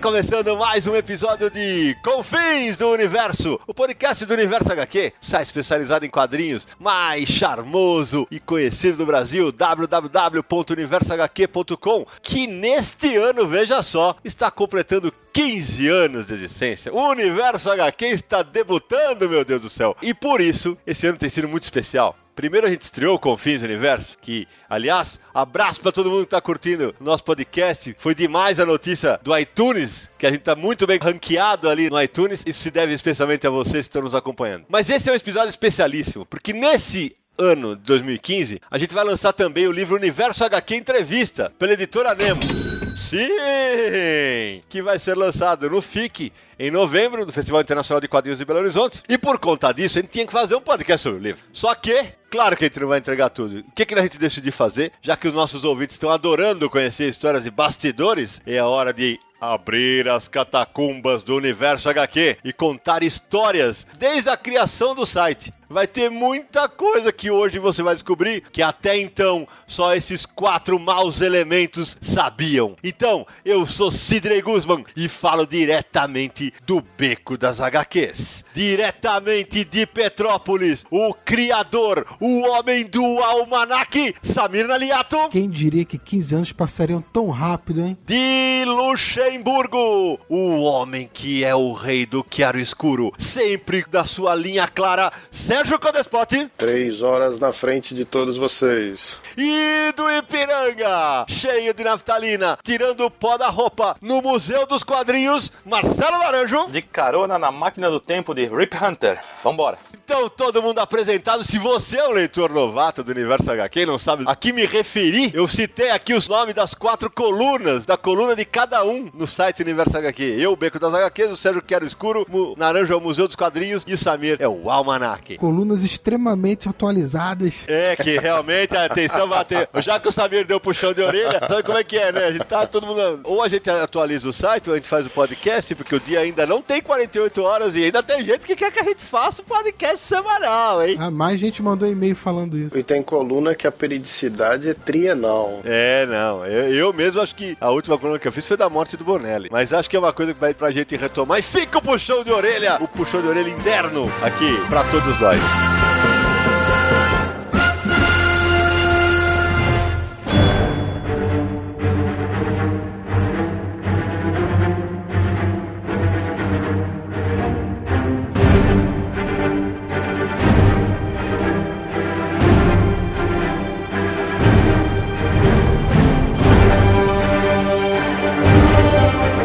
Começando mais um episódio de Confins do Universo, o podcast do Universo HQ, site especializado em quadrinhos mais charmoso e conhecido do Brasil, www.universohq.com, que neste ano, veja só, está completando 15 anos de existência. O Universo HQ está debutando, meu Deus do céu. E por isso, esse ano tem sido muito especial. Primeiro a gente estreou o Confins Universo, que, aliás, abraço para todo mundo que está curtindo nosso podcast. Foi demais a notícia do iTunes, que a gente está muito bem ranqueado ali no iTunes. Isso se deve especialmente a vocês que estão nos acompanhando. Mas esse é um episódio especialíssimo, porque nesse ano de 2015, a gente vai lançar também o livro Universo HQ Entrevista, pela editora Nemo. Sim! Que vai ser lançado no FIC em novembro, do Festival Internacional de Quadrinhos de Belo Horizonte. E por conta disso, a gente tinha que fazer um podcast sobre o livro. Só que, claro que a gente não vai entregar tudo. O que, que a gente decidiu fazer? Já que os nossos ouvintes estão adorando conhecer histórias de bastidores, é a hora de abrir as catacumbas do universo HQ e contar histórias desde a criação do site. Vai ter muita coisa que hoje você vai descobrir que até então só esses quatro maus elementos sabiam. Então, eu sou Sidney Guzman e falo diretamente do Beco das HQs. Diretamente de Petrópolis, o criador, o homem do almanac, Samir Naliato. Quem diria que 15 anos passariam tão rápido, hein? De Luxemburgo, o homem que é o rei do Chiaro Escuro, sempre da sua linha clara, Sérgio Codespot. Três horas na frente de todos vocês. E do Ipiranga, cheio de naftalina, tirando o pó da roupa, no Museu dos Quadrinhos, Marcelo Laranjo. De carona na máquina do tempo de Rip Hunter. Vambora. Então, todo mundo apresentado. Se você é um leitor novato do Universo HQ e não sabe a que me referi, eu citei aqui os nomes das quatro colunas, da coluna de cada um no site Universo HQ. Eu, o Beco das HQs, o Sérgio Quero Escuro, o Naranjo é o Museu dos Quadrinhos e o Samir é o Almanac. Colunas extremamente atualizadas. É, que realmente a atenção bateu. Já que o Samir deu puxão de orelha, sabe como é que é, né? A gente tá todo mundo. Ou a gente atualiza o site, ou a gente faz o podcast, porque o dia ainda não tem 48 horas e ainda tem gente que quer que a gente faça o podcast semanal, hein? Ah, mais gente mandou e-mail falando isso. E tem coluna que a periodicidade é trienal. É, não. Eu, eu mesmo acho que a última coluna que eu fiz foi da morte do Bonelli. Mas acho que é uma coisa que vai pra gente retomar. E fica o puxão de orelha, o puxão de orelha interno aqui pra todos nós.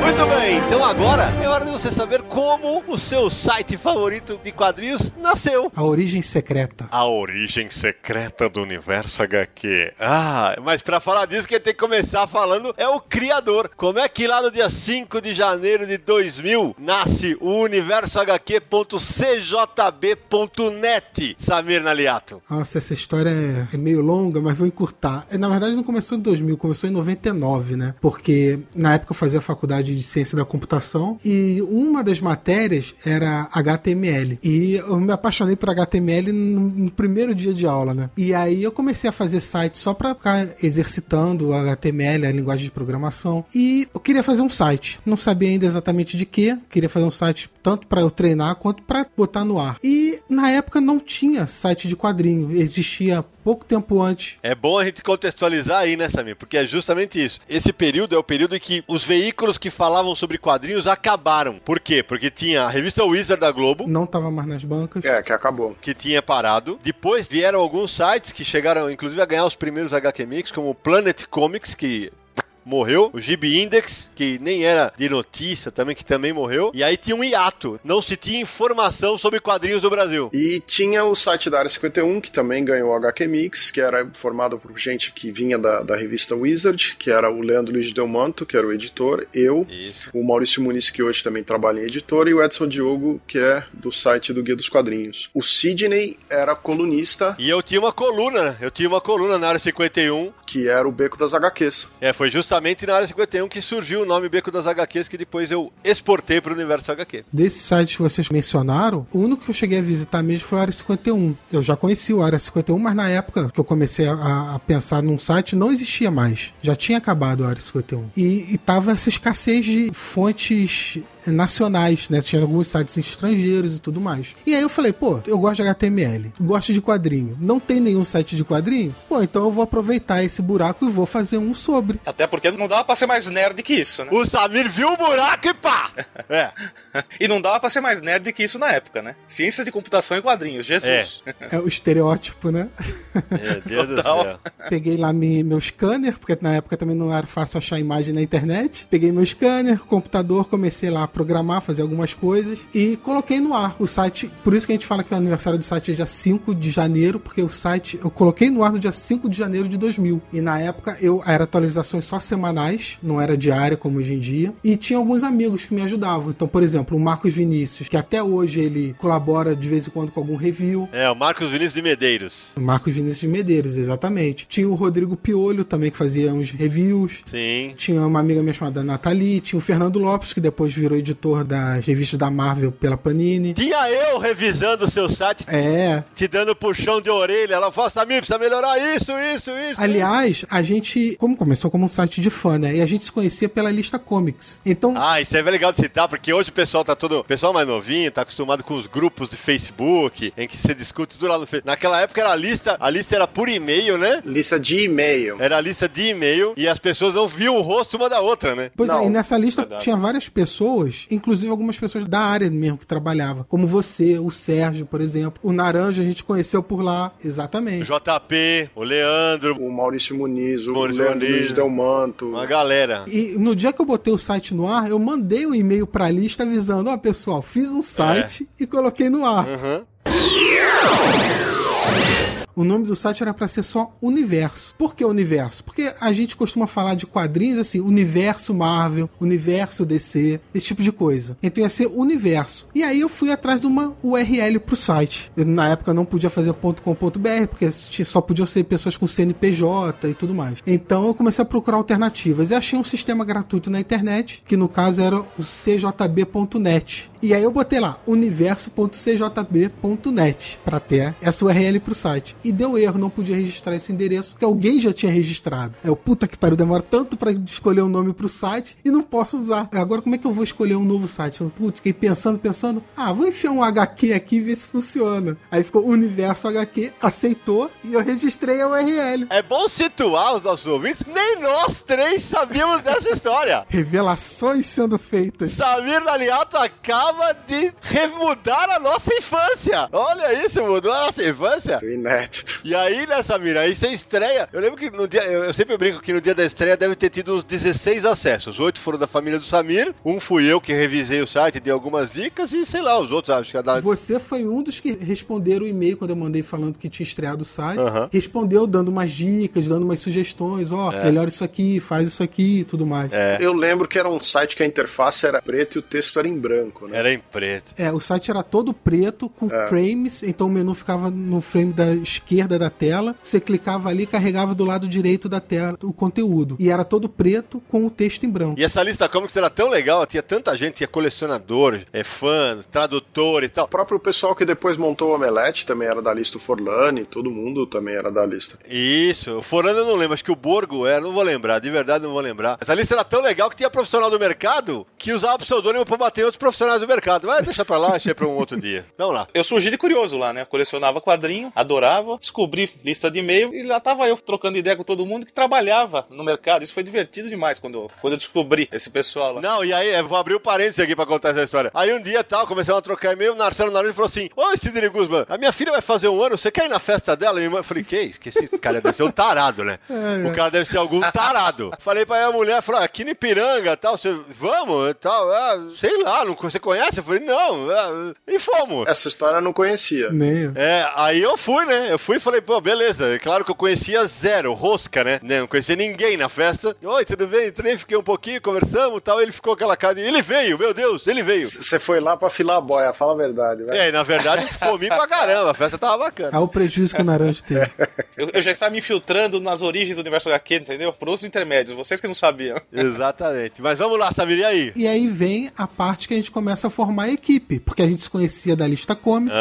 Muito bem, então agora é hora de você saber como o seu site favorito de quadrinhos nasceu. A origem secreta. A origem secreta do universo HQ. Ah, mas pra falar disso, quem tem que começar falando é o criador. Como é que lá no dia 5 de janeiro de 2000 nasce o universo HQ.cjb.net, Samir Naliato? Nossa, essa história é, é meio longa, mas vou encurtar. É, Na verdade, não começou em 2000, começou em 99, né? Porque na época eu fazia a faculdade de ciência da computação e uma das matérias era HTML. E eu me apaixonei por HTML no, no primeiro dia de aula, né? E aí eu comecei a fazer site só pra ficar exercitando HTML, a linguagem de programação. E eu queria fazer um site. Não sabia ainda exatamente de quê. Queria fazer um site tanto pra eu treinar quanto pra botar no ar. E na época não tinha site de quadrinho. Existia pouco tempo antes. É bom a gente contextualizar aí, né, Samir? Porque é justamente isso. Esse período é o período em que os veículos que falavam sobre quadrinhos acabaram. Por quê? Porque tinha a revista Wizard da Globo, Não tava mais nas bancas. É, que acabou. que tinha parado. Depois vieram alguns sites que chegaram, inclusive, a ganhar os primeiros HQ Mix, como o Planet Comics, que morreu. O Gibi Index, que nem era de notícia também, que também morreu. E aí tinha um hiato. Não se tinha informação sobre quadrinhos do Brasil. E tinha o site da Área 51, que também ganhou o HQ Mix, que era formado por gente que vinha da, da revista Wizard, que era o Leandro Luiz Delmanto, que era o editor, eu, Isso. o Maurício Muniz, que hoje também trabalha em editor, e o Edson Diogo, que é do site do Guia dos Quadrinhos. O Sidney era colunista, E eu tinha uma coluna, eu tinha uma coluna na área 51. que era o Beco das HQs. É, foi justamente na área 51 que surgiu o nome Beco das HQs, que depois eu exportei para o universo HQ. Desses sites que vocês mencionaram, o único que eu cheguei a visitar mesmo foi a Área 51. Eu já conheci o Área 51, mas na época que eu comecei a, a pensar num site, não existia mais. Já tinha acabado a Área 51. E, e essa escassez de fontes nacionais, né? Tinha alguns sites estrangeiros e tudo mais. E aí eu falei, pô, eu gosto de HTML, gosto de quadrinho. Não tem nenhum site de quadrinho? Pô, então eu vou aproveitar esse buraco e vou fazer um sobre. Até porque não dava pra ser mais nerd que isso, né? O Samir viu o buraco e pá! É, E não dava pra ser mais nerd que isso na época, né? Ciência de computação e quadrinhos, Jesus. É o estereótipo, né? meu Deus do Total. céu. Peguei lá mi- meu scanner, porque na época também não era fácil achar imagem na internet. Peguei meu scanner, computador, comecei lá a programar, fazer algumas coisas e coloquei no ar o site. Por isso que a gente fala que o aniversário do site é dia 5 de janeiro, porque o site eu coloquei no ar no dia 5 de janeiro de 2000. E na época eu era atualizações só semanais, não era diária como hoje em dia. E tinha alguns amigos que me ajudavam. Então, por exemplo, o Marcos Vinícius, que até hoje ele colabora de vez em quando com algum review. É, o Marcos Vinícius de Medeiros. Marcos Vinícius de Medeiros, exatamente. Tinha o Rodrigo Piolho também, que fazia uns reviews. Sim. Tinha uma amiga minha chamada Nathalie. Tinha o Fernando Lopes, que depois virou editor das revistas da Marvel pela Panini. Tinha eu revisando o seu site, É. te dando puxão de orelha. Ela falou, Samir, precisa melhorar isso, isso, isso. Aliás, a gente, como começou como um site de fã, né? E a gente se conhecia pela lista comics. Então, Ah, isso é legal de citar, porque hoje o pessoal tá todo. O pessoal mais novinho, tá acostumado com os grupos de Facebook, em que você discute tudo lá no Facebook. Naquela época era a lista, a lista era por e-mail, né? Lista de e-mail. Era a lista de e-mail e as pessoas não viam o rosto uma da outra, né? Pois é, Não, e nessa lista verdade. tinha várias pessoas, inclusive algumas pessoas da área mesmo que trabalhava, como você, o Sérgio, por exemplo. O Naranja a gente conheceu por lá, O exatamente. JP, o Leandro, O Maurício Muniz, o Maurício Leandro Muniz. Luiz Delmanto. uma galera. E no dia que eu botei o site no ar, eu mandei um e-mail pra lista avisando: Ó, pessoal, fiz um site e coloquei no ar. Uhum. O nome do site era pra ser só Universo. Por que Universo? Porque a gente costuma falar de quadrinhos assim, Universo Marvel, Universo DC, esse tipo de coisa. Então ia ser Universo. E aí eu fui atrás de uma URL pro site. Eu, na época não podia fazer .com.br, porque só podiam ser pessoas com CNPJ e tudo mais. Então eu comecei a procurar alternativas e achei um sistema gratuito na internet, que no caso era o cjb.net. E aí eu botei lá universo.cjb.net para ter essa URL pro site. E deu erro, não podia registrar esse endereço, porque alguém já tinha registrado. É o puta que pariu, demora tanto para escolher um nome pro site e não posso usar. Agora como é que eu vou escolher um novo site? Eu, Putz, fiquei pensando, pensando. Ah, vou enfiar um HQ aqui e ver se funciona. Aí ficou Universo HQ, aceitou e eu registrei a URL. É bom situar os nossos ouvintes, nem nós três sabíamos dessa história. Revelações sendo feitas. Samir Daliato acaba de remudar a nossa infância. Olha isso, mudou a nossa infância. Inédito. E aí, né, Samir, aí você estreia. Eu lembro que no dia. Eu, eu sempre brinco que no dia da estreia deve ter tido uns 16 acessos. Oito foram da família do Samir. Um fui eu que revisei o site, dei algumas dicas e sei lá, os outros, acho que a da. Você foi um dos que responderam o e-mail quando eu mandei falando que tinha estreado o site. Aham. Respondeu dando umas dicas, dando umas sugestões, ó, melhora isso aqui, faz isso aqui e tudo mais. É. Eu lembro que era um site que a interface era preta e o texto era em branco, né? Era em preto. É, o site era todo preto, com frames, então o menu ficava no frame da esquerda da tela. Você clicava ali, carregava do lado direito da tela o conteúdo. E era todo preto com o texto em branco. E essa lista comics era tão legal, tinha tanta gente, tinha colecionador, é, fã, tradutor e tal. O próprio pessoal que depois montou o Omelete também era da lista, o Forlani, todo mundo também era da lista. Isso, o Forano eu não lembro, acho que o Borgo era, não vou lembrar, de verdade não vou lembrar. Essa lista era tão legal que tinha profissional do mercado que usava pseudônimo pra bater outros profissionais do mercado. Vai deixar pra lá, deixa pra um outro dia. Vamos lá. Eu surgi de curioso lá, né? Eu colecionava quadrinho, adorava descobri lista de e-mail e lá tava eu trocando ideia com todo mundo que trabalhava no mercado. Isso foi divertido demais quando, quando eu descobri esse pessoal lá. Não, e aí, eu vou abrir o um parênteses aqui pra contar essa história. Aí um dia tal, começamos a trocar e-mail, o Marcelo Naruto falou assim: Oi, Sidney Guzman, a minha filha vai fazer um ano, você quer ir na festa dela? E eu falei, que isso? Que esse cara deve ser um tarado, né? É, o cara deve ser algum tarado. falei pra a mulher, falou, aqui no Ipiranga tal, você, vamos e tal. Ah, sei lá, não, você conhece? Eu falei, não. Ah, e fomos. Essa história eu não conhecia. Nem eu. É, aí eu fui, né? Eu fui e falei, pô, beleza. É claro que eu conhecia zero, rosca, né? Não conhecia ninguém na festa. Oi, tudo bem? Entrei, fiquei um pouquinho, conversamos e tal. Ele ficou aquela cara de, ele veio, meu Deus, ele veio. Você foi lá pra filar a boia, fala a verdade, né? É, na verdade, comi pra caramba, a festa tava bacana. É o prejuízo que o Naranjo teve. eu, eu, já estava me infiltrando nas origens do universo HQ, entendeu? Por outros intermédios, vocês que não sabiam. Exatamente. Mas vamos lá, Samir, e aí? E aí vem a parte que a gente começa a formar a equipe, porque a gente se conhecia da lista comics,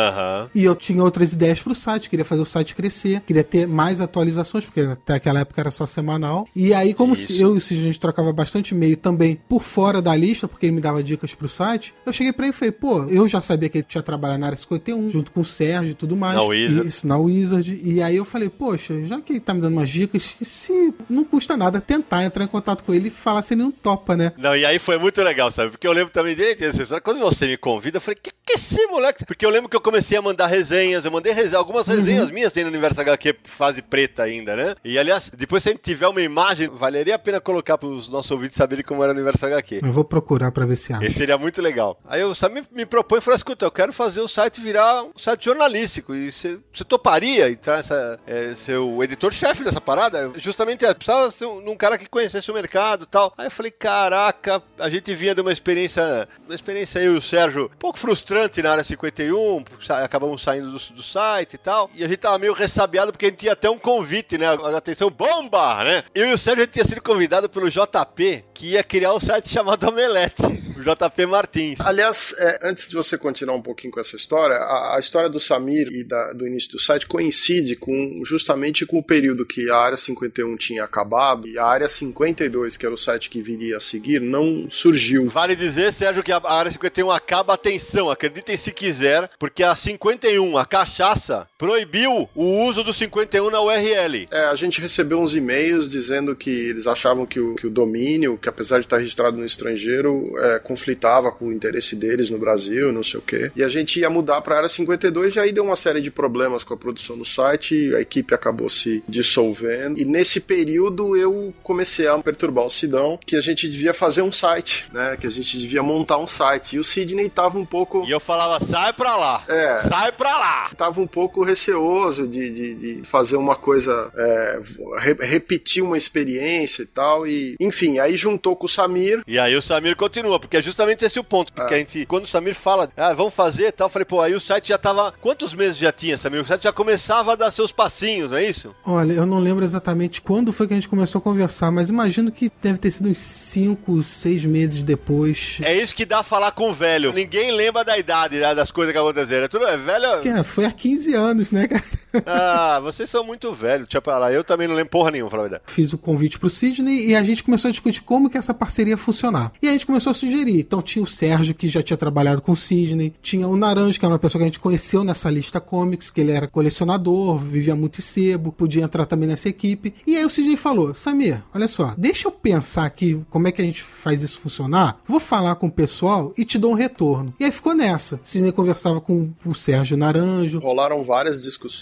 e eu tinha outras ideias pro site, queria fazer o site crescer, queria ter mais atualizações, porque até aquela época era só semanal. E aí, como eu e o Cid, a gente trocava bastante e-mail também por fora da lista, porque ele me dava dicas pro site, eu cheguei pra ele e falei, pô, eu já sabia que ele tinha trabalhado na área 51, junto com o Sérgio e tudo mais. Na Wizard. Isso, na Wizard. E aí eu falei, poxa, já que ele tá me dando umas dicas, se não custa nada tentar entrar em contato com ele e falar se ele não topa, né? Não, e aí foi muito legal, sabe? Porque eu lembro também direito dessa história. Quando você me convida, eu falei, que que é esse moleque? Porque eu lembro que eu comecei a mandar resenhas, eu mandei resenha, algumas uhum. resenhas uhum. minhas tem no Universo HQ fase preta ainda, né? E aliás, depois se a gente tiver uma imagem, valeria a pena colocar para os nossos ouvintes saberem como era o Universo HQ. Eu vou procurar para ver se há. Esse seria muito legal. Aí eu Samir me propõe e falou: escuta, eu quero fazer o site virar um site jornalístico. E você toparia entrar nessa. É, ser o editor-chefe dessa parada? Justamente é, precisava ser um, um, cara que conhecesse o mercado e tal. Aí eu falei: caraca, a gente vinha de uma experiência. Uma experiência eu e o Sérgio um pouco frustrante na área 51, acabamos saindo do, do site e tal. E a gente tava meio ressabiado porque a gente tinha até um convite, né? Atenção, bomba, né? Eu e o Sérgio a gente tinha sido convidado pelo JP, que ia criar um site chamado Omelete. O JP Martins. Aliás, é, antes de você continuar um pouquinho com essa história, a, a história do Samir e da, do início do site coincide com justamente com o período que a área 51 tinha acabado e a área 52, que era o site que viria a seguir, não surgiu. Vale dizer, Sérgio, que a área 51 acaba, atenção, acreditem se quiser, porque a 51, a cachaça, proibiu o uso do 51 na URL. É, a gente recebeu uns e-mails dizendo que eles achavam que o, que o domínio, que apesar de estar registrado no estrangeiro, é, conflitava com o interesse deles no Brasil, não sei o quê. E a gente ia mudar para a área 52 e aí deu uma série de problemas com a produção do site, a equipe acabou se dissolvendo. E nesse período eu comecei a perturbar o Sidão que a gente devia fazer um site, né? Que a gente devia montar um site. E o Sidney tava um pouco. E eu falava, sai pra lá! É. Sai pra lá! Tava um pouco receoso de, de, de fazer uma coisa, é, re repetir uma experiência e tal. E, enfim, aí juntou com o Samir. E aí o Samir continua, porque é justamente esse o ponto. Porque é. a gente, quando o Samir fala, ah, vamos fazer e tal, eu falei, pô, aí o site já tava. Quantos meses já tinha, Samir? O site já começava a dar seus passinhos, não é isso? Olha, eu não lembro exatamente quando foi que a gente começou a conversar, mas imagino que deve ter sido uns 5, 6 meses depois. É isso que dá a falar com o velho. Ninguém lembra da idade, né, das coisas que aconteceram. É tudo é velho. É, foi há 15 anos, né, cara? Ah, vocês são muito velhos. Deixa pra lá. Eu também não lembro porra nenhuma, falar verdade. Fiz o convite pro Sidney e a gente começou a discutir como que essa parceria ia funcionar. E a gente começou a sugerir. Então tinha o Sérgio, que já tinha trabalhado com o Sidney. Tinha o Naranjo, que é uma pessoa que a gente conheceu nessa lista comics, que ele era colecionador, vivia muito em sebo, podia entrar também nessa equipe. E aí o Sidney falou: Samir, olha só, deixa eu pensar aqui como é que a gente faz isso funcionar. Vou falar com o pessoal e te dou um retorno. E aí ficou nessa. O Sidney conversava com o Sérgio Naranjo. Rolaram várias discussões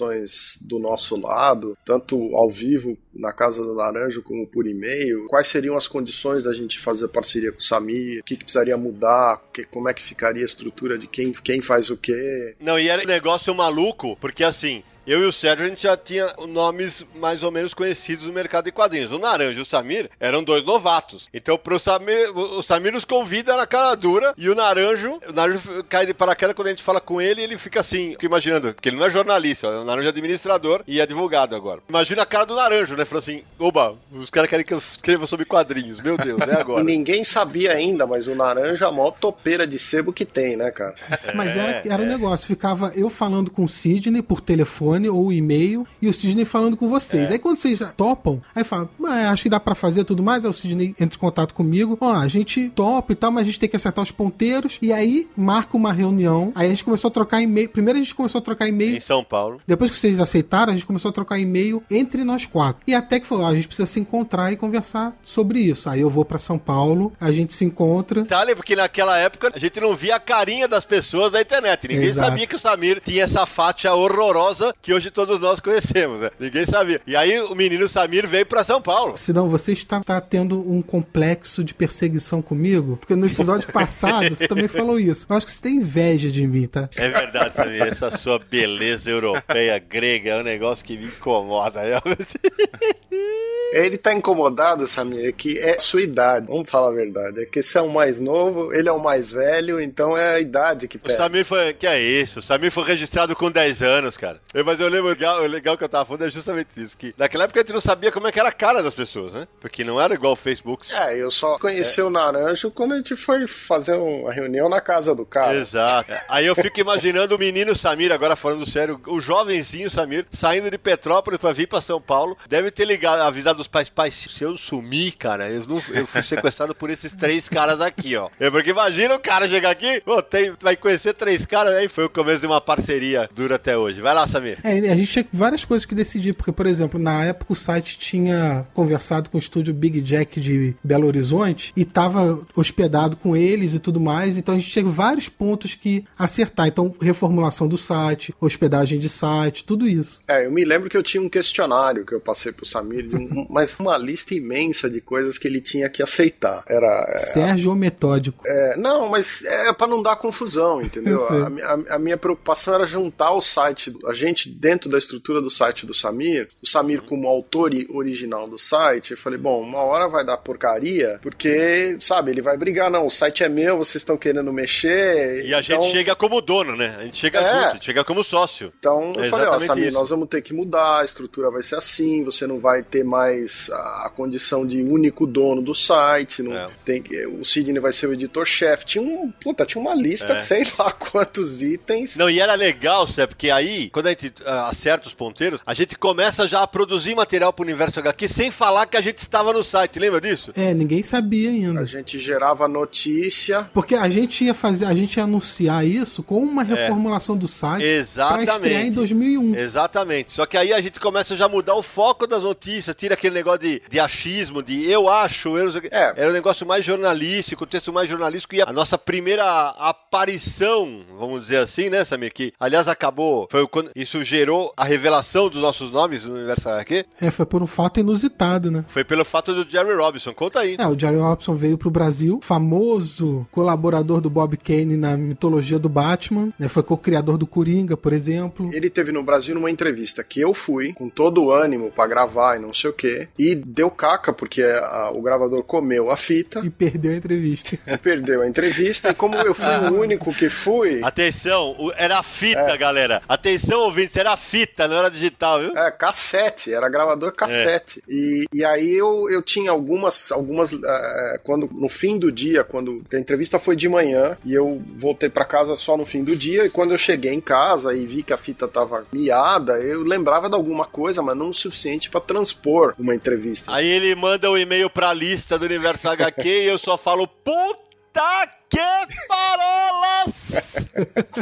do nosso lado, tanto ao vivo na Casa do Naranjo como por e-mail. Quais seriam as condições da gente fazer parceria com o Samir? O que, que precisaria mudar? Que, como é que ficaria a estrutura de quem, quem faz o quê? Não, e era um negócio maluco, porque assim, eu e o Sérgio, a gente já tinha nomes mais ou menos conhecidos no mercado de quadrinhos. O Naranja e o Samir eram dois novatos. Então, pro Samir, o Samir nos convida na cara dura e o Naranjo, o Naranjo cai de paraquedas quando a gente fala com ele ele fica assim, imaginando, que ele não é jornalista, o Naranjo é administrador e é advogado agora. Imagina a cara do Naranjo, né? Falou assim, oba, os caras querem que eu escreva sobre quadrinhos, meu Deus, é agora. e ninguém sabia ainda, mas o Naranjo é a maior topeira de sebo que tem, né, cara? É. Mas era, era um negócio, ficava eu falando com o Sidney por telefone, telefone ou e-mail e o Sidney falando com vocês. Aí quando vocês topam, aí fala, ah, acho que dá pra fazer tudo mais. Aí o Sidney entra em contato comigo. Ó, a gente topa e tal, mas a gente tem que acertar os ponteiros. E aí marca uma reunião. Aí a gente começou a trocar e-mail. Primeiro a gente começou a trocar e-mail. Em São Paulo. Depois que vocês aceitaram, a gente começou a trocar e-mail entre nós quatro. E até que falou, ah, a gente precisa se encontrar e conversar sobre isso. Aí eu vou pra São Paulo, a gente se encontra. Detalhe, porque naquela época a gente não via a carinha das pessoas da internet. Ninguém Exato. sabia que o Samir tinha essa faixa horrorosa que hoje todos nós conhecemos, né? Ninguém sabia. E aí o menino Samir veio pra São Paulo. Senão você está, tá tendo um complexo de perseguição comigo, porque no episódio passado você também falou isso. Eu acho que você tem inveja de mim, tá? É verdade, Samir. Essa sua beleza europeia, grega, é um negócio que me incomoda. realmente. Ele tá incomodado, Samir, é que é sua idade. Vamos falar a verdade. É que você é o mais novo, ele é o mais velho, então é a idade que O pega. Samir foi. Que é isso? O Samir foi registrado com 10 anos, cara. Eu- Mas eu lembro, legal, o legal que eu tava falando é justamente isso. Que naquela época a gente não sabia como é que era a cara das pessoas, né? Porque não era igual o Facebook. É, eu só conheci o Naranjo quando a gente foi fazer uma reunião na casa do cara. Exato. Aí eu fico imaginando o menino Samir, agora falando sério, o jovenzinho Samir, saindo de Petrópolis pra vir pra São Paulo, deve ter ligado, avisado os pais, pais, se eu sumir, cara, eu, não, eu fui sequestrado por esses três caras aqui, ó. É porque imagina o cara chegar aqui, pô, tem, vai conhecer três caras, aí foi o começo de uma parceria dura até hoje. Vai lá, Samir. É, a gente tinha várias coisas que decidir, porque, por exemplo, na época o site tinha conversado com o estúdio Big Jack de Belo Horizonte e tava hospedado com eles e tudo mais, então a gente tinha vários pontos que acertar. Então, reformulação do site, hospedagem de site, tudo isso. É, eu me lembro que eu tinha um questionário que eu passei pro Samir, um- mas uma lista imensa de coisas que ele tinha que aceitar. Era. é, Sérgio Metódico. é, não, mas é pra não dar confusão, entendeu? A, a- a minha preocupação era juntar o site, a gente dentro da estrutura do site do Samir, o Samir como autor original do site. Eu falei, bom, uma hora vai dar porcaria, porque, sabe, ele vai brigar, não, o site é meu, vocês estão querendo mexer. E a gente então- chega como dono, né? A gente chega É. junto, a gente chega como sócio. Então eu É falei, ó, Samir, isso. nós vamos ter que mudar, a estrutura vai ser assim, você não vai ter mais a condição de único dono do site, não É. tem que, o Sidney vai ser o editor-chefe. Tinha um, puta, tinha uma lista É. sei lá quantos itens. Não, e era legal, Sé, porque aí, quando a gente acerta os ponteiros, a gente começa já a produzir material pro Universo HQ sem falar que a gente estava no site, lembra disso? É, ninguém sabia ainda. A gente gerava notícia. Porque a gente ia fazer, a gente ia anunciar isso com uma reformulação do site pra Exatamente. estrear em 2001. Exatamente. Só que aí a gente começa já a mudar o foco das notícias, tira aquele negócio de, de achismo, de eu acho, eu não sei o quê. É. Era um negócio mais jornalístico, o texto mais jornalístico. E a nossa primeira aparição, vamos dizer assim, né, Samir? Que, aliás, acabou. Foi quando isso gerou a revelação dos nossos nomes no Universo HQ. É, foi por um fato inusitado, né? Foi pelo fato do Jerry Robinson. Conta aí. É, o Jerry Robson veio pro Brasil, famoso colaborador do Bob Kane na mitologia do Batman, né? Foi co-criador do Coringa, por exemplo. Ele teve no Brasil numa entrevista que eu fui, com todo o ânimo pra gravar e não sei o que, e deu caca porque a- o gravador comeu a fita, E perdeu a entrevista. perdeu a entrevista, e como eu fui o único que fui. Atenção, era fita, galera. Atenção, ouvintes, era fita, não era digital, viu? É, cassete, era gravador cassete. E, e aí eu, eu tinha algumas, algumas eh, quando no fim do dia, quando a entrevista foi de manhã, e eu voltei pra casa só no fim do dia, e quando eu cheguei em casa e vi que a fita tava miada, eu lembrava de alguma coisa, mas não o suficiente pra transpor uma entrevista. Aí ele manda o e-mail pra lista do Universo HQ e eu só falo, puta que parolas!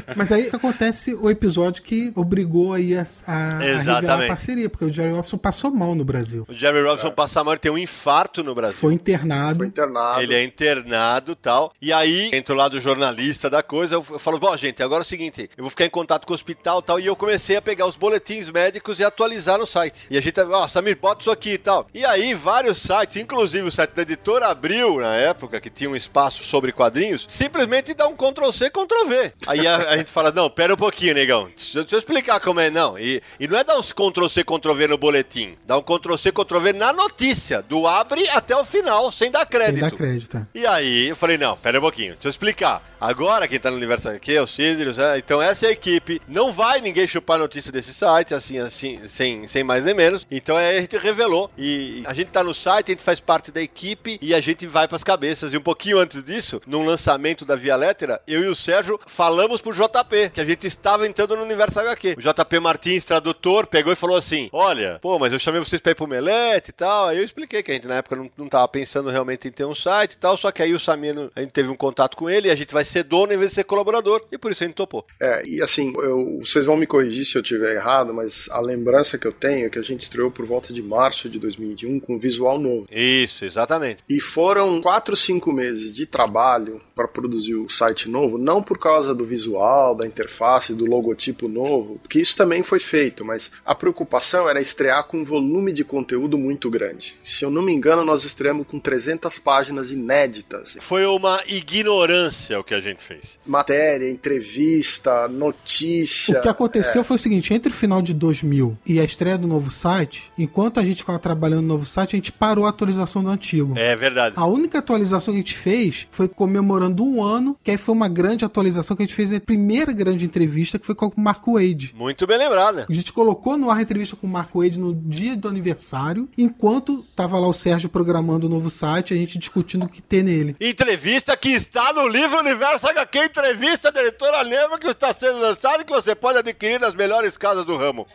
Mas aí acontece o episódio que obrigou aí a, a, a a parceria, porque o Jerry Robson passou mal no Brasil. O Jerry Robinson passa mal, ele tem um infarto no Brasil. Foi internado. Foi internado. Ele é internado e tal. E aí, entra lá do jornalista da coisa, eu eu falo, ó, gente, agora é o seguinte, eu vou ficar em contato com o hospital e tal. E eu comecei a pegar os boletins médicos e atualizar no site. E a gente, ó, Samir, bota isso aqui e tal. E aí, vários sites, inclusive o site da editora Abril, na época, que tinha um espaço sobre quadrinhos, simplesmente dá um Ctrl-C, Ctrl-V. Aí a, a gente fala, não, pera um pouquinho, negão. Deixa, deixa eu explicar como é, não. E, e não é dar uns Ctrl-C, Ctrl-V no boletim. Dá um Ctrl-C, Ctrl-V na notícia, do abre até o final, sem dar crédito. Sem dar crédito. E aí eu falei, não, pera um pouquinho, deixa eu explicar. Agora quem tá no universo aqui é o Cidrius, é, então essa é a equipe. Não vai ninguém chupar notícia desse site, assim, assim, sem, sem mais nem menos. Então aí a gente revelou. E a gente tá no site, a gente faz parte da equipe e a gente vai pras cabeças. E um pouquinho antes disso, num lançamento da Via Lettera, eu e o Sérgio falamos pro JP que a gente estava entrando no universo HQ. O JP Martins, tradutor, pegou e falou assim: Olha, pô, mas eu chamei vocês pra ir pro Melete e tal. Aí eu expliquei que a gente na época não, não tava pensando realmente em ter um site e tal. Só que aí o Samir, a gente teve um contato com ele e a gente vai ser dono em vez de ser colaborador. E por isso gente topou. É, e assim, eu, vocês vão me corrigir se eu tiver errado, mas a lembrança que eu tenho é que a gente estreou por volta de março de 2021 com um visual novo. Isso, exatamente. E foram 4, 5 meses de trabalho para produzir o site novo, não por causa do visual, da interface, do logotipo novo, porque isso também foi feito, mas a preocupação era estrear com um volume de conteúdo muito grande. Se eu não me engano, nós estreamos com 300 páginas inéditas. Foi uma ignorância o que a gente fez. Matéria, entrevista, notícia. O que aconteceu é. foi o seguinte: entre o final de 2000 e a estreia do novo site, enquanto a gente ficava trabalhando no novo site, a gente parou a atualização do antigo. É verdade. A única atualização que a gente fez foi comemorando um ano, que aí foi uma grande atualização que a gente fez a primeira grande entrevista, que foi com o Marco Wade. Muito bem lembrado. A gente colocou no ar a entrevista com o Marco Wade no dia do aniversário, enquanto tava lá o Sérgio programando o novo site, a gente discutindo o que ter nele. Entrevista que está no livro Universo HQ, entrevista da editora Lema, que está sendo lançada e que você pode adquirir nas melhores casas do ramo.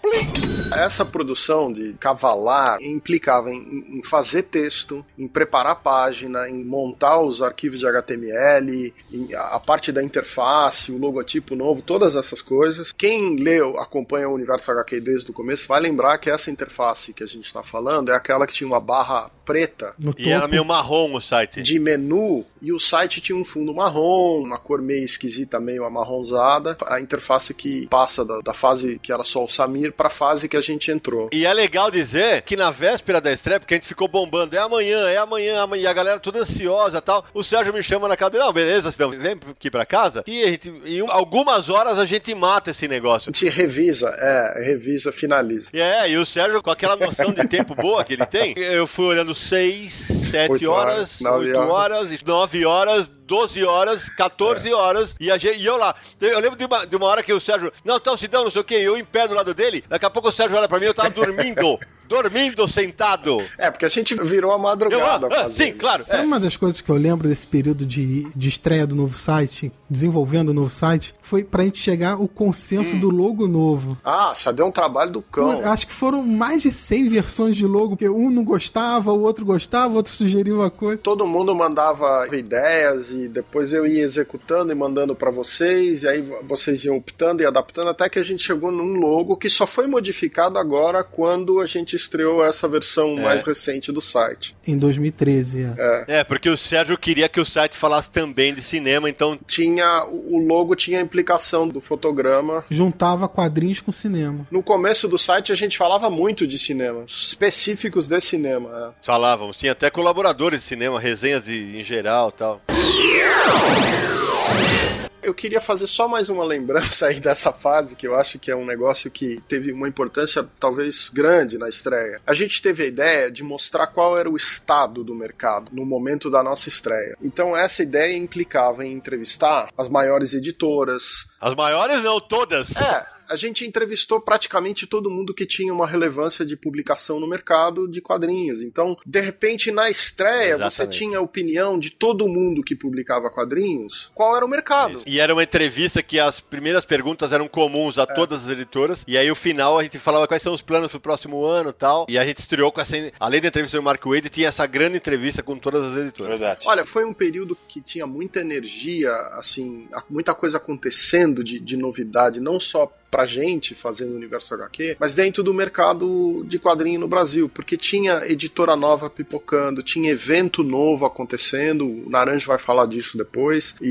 Essa produção de cavalar implicava em, em fazer texto, em preparar a página, em montar os arquivos de HTML, a parte da interface, o logotipo novo, todas essas coisas. Quem leu, acompanha o Universo HQ desde o começo, vai lembrar que essa interface que a gente está falando é aquela que tinha uma barra preta. No e era meio marrom o site. De menu, e o site tinha um fundo marrom, uma cor meio esquisita, meio amarronzada. A interface que passa da, da fase que era só o Samir para a fase que a gente entrou. E é legal dizer que na véspera da estreia, porque a gente ficou bombando, é amanhã, é amanhã, amanhã, e a galera toda ansiosa e tal. O Sérgio me chama na cadeira, não, beleza, então, vem aqui pra casa. E a gente, em algumas horas a gente mata esse negócio. A gente revisa, é, revisa, finaliza. E é, e o Sérgio, com aquela noção de tempo boa que ele tem, eu fui olhando 6, 7 horas, 8 horas, 9 horas, 12 horas, 14 é. horas, e, a gente, e eu lá. Eu lembro de uma, de uma hora que o Sérgio, não, se dão, não sei o que, eu em pé do lado dele, daqui a pouco o Sérgio olha pra mim, eu tava dormindo. dormindo sentado. É, porque a gente virou a madrugada. Eu, ah, sim, claro. Sabe é. uma das coisas que eu lembro desse período de, de estreia do novo site, desenvolvendo o novo site, foi pra gente chegar o consenso hum. do logo novo. Ah, só deu um trabalho do cão. acho que foram mais de 100 versões de logo, porque um não gostava, o outro gostava, o outro sugeria uma coisa. Todo mundo mandava ideias e depois eu ia executando e mandando para vocês, e aí vocês iam optando e adaptando, até que a gente chegou num logo que só foi modificado agora quando a gente estreou essa versão é. mais recente do site. Em 2013, é. é. É, porque o Sérgio queria que o site falasse também de cinema, então. Tinha. O logo tinha a implicação do fotograma. Juntava quadrinhos com cinema. No começo do site a gente falava muito de cinema, específicos de cinema. É. Falávamos, tinha até colaboradores de cinema, resenhas de, em geral tal. Eu queria fazer só mais uma lembrança aí dessa fase, que eu acho que é um negócio que teve uma importância talvez grande na estreia. A gente teve a ideia de mostrar qual era o estado do mercado no momento da nossa estreia. Então essa ideia implicava em entrevistar as maiores editoras. As maiores não, todas. É a gente entrevistou praticamente todo mundo que tinha uma relevância de publicação no mercado de quadrinhos. Então, de repente, na estreia, Exatamente. você tinha a opinião de todo mundo que publicava quadrinhos, qual era o mercado. Isso. E era uma entrevista que as primeiras perguntas eram comuns a é. todas as editoras, e aí o final a gente falava quais são os planos pro próximo ano tal. E a gente estreou com essa. Além da entrevista do Mark Wade, tinha essa grande entrevista com todas as editoras. Verdade. Olha, foi um período que tinha muita energia, assim, muita coisa acontecendo de, de novidade, não só pra gente fazendo o universo HQ, mas dentro do mercado de quadrinho no Brasil, porque tinha editora nova pipocando, tinha evento novo acontecendo, o Naranjo vai falar disso depois, e,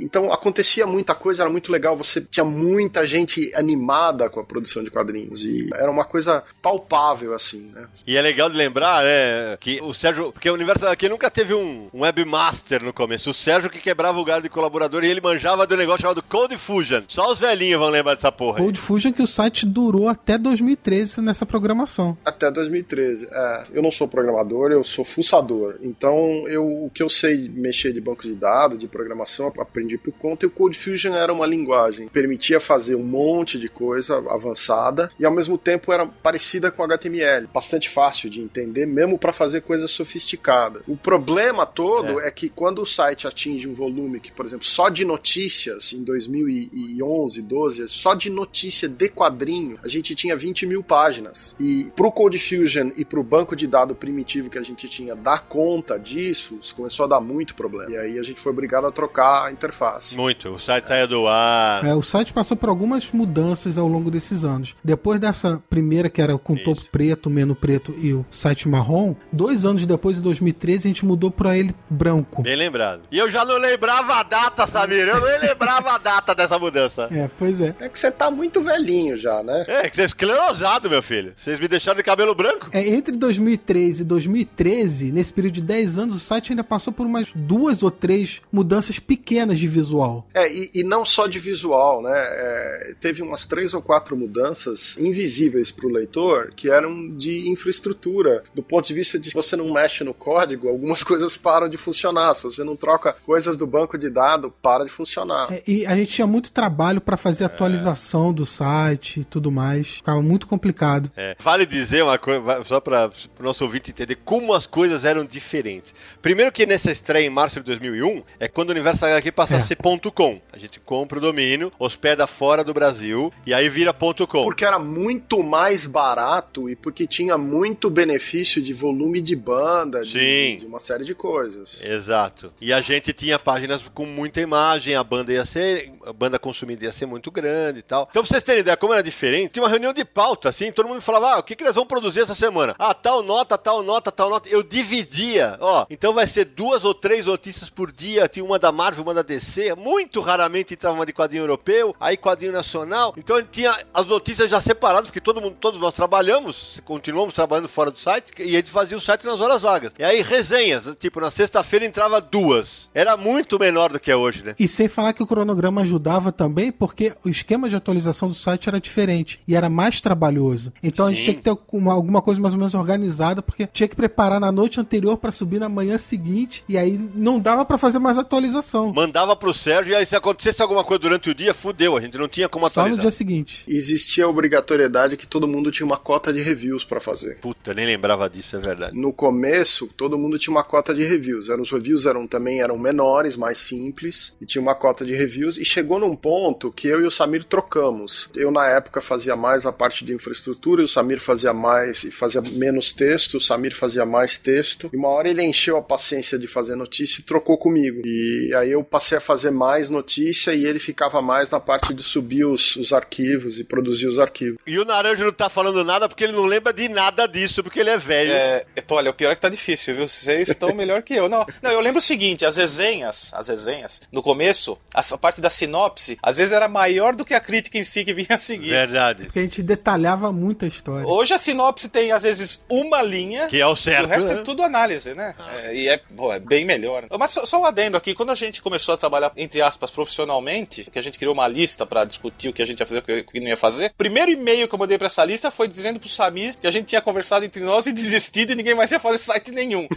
e então acontecia muita coisa, era muito legal, você tinha muita gente animada com a produção de quadrinhos, e era uma coisa palpável, assim, né? E é legal de lembrar, né, que o Sérgio, porque o universo HQ nunca teve um, webmaster no começo, o Sérgio que quebrava o galho de colaborador e ele manjava do negócio chamado Code Fusion, só os velhinhos vão lembrar dessa porra. Cold Fusion que o site durou até 2013 nessa programação. Até 2013. É, eu não sou programador, eu sou fuçador. Então, eu, o que eu sei mexer de banco de dados, de programação, aprendi por conta. E o Cold Fusion era uma linguagem que permitia fazer um monte de coisa avançada e ao mesmo tempo era parecida com HTML, bastante fácil de entender, mesmo para fazer coisas sofisticadas. O problema todo é. é que quando o site atinge um volume que, por exemplo, só de notícias em 2011, 12, só de notícia de quadrinho, a gente tinha 20 mil páginas. E pro Code Fusion e pro banco de dados primitivo que a gente tinha dar conta disso, começou a dar muito problema. E aí a gente foi obrigado a trocar a interface. Muito. O site saiu do ar. É, o site passou por algumas mudanças ao longo desses anos. Depois dessa primeira, que era com Isso. topo preto, menu preto e o site marrom, dois anos depois, em 2013, a gente mudou pra ele branco. Bem lembrado. E eu já não lembrava a data, Samir. Eu nem lembrava a data dessa mudança. É, pois é. É que você tá muito velhinho já, né? É, que você é esclerosado, meu filho. Vocês me deixaram de cabelo branco? É, entre 2013 e 2013, nesse período de 10 anos, o site ainda passou por umas duas ou três mudanças pequenas de visual. É, e, e não só de visual, né? É, teve umas três ou quatro mudanças invisíveis para o leitor que eram de infraestrutura. Do ponto de vista de se você não mexe no código, algumas coisas param de funcionar. Se você não troca coisas do banco de dados, para de funcionar. É, e a gente tinha muito trabalho para fazer atualização do site e tudo mais. Ficava muito complicado. É. Vale dizer uma coisa, só para o nosso ouvinte entender como as coisas eram diferentes. Primeiro que nessa estreia em março de 2001 é quando o Universo HQ passa é. a ser .com. A gente compra o domínio, hospeda fora do Brasil e aí vira .com. Porque era muito mais barato e porque tinha muito benefício de volume de banda, de, de, uma série de coisas. Exato. E a gente tinha páginas com muita imagem, a banda ia ser, a banda consumida ia ser muito grande e tal. Então, pra vocês terem ideia como era diferente, tinha uma reunião de pauta, assim, todo mundo falava, ah, o que, que nós vamos produzir essa semana? Ah, tal nota, tal nota, tal nota. Eu dividia, ó, então vai ser duas ou três notícias por dia, tinha uma da Marvel, uma da DC, muito raramente entrava uma de quadrinho europeu, aí quadrinho nacional. Então tinha as notícias já separadas, porque todo mundo, todos nós trabalhamos, continuamos trabalhando fora do site, e eles faziam o site nas horas vagas. E aí resenhas, tipo, na sexta-feira entrava duas. Era muito menor do que é hoje, né? E sem falar que o cronograma ajudava também, porque o esquema de atualização do site era diferente e era mais trabalhoso. Então Sim. a gente tinha que ter uma, alguma coisa mais ou menos organizada, porque tinha que preparar na noite anterior para subir na manhã seguinte, e aí não dava para fazer mais atualização. Mandava pro Sérgio, e aí se acontecesse alguma coisa durante o dia, fudeu, a gente não tinha como atualizar. Só no dia seguinte. Existia a obrigatoriedade que todo mundo tinha uma cota de reviews para fazer. Puta, nem lembrava disso, é verdade. No começo, todo mundo tinha uma cota de reviews. Os reviews eram também eram menores, mais simples, e tinha uma cota de reviews, e chegou num ponto que eu e o Samir trocamos. Eu, na época, fazia mais a parte de infraestrutura, e o Samir fazia mais e fazia menos texto, o Samir fazia mais texto. E uma hora ele encheu a paciência de fazer notícia e trocou comigo. E aí eu passei a fazer mais notícia e ele ficava mais na parte de subir os, os arquivos e produzir os arquivos. E o Naranjo não tá falando nada porque ele não lembra de nada disso, porque ele é velho. É, olha, o pior é que tá difícil, viu? Vocês estão melhor que eu. Não, não, eu lembro o seguinte, as resenhas, as resenhas, no começo, a parte da sinopse, às vezes era maior do que a crítica em si que vinha a seguir. Verdade. Porque a gente detalhava muito a história. Hoje a sinopse tem, às vezes, uma linha. Que é o certo. E o resto é né? é tudo análise, né? Ah. É, e é, pô, é bem melhor. Mas só, só um adendo aqui, quando a gente começou a trabalhar, entre aspas, profissionalmente, que a gente criou uma lista para discutir o que a gente ia fazer e o que não ia fazer, o primeiro e-mail que eu mandei para essa lista foi dizendo pro Samir que a gente tinha conversado entre nós e desistido e ninguém mais ia fazer site nenhum.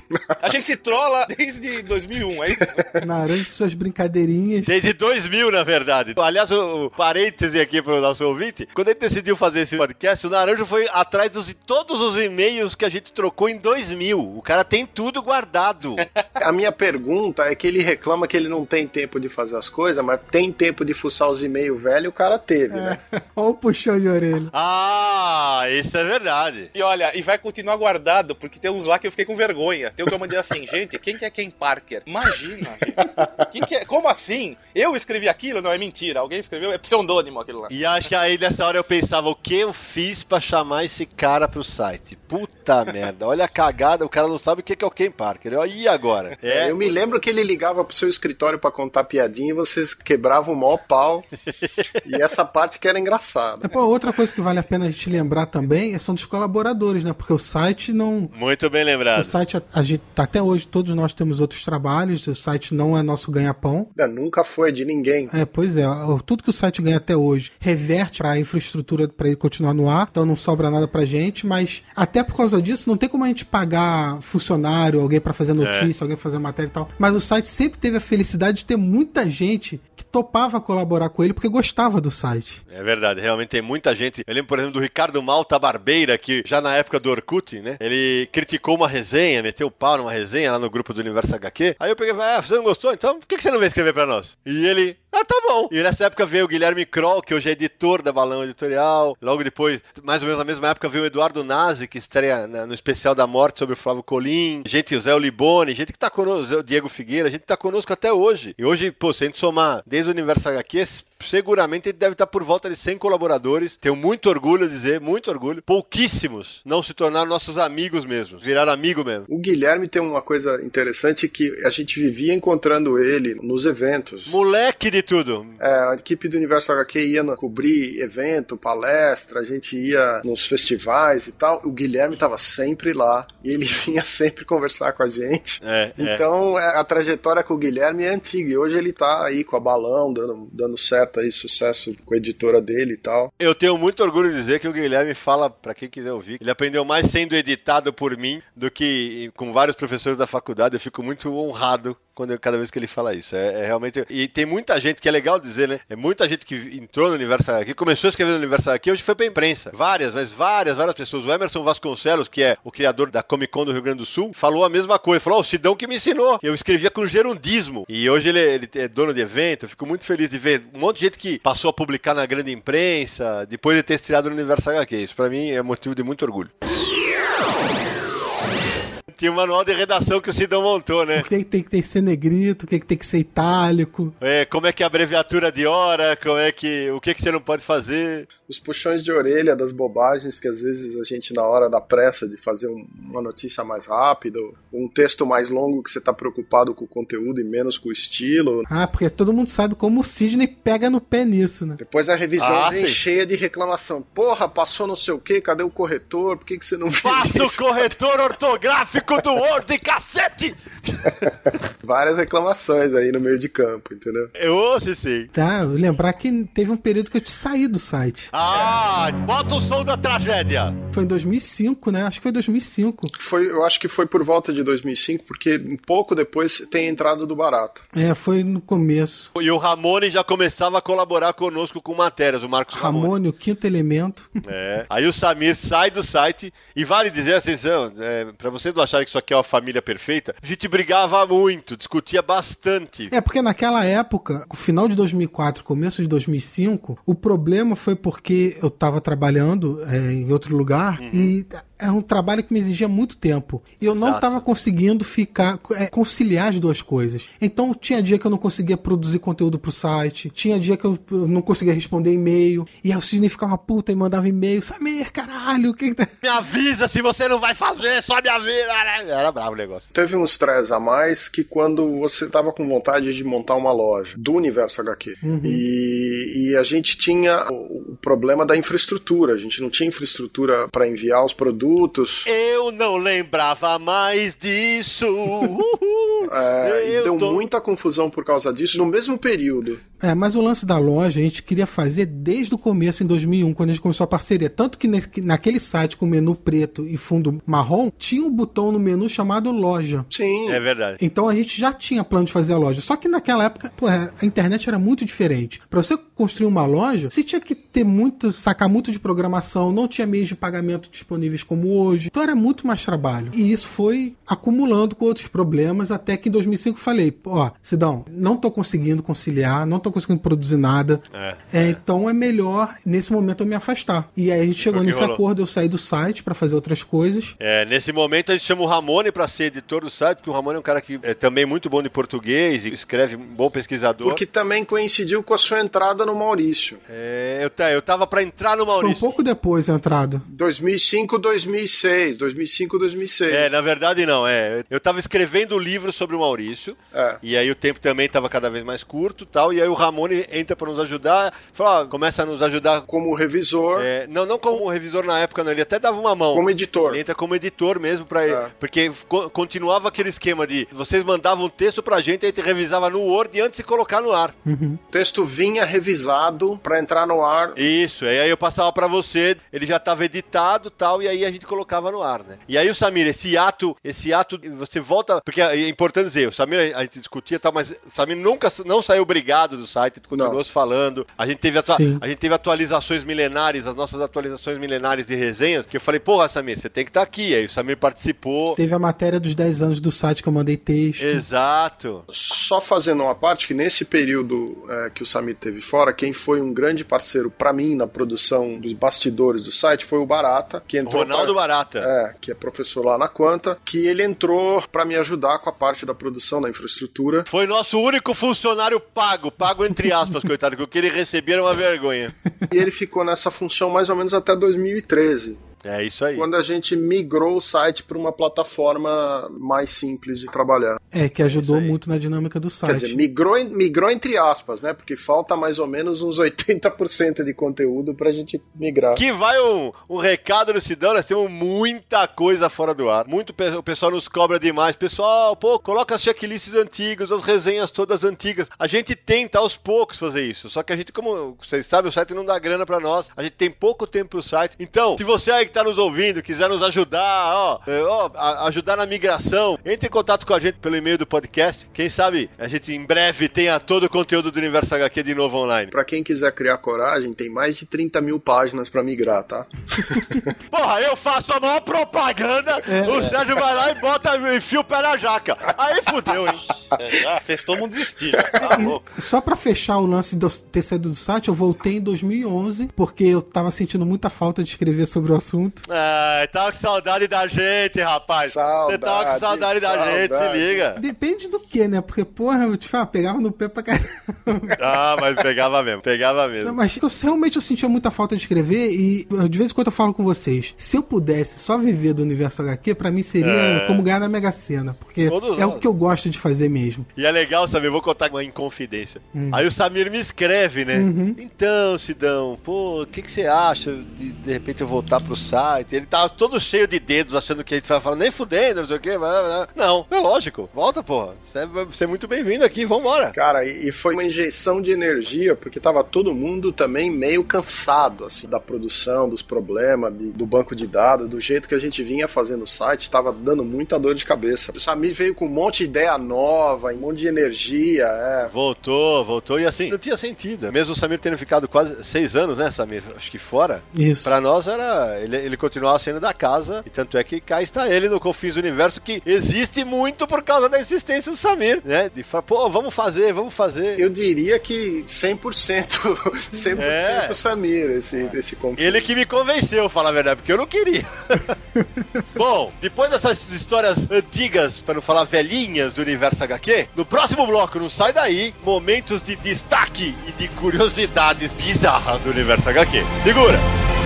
A gente se trola desde 2001, é isso? Naranja suas brincadeirinhas. Desde 2000, na verdade. Aliás, o, o parêntese aqui pro nosso ouvinte, quando ele decidiu fazer esse podcast, o Naranjo foi atrás de todos os e-mails que a gente trocou em 2000. O cara tem tudo guardado. a minha pergunta é que ele reclama que ele não tem tempo de fazer as coisas, mas tem tempo de fuçar os e-mails velhos, o cara teve, é. né? Olha o puxão de orelha. Ah, isso é verdade. E olha, e vai continuar guardado, porque tem uns lá que eu fiquei com vergonha. Tem um que eu mandei assim, gente, quem que é Ken Parker? Imagina, gente. Que é? Como assim? Eu escrevi aquilo? Não, é mentira. Alguém escreveu, é pseudônimo aquilo lá. E acho que aí nessa hora eu pensava, o que eu fiz para chamar esse cara pro site? Puta merda, olha a cagada, o cara não sabe o que é o Ken Parker. E agora? É, eu me lembro que ele ligava pro seu escritório para contar piadinha e vocês quebravam o maior pau. e essa parte que era engraçada. Pô, outra coisa que vale a pena a gente lembrar também são dos colaboradores, né? Porque o site não. Muito bem lembrado. O site, a gente, até hoje, todos nós temos outros trabalhos, o site não é nosso ganha-pão. É, nunca foi de ninguém. É, pois é. Tudo que o site ganha até hoje reverte para a infraestrutura para ele continuar no ar, então não sobra nada pra gente, mas até por causa disso não tem como a gente pagar funcionário, alguém para fazer notícia, é. alguém pra fazer matéria e tal. Mas o site sempre teve a felicidade de ter muita gente topava colaborar com ele porque gostava do site. É verdade, realmente tem muita gente. Eu lembro, por exemplo, do Ricardo Malta Barbeira, que já na época do Orkut, né? Ele criticou uma resenha, meteu o pau numa resenha lá no grupo do Universo HQ. Aí eu peguei e falei, ah, você não gostou? Então por que você não veio escrever pra nós? E ele, ah, tá bom. E nessa época veio o Guilherme Kroll, que hoje é editor da Balão Editorial. Logo depois, mais ou menos na mesma época, veio o Eduardo Nazi, que estreia no especial da morte sobre o Flávio Colim. Gente, o Zé Liboni, gente que tá conosco, o Diego Figueira, gente que tá conosco até hoje. E hoje, pô, se a gente somar desde o Universo HQ, seguramente ele deve estar por volta de 100 colaboradores. Tenho muito orgulho de dizer, muito orgulho. Pouquíssimos não se tornaram nossos amigos mesmo, viraram amigo mesmo. O Guilherme tem uma coisa interessante que a gente vivia encontrando ele nos eventos. Moleque de tudo. É, a equipe do Universo HQ ia cobrir evento, palestra, a gente ia nos festivais e tal. O Guilherme estava sempre lá e ele vinha sempre conversar com a gente. É, é. então é. a trajetória com o Guilherme é antiga e hoje ele está aí com a balão, dando, dando certo aí, sucesso com a editora dele e tal. Eu tenho muito orgulho de dizer que o Guilherme fala, para quem quiser ouvir, ele aprendeu mais sendo editado por mim do que com vários professores da faculdade. Eu fico muito honrado quando cada vez que ele fala isso. É, é, realmente. E tem muita gente que é legal dizer, né? É muita gente que entrou no Universo aqui, começou a escrever no Universo aqui, hoje foi pra imprensa. Várias, mas várias, várias pessoas. O Emerson Vasconcelos, que é o criador da Comic Con do Rio Grande do Sul, falou a mesma coisa. Falou: oh, o Sidão que me ensinou. Eu escrevia com gerundismo. E hoje ele, ele é dono de evento. Eu fico muito feliz de ver um monte de gente que passou a publicar na grande imprensa, depois de ter estreado no Universo HQ. Isso pra mim é motivo de muito orgulho tinha o manual de redação que o Sidão montou, né? O que, tem que ser negrito, o que, tem que ser itálico. É, como é que é a abreviatura de hora, como é que. O que, que você não pode fazer. Os puxões de orelha das bobagens que às vezes a gente, na hora da pressa de fazer um, uma notícia mais rápida, um texto mais longo que você tá preocupado com o conteúdo e menos com o estilo. Ah, porque todo mundo sabe como o Sidney pega no pé nisso, né? Depois a revisão ah, vem sim. cheia de reclamação. Porra, passou não sei o que, cadê o corretor? Por que, que você não fez? Faça o corretor ortográfico do Word, cacete! Várias reclamações aí no meio de campo, entendeu? Eu ouço sim. Tá, lembrar que teve um período que eu te saí do site. Ah, bota o som da tragédia. Foi em 2005, né? Acho que foi 2005. Foi, eu acho que foi por volta de 2005, porque um pouco depois tem a entrada do Barato. É, foi no começo. E o Ramone já começava a colaborar conosco com matérias, o Marcos Ramone. Ramone, o quinto elemento. É. Aí o Samir sai do site e vale dizer assim, é, pra vocês não acharem que isso aqui é uma família perfeita, a gente brigava muito, discutia bastante. É, porque naquela época, no final de 2004, começo de 2005, o problema foi porque eu tava trabalhando é, em outro lugar uhum. e é um trabalho que me exigia muito tempo. E eu não estava conseguindo ficar, é, conciliar as duas coisas. Então tinha dia que eu não conseguia produzir conteúdo pro site, tinha dia que eu, eu não conseguia responder e-mail, e aí o Sidney ficava puta e mandava e-mail, Samir, caralho, o que, que tá... Me avisa se você não vai fazer, só me avisa. Era bravo o negócio. Teve uns stress a mais que quando você tava com vontade de montar uma loja do universo HQ. Uhum. E, e a gente tinha o, o problema da infraestrutura. A gente não tinha infraestrutura para enviar os produtos Eu não lembrava mais disso. é, deu tô... muita confusão por causa disso no mesmo período. É, mas o lance da loja a gente queria fazer desde o começo, em 2001, quando a gente começou a parceria. Tanto que naquele site com menu preto e fundo marrom, tinha um botão no menu chamado loja. Sim. É verdade. Então a gente já tinha plano de fazer a loja. Só que naquela época, pô, a internet era muito diferente. Para você construir uma loja, você tinha que ter muito, sacar muito de programação, não tinha meios de pagamento disponíveis como hoje. Então era muito mais trabalho. E isso foi acumulando com outros problemas até que em 2005 falei, ó, Sidão, não tô conseguindo conciliar, não tô conseguindo produzir nada. É, é, é. Então é melhor nesse momento eu me afastar. E aí a gente chegou nesse rolou. acordo, eu saí do site para fazer outras coisas. É, nesse momento a gente chama o Ramone para ser editor do site, porque o Ramone é um cara que é também muito bom de português e escreve um bom pesquisador. Porque também coincidiu com a sua entrada no Maurício. É, eu, eu tava para entrar no Maurício. Foi um pouco depois da entrada. 2005, 2006. 2005, 2006. É, na verdade não, é. Eu tava escrevendo o livro sobre o Maurício. É. E aí o tempo também tava cada vez mais curto tal. E aí o Ramone entra para nos ajudar. Fala, começa a nos ajudar. Como revisor. É, não, não como revisor na época, não. Ele até dava uma mão. Como editor. Ele entra como editor mesmo para é. Porque co continuava aquele esquema de vocês mandavam um texto pra gente, a gente revisava no Word antes de colocar no ar. Uhum. O texto vinha revisado renderizado para entrar no ar. Isso, e aí eu passava para você, ele já estava editado tal, e aí a gente colocava no ar, né? E aí o Samir, esse ato, esse ato, você volta, porque é importante dizer, o Samir a gente discutia tal, mas o Samir nunca não saiu obrigado do site, continuou se falando. A gente, teve a gente teve atualizações milenares, as nossas atualizações milenares de resenhas, que eu falei, porra, Samir, você tem que estar tá aqui. Aí o Samir participou. Teve a matéria dos 10 anos do site que eu mandei texto. Exato. Só fazendo uma parte que nesse período é, que o Samir teve fora, quem foi um grande parceiro para mim na produção dos bastidores do site foi o Barata, que entrou. Ronaldo pra, Barata. É, que é professor lá na Quanta, que ele entrou para me ajudar com a parte da produção, da infraestrutura. Foi nosso único funcionário pago, pago entre aspas, coitado, que o que ele recebia era uma vergonha. E ele ficou nessa função mais ou menos até 2013. É isso aí. Quando a gente migrou o site para uma plataforma mais simples de trabalhar. É, que ajudou muito na dinâmica do site. Quer dizer, migrou, migrou entre aspas, né? Porque falta mais ou menos uns 80% de conteúdo pra gente migrar. Que vai um, um recado no Sidão, nós temos muita coisa fora do ar. Muito o pessoal nos cobra demais. Pessoal, pô, coloca as checklists antigas, as resenhas todas antigas. A gente tenta aos poucos fazer isso. Só que a gente, como vocês sabem, o site não dá grana pra nós. A gente tem pouco tempo pro site. Então, se você aí que tá nos ouvindo, quiser nos ajudar, ó, é, ó, ajudar na migração, entre em contato com a gente pelo e-mail do podcast. Quem sabe a gente em breve tenha todo o conteúdo do Universo HQ de novo online. Pra quem quiser criar coragem, tem mais de 30 mil páginas pra migrar, tá? Porra, eu faço a maior propaganda, é. o Sérgio vai lá e bota, enfia o pé na jaca. Aí fudeu, hein? É, fez todo mundo desistir. Tá Só pra fechar o lance de ter saído do site, eu voltei em 2011, porque eu tava sentindo muita falta de escrever sobre o assunto assunto. Ah, tava com saudade da gente, rapaz. Você tava com saudade, saudade da gente, se liga. Depende do que, né? Porque, porra, eu te falo, pegava no pé pra caramba. Ah, mas pegava mesmo, pegava mesmo. Não, mas eu, realmente eu sentia muita falta de escrever e de vez em quando eu falo com vocês, se eu pudesse só viver do universo HQ, pra mim seria é... como ganhar na Mega Sena, porque Todos é nós. o que eu gosto de fazer mesmo. E é legal? Eu vou contar uma inconfidência. Hum. Aí o Samir me escreve, né? Uhum. Então, Sidão, pô, o que, que você acha de de repente eu voltar pro site? Ele tava todo cheio de dedos, achando que a gente vai falar, nem fudendo, não sei o quê. Não, é lógico. Volta, porra. Você é muito bem-vindo aqui, vambora. Cara, e foi uma injeção de energia, porque tava todo mundo também meio cansado, assim, da produção, dos problemas, de, do banco de dados, do jeito que a gente vinha fazendo o site, tava dando muita dor de cabeça. O Samir veio com um monte de ideia nova, um monte de energia, é. Voltou, voltou, e assim, não tinha sentido. Mesmo o Samir tendo ficado quase seis anos, né, Samir? Acho que fora. Isso. Pra nós era. Ele, ele continuava sendo da casa, e tanto é que cá está ele no Confins do Universo, que existe muito por causa da existência do Samir, né? De falar, pô, vamos fazer, vamos fazer. Eu diria que 100%, 100% é. Samir, esse, esse Confins. Ele que me convenceu, falar a verdade, porque eu não queria. Bom, depois dessas histórias antigas, para não falar velhinhas do Universo HQ, no próximo bloco, não sai daí, momentos de destaque e de curiosidades bizarras do Universo HQ. Segura!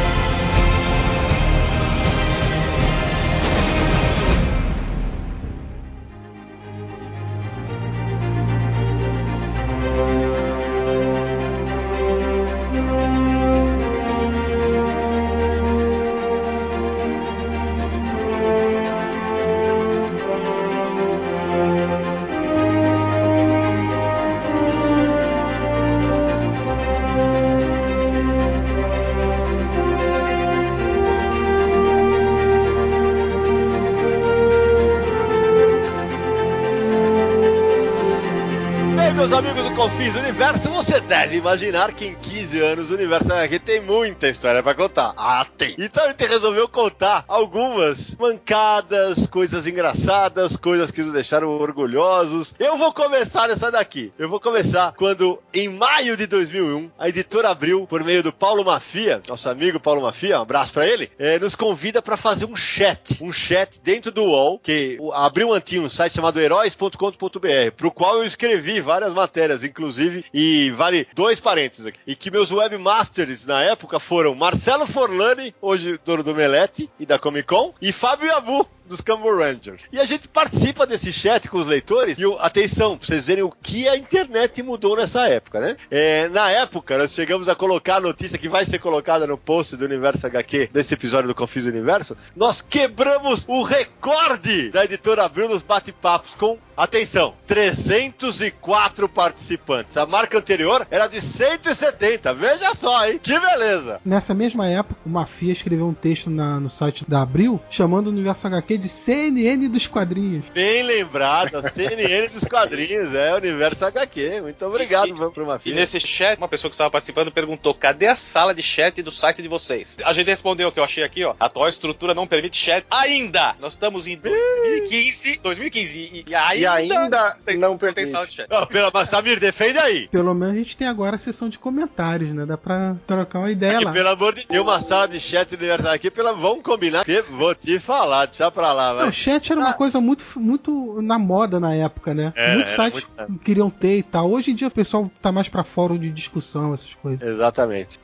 Imaginar que em 15 anos o universo HQ tem muita história para contar. Ah, tem. Então gente resolveu contar algumas mancadas, coisas engraçadas, coisas que nos deixaram orgulhosos. Eu vou começar nessa daqui. Eu vou começar quando, em maio de 2001, a editora Abril, por meio do Paulo Mafia, nosso amigo Paulo Mafia, um abraço para ele, é, nos convida para fazer um chat. Um chat dentro do UOL, que a Abril mantinha um site chamado heróis.com.br, pro qual eu escrevi várias matérias, inclusive, e vale dois parênteses aqui. E que meus webmasters na época foram Marcelo Forlani, hoje dono do Melete e da Comic Con, e Fábio Yabu, dos Cambo Rangers. E a gente participa desse chat com os leitores. E atenção, pra vocês verem o que a internet mudou nessa época, né? É, na época, nós chegamos a colocar a notícia que vai ser colocada no post do Universo HQ desse episódio do Confis Universo. Nós quebramos o recorde da editora Abril nos bate-papos com Atenção, 304 participantes. A marca anterior era de 170. Veja só, hein? Que beleza! Nessa mesma época, o Mafia escreveu um texto na, no site da Abril chamando o Universo HQ de CNN dos quadrinhos. Bem lembrado, a CNN dos quadrinhos, é Universo HQ. Muito obrigado, vamos pro Mafia. E nesse chat, uma pessoa que estava participando perguntou: cadê a sala de chat do site de vocês? A gente respondeu o que eu achei aqui, ó. A atual estrutura não permite chat ainda. Nós estamos em 2015. 2015 e, e ainda. E ainda tem- não tem permite. sala de chat. Não, pela, mas Samir, defende aí. Pelo menos a gente tem agora a sessão de comentários, né? Dá pra trocar uma ideia Porque, lá. pelo amor de Deus, uma sala de chat do Universo HQ, pela, vamos combinar, que vou te falar, deixa pra lá, vai. O chat era uma coisa muito, muito na moda na época, né? Era, Muitos era sites muito- queriam ter e tal. Hoje em dia o pessoal tá mais pra fórum de discussão, essas coisas. Exatamente.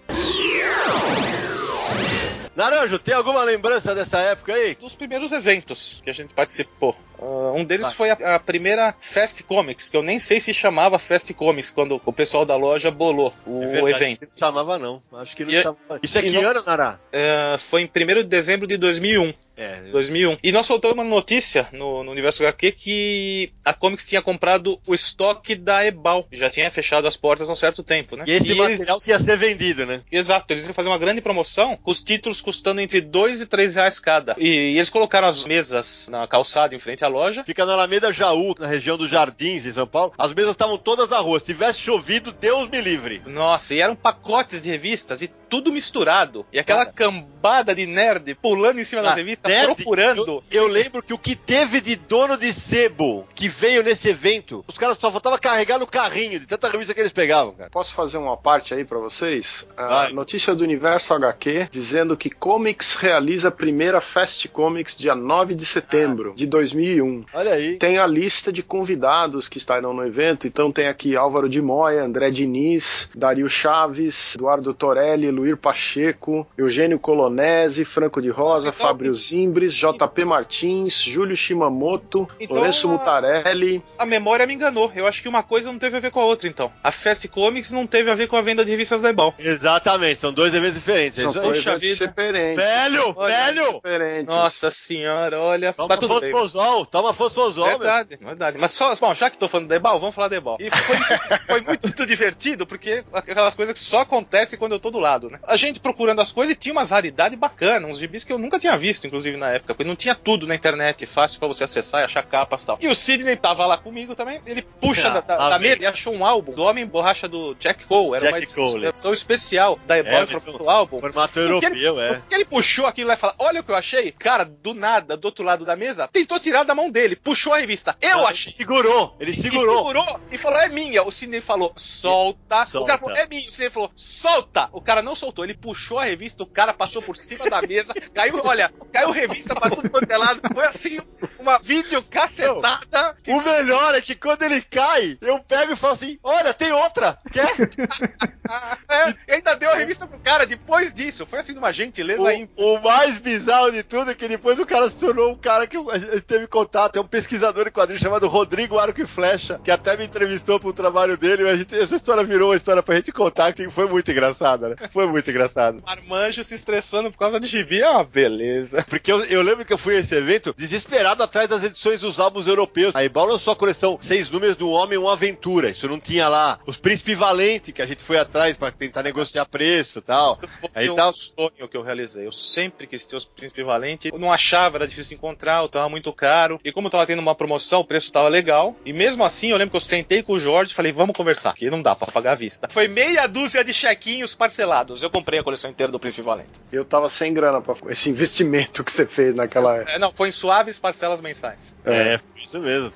Naranjo, tem alguma lembrança dessa época aí? Dos primeiros eventos que a gente participou. Ah, um deles Vai. foi a, a primeira Fast Comics, que eu nem sei se chamava Fast Comics quando o pessoal da loja bolou o É verdade, evento. Não chamava, não. Acho que não E- chamava. Isso é e que nós- ano, Nará? Ah, foi em 1 de dezembro de 2001. É, 2001. E nós soltamos uma notícia no, no Universo HQ que a Comics tinha comprado o estoque da Ebal. Já tinha fechado as portas há um certo tempo, né? E esse eles- material que ia ser vendido, né? Exato, eles iam fazer uma grande promoção, com os títulos custando entre 2 e 3 reais cada. E, e eles colocaram as mesas na calçada em frente à loja. Fica na Alameda Jaú, na região dos Jardins, em São Paulo. As mesas estavam todas na rua. Se tivesse chovido, Deus me livre. Nossa, e eram pacotes de revistas e tudo misturado. E aquela Cara. cambada de nerd pulando em cima das Ah, revistas, nerd, procurando. Eu, eu lembro que o que teve de dono de sebo que veio nesse evento, os caras só faltava carregar no carrinho de tanta revista que eles pegavam, cara. Posso fazer uma parte aí pra vocês? A notícia do Universo HQ dizendo que Comics realiza a primeira Fast Comics dia 9 de setembro de 2001. Olha aí. Tem a lista de convidados que estarão no evento, então tem aqui Álvaro de Moya, André Diniz, Dario Chaves, Eduardo Torelli, Luir Pacheco, Eugênio Colonese, Franco de Rosa, Nossa, então- Fábio Zimbres, JP Martins, Júlio Shimamoto, Então, Lourenço a- Mutarelli. A memória me enganou. Eu acho que uma coisa não teve a ver com a outra, então. A Fast Comics não teve a ver com a venda de revistas da Ebal. Exatamente, são dois eventos diferentes. São é dois eventos diferentes. Velho, Olha, velho! Nossa senhora, olha. Tá tudo bem. Toma fosfosol, meu. Verdade, verdade. Mas só, bom, já que tô falando de Ebal, vamos falar de Ebal. E foi, foi muito, muito divertido, porque aquelas coisas que só acontecem quando eu tô do lado, né? A gente procurando as coisas e tinha umas raridades bacanas, uns gibis que eu nunca tinha visto, inclusive na época, porque não tinha tudo na internet, fácil pra você acessar e achar capas e tal. E o Sidney tava lá comigo também, ele puxa da, da- Ah, da amei. mesa e achou um álbum do Homem Borracha do Jack Cole, era Jack uma edição especial da Ebal É, formato do álbum. Formato europeu, é. Porque ele puxou aquilo lá e falou: Olha o que eu achei. Cara, do nada, do outro lado da mesa, tentou tirar da mão dele, puxou a revista. Eu Ele achei. Segurou, ele E segurou. segurou e falou: É minha. O Sidney falou: Solta. O Solta. cara falou: É minha. O Sidney falou: Solta. O cara não soltou. Ele puxou a revista, o cara passou por cima da mesa, caiu, olha, caiu revista pra tudo quanto é lado. Foi assim, uma videocacetada. O melhor é que quando ele cai, eu pego e falo assim: Olha, tem outra! Quer? É, e ainda deu a revista pro cara depois disso. Foi assim, de uma gentileza aí. O, o mais bizarro de tudo é que depois o cara se tornou um cara que teve contato. É um pesquisador de quadrinhos chamado Rodrigo Arco e Flecha, que até me entrevistou pro trabalho dele. E a gente, essa história virou uma história pra gente contar, que foi muito engraçada, né? Foi muito engraçado. Marmanjo se estressando por causa de gibi. Ah, beleza. Porque eu, eu lembro que eu fui a esse evento desesperado atrás das edições dos álbuns europeus. A Ebal lançou a coleção Seis Números do Homem Uma Aventura. Isso não tinha lá. Os Príncipe Valente, que a gente foi atrás pra tentar negociar preço e tal. Isso foi Aí um tá- sonho que eu realizei. Eu sempre quis ter os Príncipe Valente. Eu não achava, era difícil encontrar, eu tava muito caro. E como eu tava tendo uma promoção, o preço tava legal. E mesmo assim, eu lembro que eu sentei com o Jorge e falei, vamos conversar, que não dá pra pagar à vista. Foi meia dúzia de chequinhos parcelados. Eu comprei a coleção inteira do Príncipe Valente. Eu tava sem grana pra esse investimento que você fez naquela época. É, não, foi em suaves parcelas mensais. É, isso mesmo.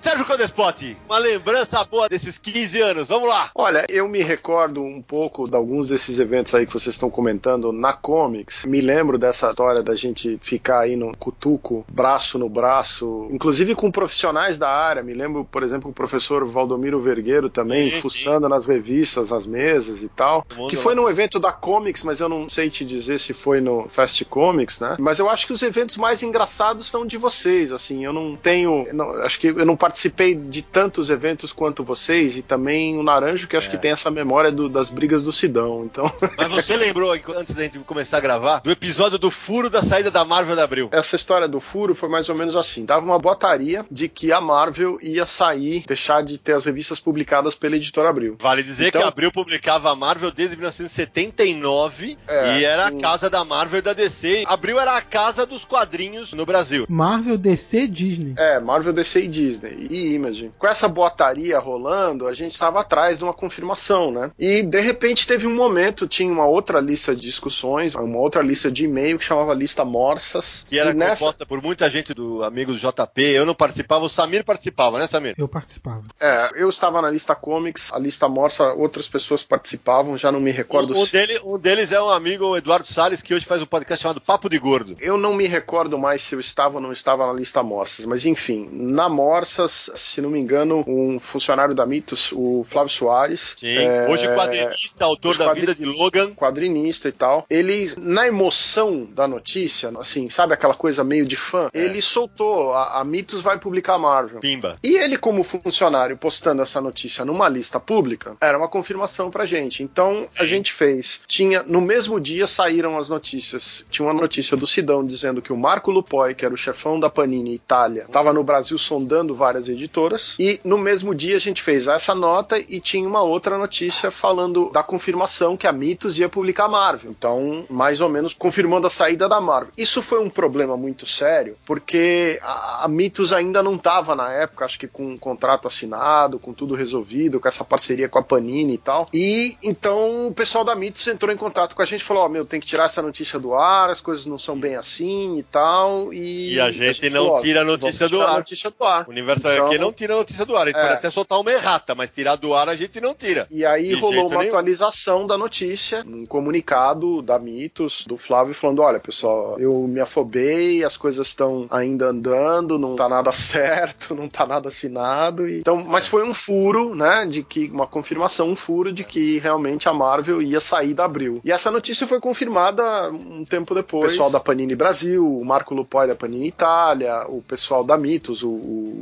Sérgio Codespot, uma lembrança boa desses 15 anos, vamos lá! Olha, eu me recordo um pouco de alguns desses eventos aí que vocês estão comentando na Comics. Me lembro dessa história da gente ficar aí no cutuco, braço no braço, inclusive com profissionais da área. Me lembro, por exemplo, o professor Valdomiro Vergueiro também, Sim, fuçando nas revistas, nas mesas e tal. Que foi num evento da Comics, mas eu não sei te dizer se foi no Fast Comics, né? Mas eu acho que os eventos mais engraçados são de vocês, assim. Eu não tenho. não- acho que eu não participei de tantos eventos quanto vocês, e também o Naranjo, que acho É. que tem essa memória do- das brigas do Sidão. Então, Mas você lembrou, antes da gente começar a gravar, do episódio do furo da saída da Marvel da Abril. essa história do furo foi mais ou menos assim: dava uma botaria de que a Marvel ia sair, deixar de ter as revistas publicadas pela editora Abril. Vale dizer Então- que a Abril publicava a Marvel desde 1979 É, e era sim. a casa da Marvel e da DC. Abril era a casa dos quadrinhos no Brasil. Marvel, DC, Disney. É, Marvel, DC e Disney e Image. Com essa botaria rolando, a gente estava atrás de uma confirmação, né? E de repente teve um momento, tinha uma outra lista de discussões, uma outra lista de e-mail que chamava lista Morsas. Que era e nessa, composta por muita gente do amigo do JP. Eu não participava, o Samir participava, né, Samir? Eu participava. é, eu estava na lista Comics, a lista Morsa, outras pessoas participavam, já não me recordo Um, um se dele- um deles é um amigo, o Eduardo Salles, que hoje faz um podcast chamado Papo de Gordo. Eu não me recordo mais se eu estava ou não estava na lista Morsas, mas enfim, na Morsas, se não me engano, um funcionário da Mitos, o Flávio Soares. Sim. é, Hoje quadrinista, autor da vida de Logan. quadrinista e tal, ele, na emoção da notícia, assim, sabe aquela coisa meio de fã, É. ele soltou, a, a Mitos vai publicar a Marvel. Pimba. E ele, como funcionário, postando essa notícia numa lista pública, era uma confirmação pra gente. Então, a gente fez. Tinha, no mesmo dia saíram as notícias. Tinha uma notícia do Sidão dizendo que o Marco Lupoi, que era o chefão da Panini Itália, estava no Brasil sondando várias editoras. E no mesmo dia a gente fez essa nota e tinha uma outra notícia falando da confirmação que a Mitos ia publicar a Marvel. Então, mais ou menos confirmando a saída da Marvel. Isso foi um problema muito sério, porque a, a Mitos ainda não estava na época, acho que com um contrato assinado, com tudo resolvido, com essa parceria com a Panini e tal. E então o pessoal da Mitos entrou em contato com a gente e falou: Ó, meu, tem que tirar essa notícia do ar, as coisas não são bem assim e tal. E, E a gente não falou, tira a notícia do tirar a ar. notícia do ar. O Universo Então- HQ não tira a notícia do ar. A gente É. pode até soltar uma errata, mas tirar do ar a gente não tira. E aí De rolou uma nenhum. atualização da notícia, um comunicado da Mitos, do Flávio, falando: olha, pessoal, eu me afobei, as coisas estão ainda andando, não tá nada certo, não tá nada assinado. E... Então, mas foi um furo, né? De que, uma confirmação, um furo de que realmente a Marvel ia sair da Abril. E essa notícia foi confirmada um tempo depois. O pessoal da Panini Brasil, o Marco Lupoi da Panini Itália, o pessoal da Mitos, o,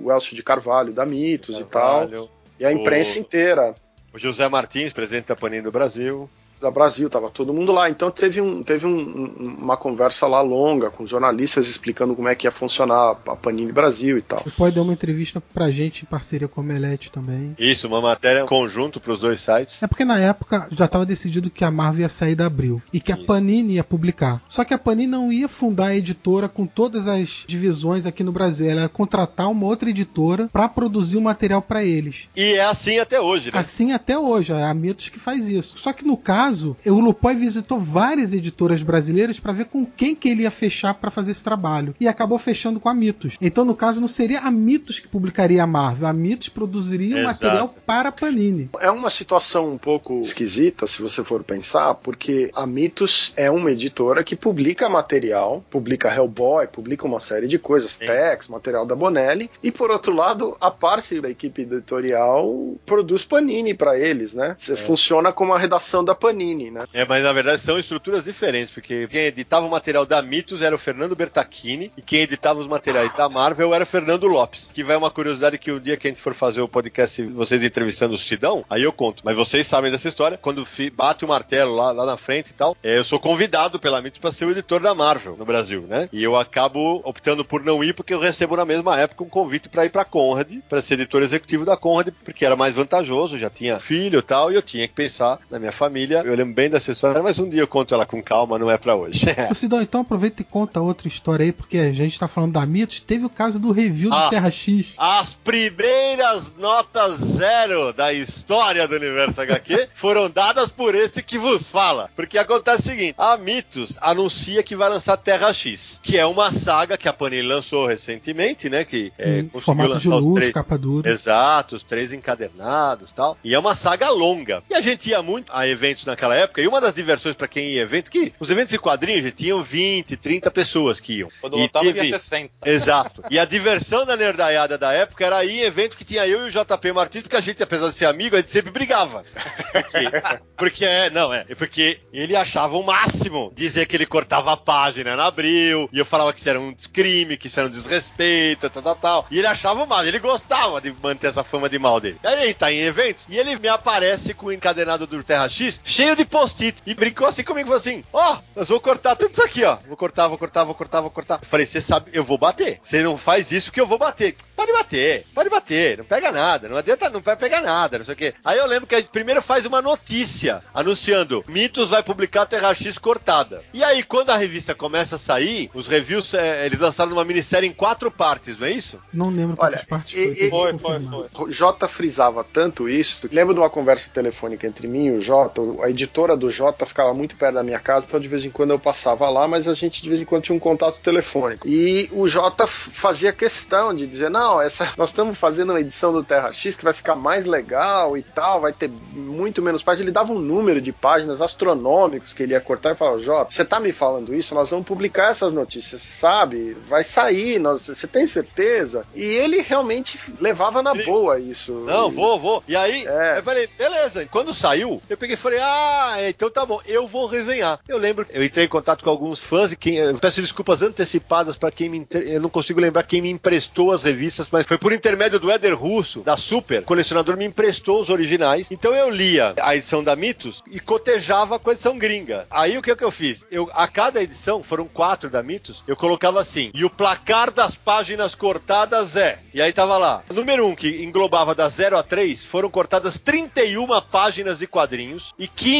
o Elcio de Carvalho da Mitos e tal. Carvalho. E a imprensa O- inteira O José Martins, presidente da Panini do Brasil. Da Brasil, tava todo mundo lá. Então teve, um, teve um- um- uma conversa lá longa com jornalistas explicando como é que ia funcionar a Panini Brasil e tal. O Poi deu uma entrevista pra gente em parceria com a Omelete também. Isso, uma matéria conjunto para os dois sites. É porque na época já estava decidido que a Marvel ia sair da Abril e que a Isso. Panini ia publicar. Só que a Panini não ia fundar a editora com todas as divisões aqui no Brasil. Ela ia contratar uma outra editora para produzir o material para eles. E é assim até hoje, né? Assim até hoje, é a Mitos que faz isso. Só que no caso, o Lupoi visitou várias editoras brasileiras para ver com quem que ele ia fechar para fazer esse trabalho. E acabou fechando com a Mitos. Então, no caso, não seria a Mitos que publicaria a Marvel. A Mitos produziria o Exato. material para a Panini. É uma situação um pouco esquisita, se você for pensar, porque a Mitos é uma editora que publica material, publica Hellboy, publica uma série de coisas, Sim. Tex, material da Bonelli, e por outro lado, a parte da equipe editorial produz Panini para eles, né? Funciona como a redação da Panini, né? É, mas na verdade são estruturas diferentes, porque quem editava o material da Mitos era o Fernando Bertacchini e quem editava os materiais da Marvel era o Fernando Lopes. Que vai uma curiosidade que o dia que a gente for fazer o podcast, vocês entrevistando o Sidão, aí eu conto. Mas vocês sabem dessa história, quando bate o martelo lá, lá na frente e tal, é, eu sou convidado pela Mitos para ser o editor da Marvel no Brasil, né? E eu acabo optando por não ir porque eu recebo na mesma época um convite para ir para Conrad, para ser editor executivo da Conrad, porque era mais vantajoso, já tinha filho e tal, e eu tinha que pensar na minha família. eu lembro bem dessa história, mas um dia eu conto ela com calma, não é pra hoje. Ô, Sidão, então aproveita e conta outra história aí, porque a gente tá falando da Mitos. Teve o caso do review Ah. do Terra X. As primeiras notas zero da história do universo HQ foram dadas por esse que vos fala. Porque acontece o seguinte: a Mitos anuncia que vai lançar Terra X, que é uma saga que a Panini lançou recentemente, né? Que é, conseguiu formato de luxo, três. capa dura. Exato, os três encadernados e tal. E é uma saga longa. E a gente ia muito a eventos naquela época. E uma das diversões pra quem ia em evento, que os eventos de quadrinhos, gente, tinham 20, 30 pessoas que iam. Quando E lotava, teve- ia 60. Exato. E a diversão da nerdaiada da época era ir em evento que tinha eu e o JP Martins, porque a gente, apesar de ser amigo, a gente sempre brigava. Porque, porque é, não, é, é porque ele achava o máximo dizer que ele cortava a página na Abril, e eu falava que isso era um crime, que isso era um desrespeito, tal, tal, tal. E ele achava o máximo, ele gostava de manter essa fama de mal dele. Aí ele tá em eventos, e ele me aparece com o encadenado do Terra X, cheio de post-it, e brincou assim comigo, falou assim, ó, nós vamos cortar tudo isso aqui, ó. Vou cortar, vou cortar, vou cortar, vou cortar. Eu falei, você sabe, eu vou bater. Você não faz isso que eu vou bater. Pode bater, pode bater, não pega nada, não adianta, não vai pegar nada, não sei o quê. Aí eu lembro que a gente primeiro faz uma notícia anunciando: Mitos vai publicar Terra X cortada. E aí, quando a revista começa a sair, os reviews, é, eles lançaram uma minissérie em quatro partes, não é isso? Não lembro Olha, quantas partes e- foi. e- Foi, foi, foi. O Jota frisava tanto isso. Lembro de uma conversa telefônica entre mim e o Jota. A editora do Jota ficava muito perto da minha casa, então de vez em quando eu passava lá, mas a gente de vez em quando tinha um contato telefônico. E o Jota fazia questão de dizer: não, essa, nós estamos fazendo uma edição do Terra X que vai ficar mais legal e tal, vai ter muito menos páginas. Ele dava um número de páginas astronômicos que ele ia cortar e falava: Jota, você tá me falando isso? Nós vamos publicar essas notícias, sabe? Vai sair, nós- você tem certeza? E ele realmente levava na Ele- boa isso. Não, E- vou, vou. E aí, É. eu falei, beleza. Quando saiu, eu peguei e falei, ah, é, então tá bom, eu vou resenhar. Eu lembro, eu entrei em contato com alguns fãs e quem, eu peço desculpas antecipadas pra quem me, eu não consigo lembrar quem me emprestou as revistas, mas foi por intermédio do Éder Russo, da Super, o colecionador me emprestou os originais. Então eu lia a edição da Mitos e cotejava com a edição gringa. Aí o que, que eu fiz? Eu, a cada edição, foram quatro da Mitos, eu colocava assim, e o placar das páginas cortadas é. E aí tava lá, número um, que englobava da 0 a 3, foram cortadas 31 páginas de quadrinhos e 15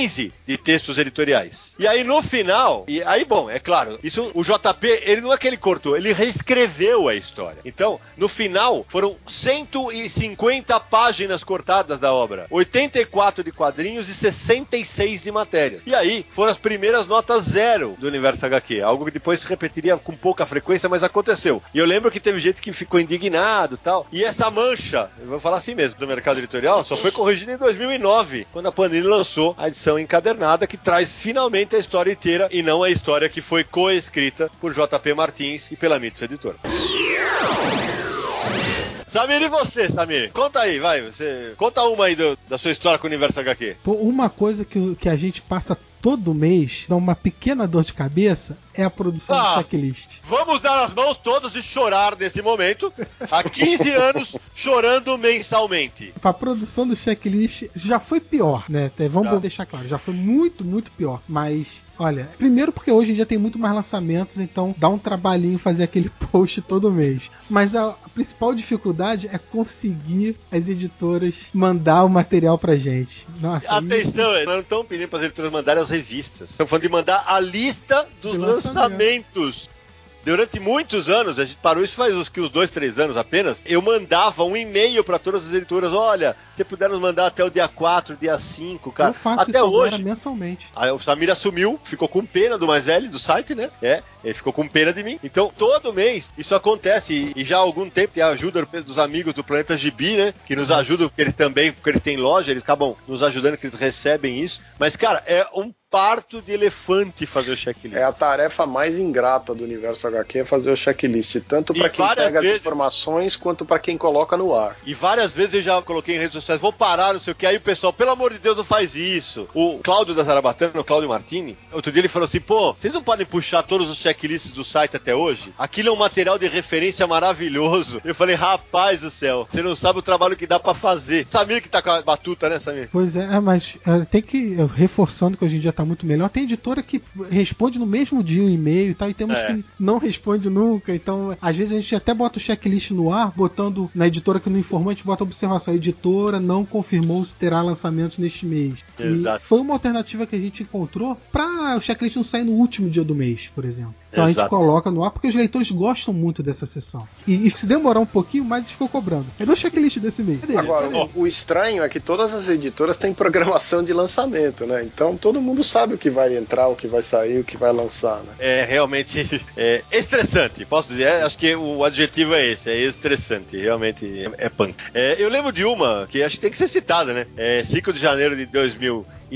de textos editoriais. E aí no final, e aí bom, é claro, isso o JP, ele não é que ele cortou, ele reescreveu a história. Então, no final, foram 150 páginas cortadas da obra, 84 de quadrinhos e 66 de matérias. E aí foram as primeiras notas zero do universo HQ, algo que depois se repetiria com pouca frequência, mas aconteceu. E eu lembro que teve gente que ficou indignado tal. E essa mancha, eu vou falar assim mesmo, do mercado editorial, só foi corrigida em 2009, quando a Panini lançou a edição encadernada que traz finalmente a história inteira e não a história que foi coescrita por JP Martins e pela Mitos Editora. Samir, e você, Samir? Conta aí, vai. Você conta uma aí do- da sua história com o universo HQ. Pô, uma coisa que, que a gente passa todo mês, dá uma pequena dor de cabeça, é a produção Ah. do checklist. Vamos dar as mãos todos e chorar nesse momento. Há 15 anos chorando mensalmente. A produção do checklist já foi pior, né? Vamos Tá. deixar claro, já foi muito, muito pior. Mas, olha, primeiro porque hoje em dia tem muito mais lançamentos, então dá um trabalhinho fazer aquele post todo mês. Mas a, principal dificuldade é conseguir as editoras mandar o material pra gente. Nossa, isso- Atenção, nós não estamos pedindo para as editoras mandarem as revistas. Estamos falando de mandar a lista dos lançamento. lançamentos. Durante muitos anos, a gente parou isso faz uns, que uns dois, três anos apenas, eu mandava um e-mail para todas as editoras, olha, se puder nos mandar até o dia 4, dia 5, cara. eu faço até isso hoje. mensalmente. Aí o Samir assumiu, ficou com pena do mais velho do site, né? É, ele ficou com pena de mim. Então, todo mês isso acontece e, e já há algum tempo tem a ajuda dos amigos do Planeta Gibi, né? Que nos ajudam, porque eles também, porque eles têm loja, eles acabam nos ajudando, que eles recebem isso. Mas, cara, é um parto de elefante fazer o checklist. É a tarefa mais ingrata do universo HQ é fazer o checklist, tanto para quem pega vezes- as informações quanto para quem coloca no ar. E várias vezes eu já coloquei em redes sociais, vou parar, não sei o que. Aí o pessoal, pelo amor de Deus, não faz isso. O Cláudio da Zarabatana, o Cláudio Martini, outro dia ele falou assim: pô, vocês não podem puxar todos os checklists do site até hoje? Aquilo é um material de referência maravilhoso. Eu falei, rapaz do céu, você não sabe o trabalho que dá pra fazer. Samir que tá com a batuta, né, Samir? Pois é, mas é, tem que. Reforçando que hoje em dia tá tá muito melhor. Tem editora que responde no mesmo dia o e-mail e tal, e temos É. que não responde nunca. Então, às vezes a gente até bota o checklist no ar, botando na editora que não informou, a gente bota a observação. A editora não confirmou se terá lançamentos neste mês. Exato. E foi uma alternativa que a gente encontrou para o checklist não sair no último dia do mês, por exemplo. Então a gente Exato. coloca no ar porque os leitores gostam muito dessa sessão. E, e se demorar um pouquinho mais, eles ficam cobrando. Cadê o checklist desse mês? Cadê? Agora, Cadê? o, o estranho é que todas as editoras têm programação de lançamento, né? Então todo mundo sabe o que vai entrar, o que vai sair, o que vai lançar, né? É realmente é, estressante, posso dizer? É, Acho que o adjetivo é esse, é estressante, realmente é, é punk. É, eu lembro de uma que acho que tem que ser citada, né? É 5 de janeiro de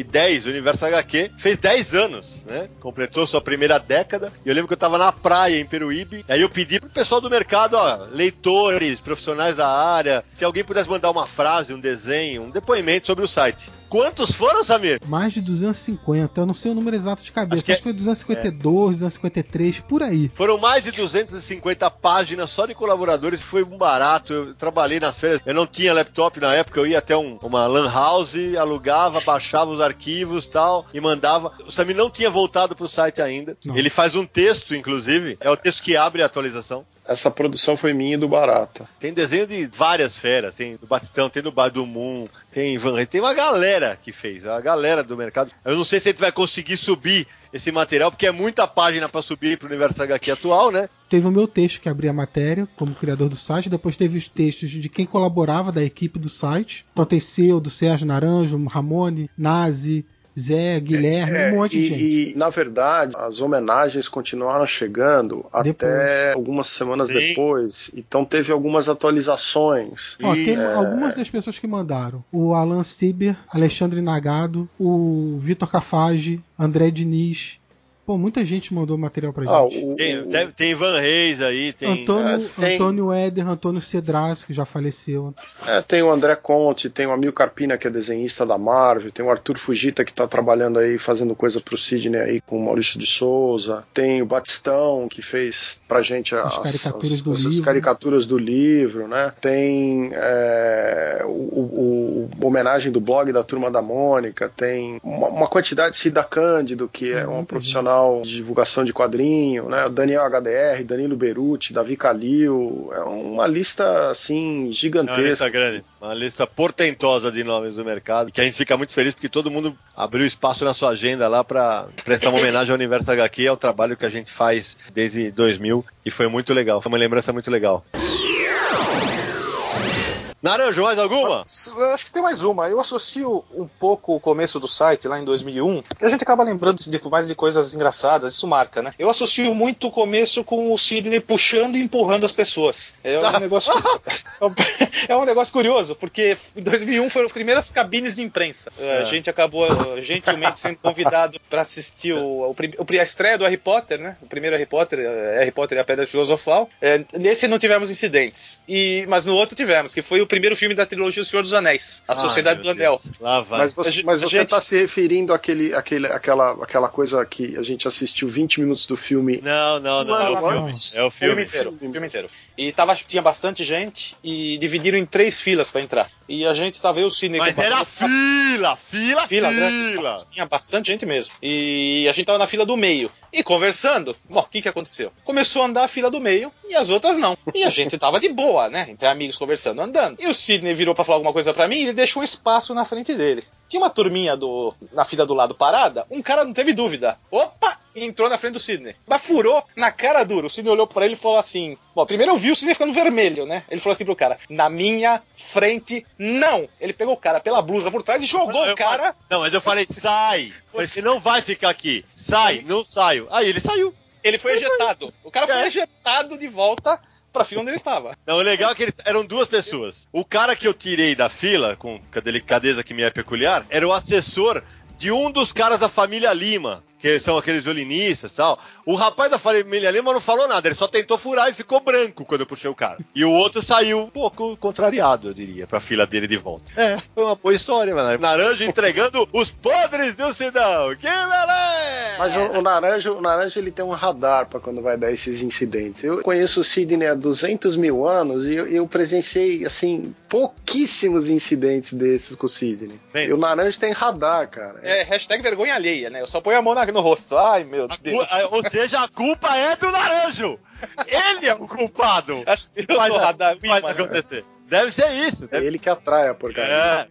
2010, o Universo HQ fez 10 anos, né? Completou sua primeira década. E eu lembro que eu tava na praia em Peruíbe, aí eu pedi pro pessoal do mercado, ó, leitores, profissionais da área, se alguém pudesse mandar uma frase, um desenho, um depoimento sobre o site. Quantos foram, Samir? Mais de 250, eu não sei o número exato de cabeça, Acho que acho que, é- foi 252, 253, por aí. Foram mais de 250 páginas só de colaboradores, foi um barato. Eu trabalhei nas férias, eu não tinha laptop na época, eu ia até um- uma lan house, alugava, baixava os arquivos tal, e mandava. O Samir não tinha voltado pro site ainda. Não. Ele faz um texto, inclusive, é o texto que abre a atualização. Essa produção foi minha e do Barata. Tem desenho de várias feras, tem do Batistão, tem do Badu Moon, tem Van tem uma galera que fez, a galera do mercado. Eu não sei se a gente vai conseguir subir esse material, porque é muita página pra subir pro universo HQ atual, né? Teve o meu texto que abria a matéria como criador do site, depois teve os textos de quem colaborava da equipe do site. Então tem seu, do Sérgio Naranjo, Ramone, Nazi, Zé, Guilherme, É, um monte de e, gente. e, na verdade, as homenagens continuaram chegando Depois. até algumas semanas Sim. depois. Então teve algumas atualizações. Ó, tem é. algumas das pessoas que mandaram. O Alan Sieber, Alexandre Nagado, o Vitor Cafage, André Diniz. Pô, muita gente mandou material pra Ah, gente. o, Tem, o- tem, Van Reis aí, tem. Antônio, é, tem- Antônio Éder, Antônio Cedras, que já faleceu. é, tem o André Conte, tem o Amil Carpina, que é desenhista da Marvel, tem o Arthur Fujita, que tá trabalhando aí, fazendo coisa pro Sidney aí com o Maurício de Souza, tem o Batistão, que fez pra gente as, As caricaturas do as livro. caricaturas do livro, né? Tem é, o, o- o- homenagem do blog da Turma da Mônica, tem uma, uma quantidade, Cida Cândido, que é uma muita profissional de divulgação de quadrinho, né? O Daniel HDR, Danilo Beruti, Davi Calil, é uma lista, assim, É uma gigantesca. lista grande, uma lista portentosa de nomes do mercado, que a gente fica muito feliz porque todo mundo abriu espaço na sua agenda lá pra prestar uma homenagem ao Universo HQ, ao trabalho que a gente faz desde 2000 e foi muito legal, foi uma lembrança muito legal. Naranjo, mais alguma? Eu acho que tem mais uma. Eu associo um pouco o começo do site, lá em 2001, que a gente acaba lembrando de, mais de coisas engraçadas, isso marca, né? Eu associo muito o começo com o Sidney puxando e empurrando as pessoas. É um negócio, é um negócio curioso, porque em 2001 foram as primeiras cabines de imprensa. A gente acabou uh, gentilmente sendo convidado para assistir o, o, a estreia do Harry Potter, né? O primeiro Harry Potter, eh, Harry Potter e a Pedra Filosofal. É, nesse não tivemos incidentes, e, mas no outro tivemos, que foi o primeiro filme da trilogia O Senhor dos Anéis, A Sociedade Ai, do Anel. Lá vai. Mas você, mas você gente- tá se referindo àquele, àquele, àquela, àquela coisa que a gente assistiu 20 minutos do filme. Não, não, não, Não, é o não, filme. não. É o O filme filme. inteiro, o filme inteiro. E tava, tinha bastante gente e dividiram em três filas pra entrar. E a gente tava eu, o Cine Mas era bastante- fila, fila, fila, fila. né? Tinha bastante gente mesmo. E a gente tava na fila do meio. E conversando, bom, o que que aconteceu? Começou a andar a fila do meio e as outras não. E a gente tava de boa, né? Entre amigos conversando, andando. E o Sidney virou pra falar alguma coisa pra mim e ele deixou um espaço na frente dele. Tinha uma turminha do, na fila do lado parada, um cara não teve dúvida. Opa! E entrou na frente do Sidney. Mas furou na cara dura. O Sidney olhou pra ele e falou assim: Bom, primeiro eu vi o Sidney ficando vermelho, né? Ele falou assim pro cara: Na minha frente, não. Ele pegou o cara pela blusa por trás e jogou Eu o cara. Não, mas eu falei, sai. Você não vai ficar aqui. Sai, não saio. Aí ele saiu. Ele foi ejetado. O cara foi É. ejetado de volta pra fila onde ele estava. Não, o legal é que ele- eram duas pessoas. O cara que eu tirei da fila, com a delicadeza que me é peculiar, era o assessor de um dos caras da família Lima, que são aqueles violinistas e tal. O rapaz da família Lima não falou nada, ele só tentou furar e ficou branco quando eu puxei o cara. E o outro saiu um pouco contrariado, eu diria, pra fila dele de volta. É, foi uma boa história, mano. Naranja entregando os podres do Sidão. Que beleza! Mas o, o Naranjo, o Naranjo ele tem um radar para quando vai dar esses incidentes. Eu conheço o Sidney há 200 mil anos e eu, eu presenciei, assim, pouquíssimos incidentes desses com o Sidney. Bem, E o Naranjo tem radar, cara. É, hashtag vergonha alheia, né? Eu só ponho a mão na- no rosto. Ai, meu A Deus. Ou seja, a culpa é do Naranjo! Ele é o culpado! Acho que eu Faz, sou a- radar faz imã, né? acontecer. Deve ser isso. É Deve... ele que atrai a porcaria. É.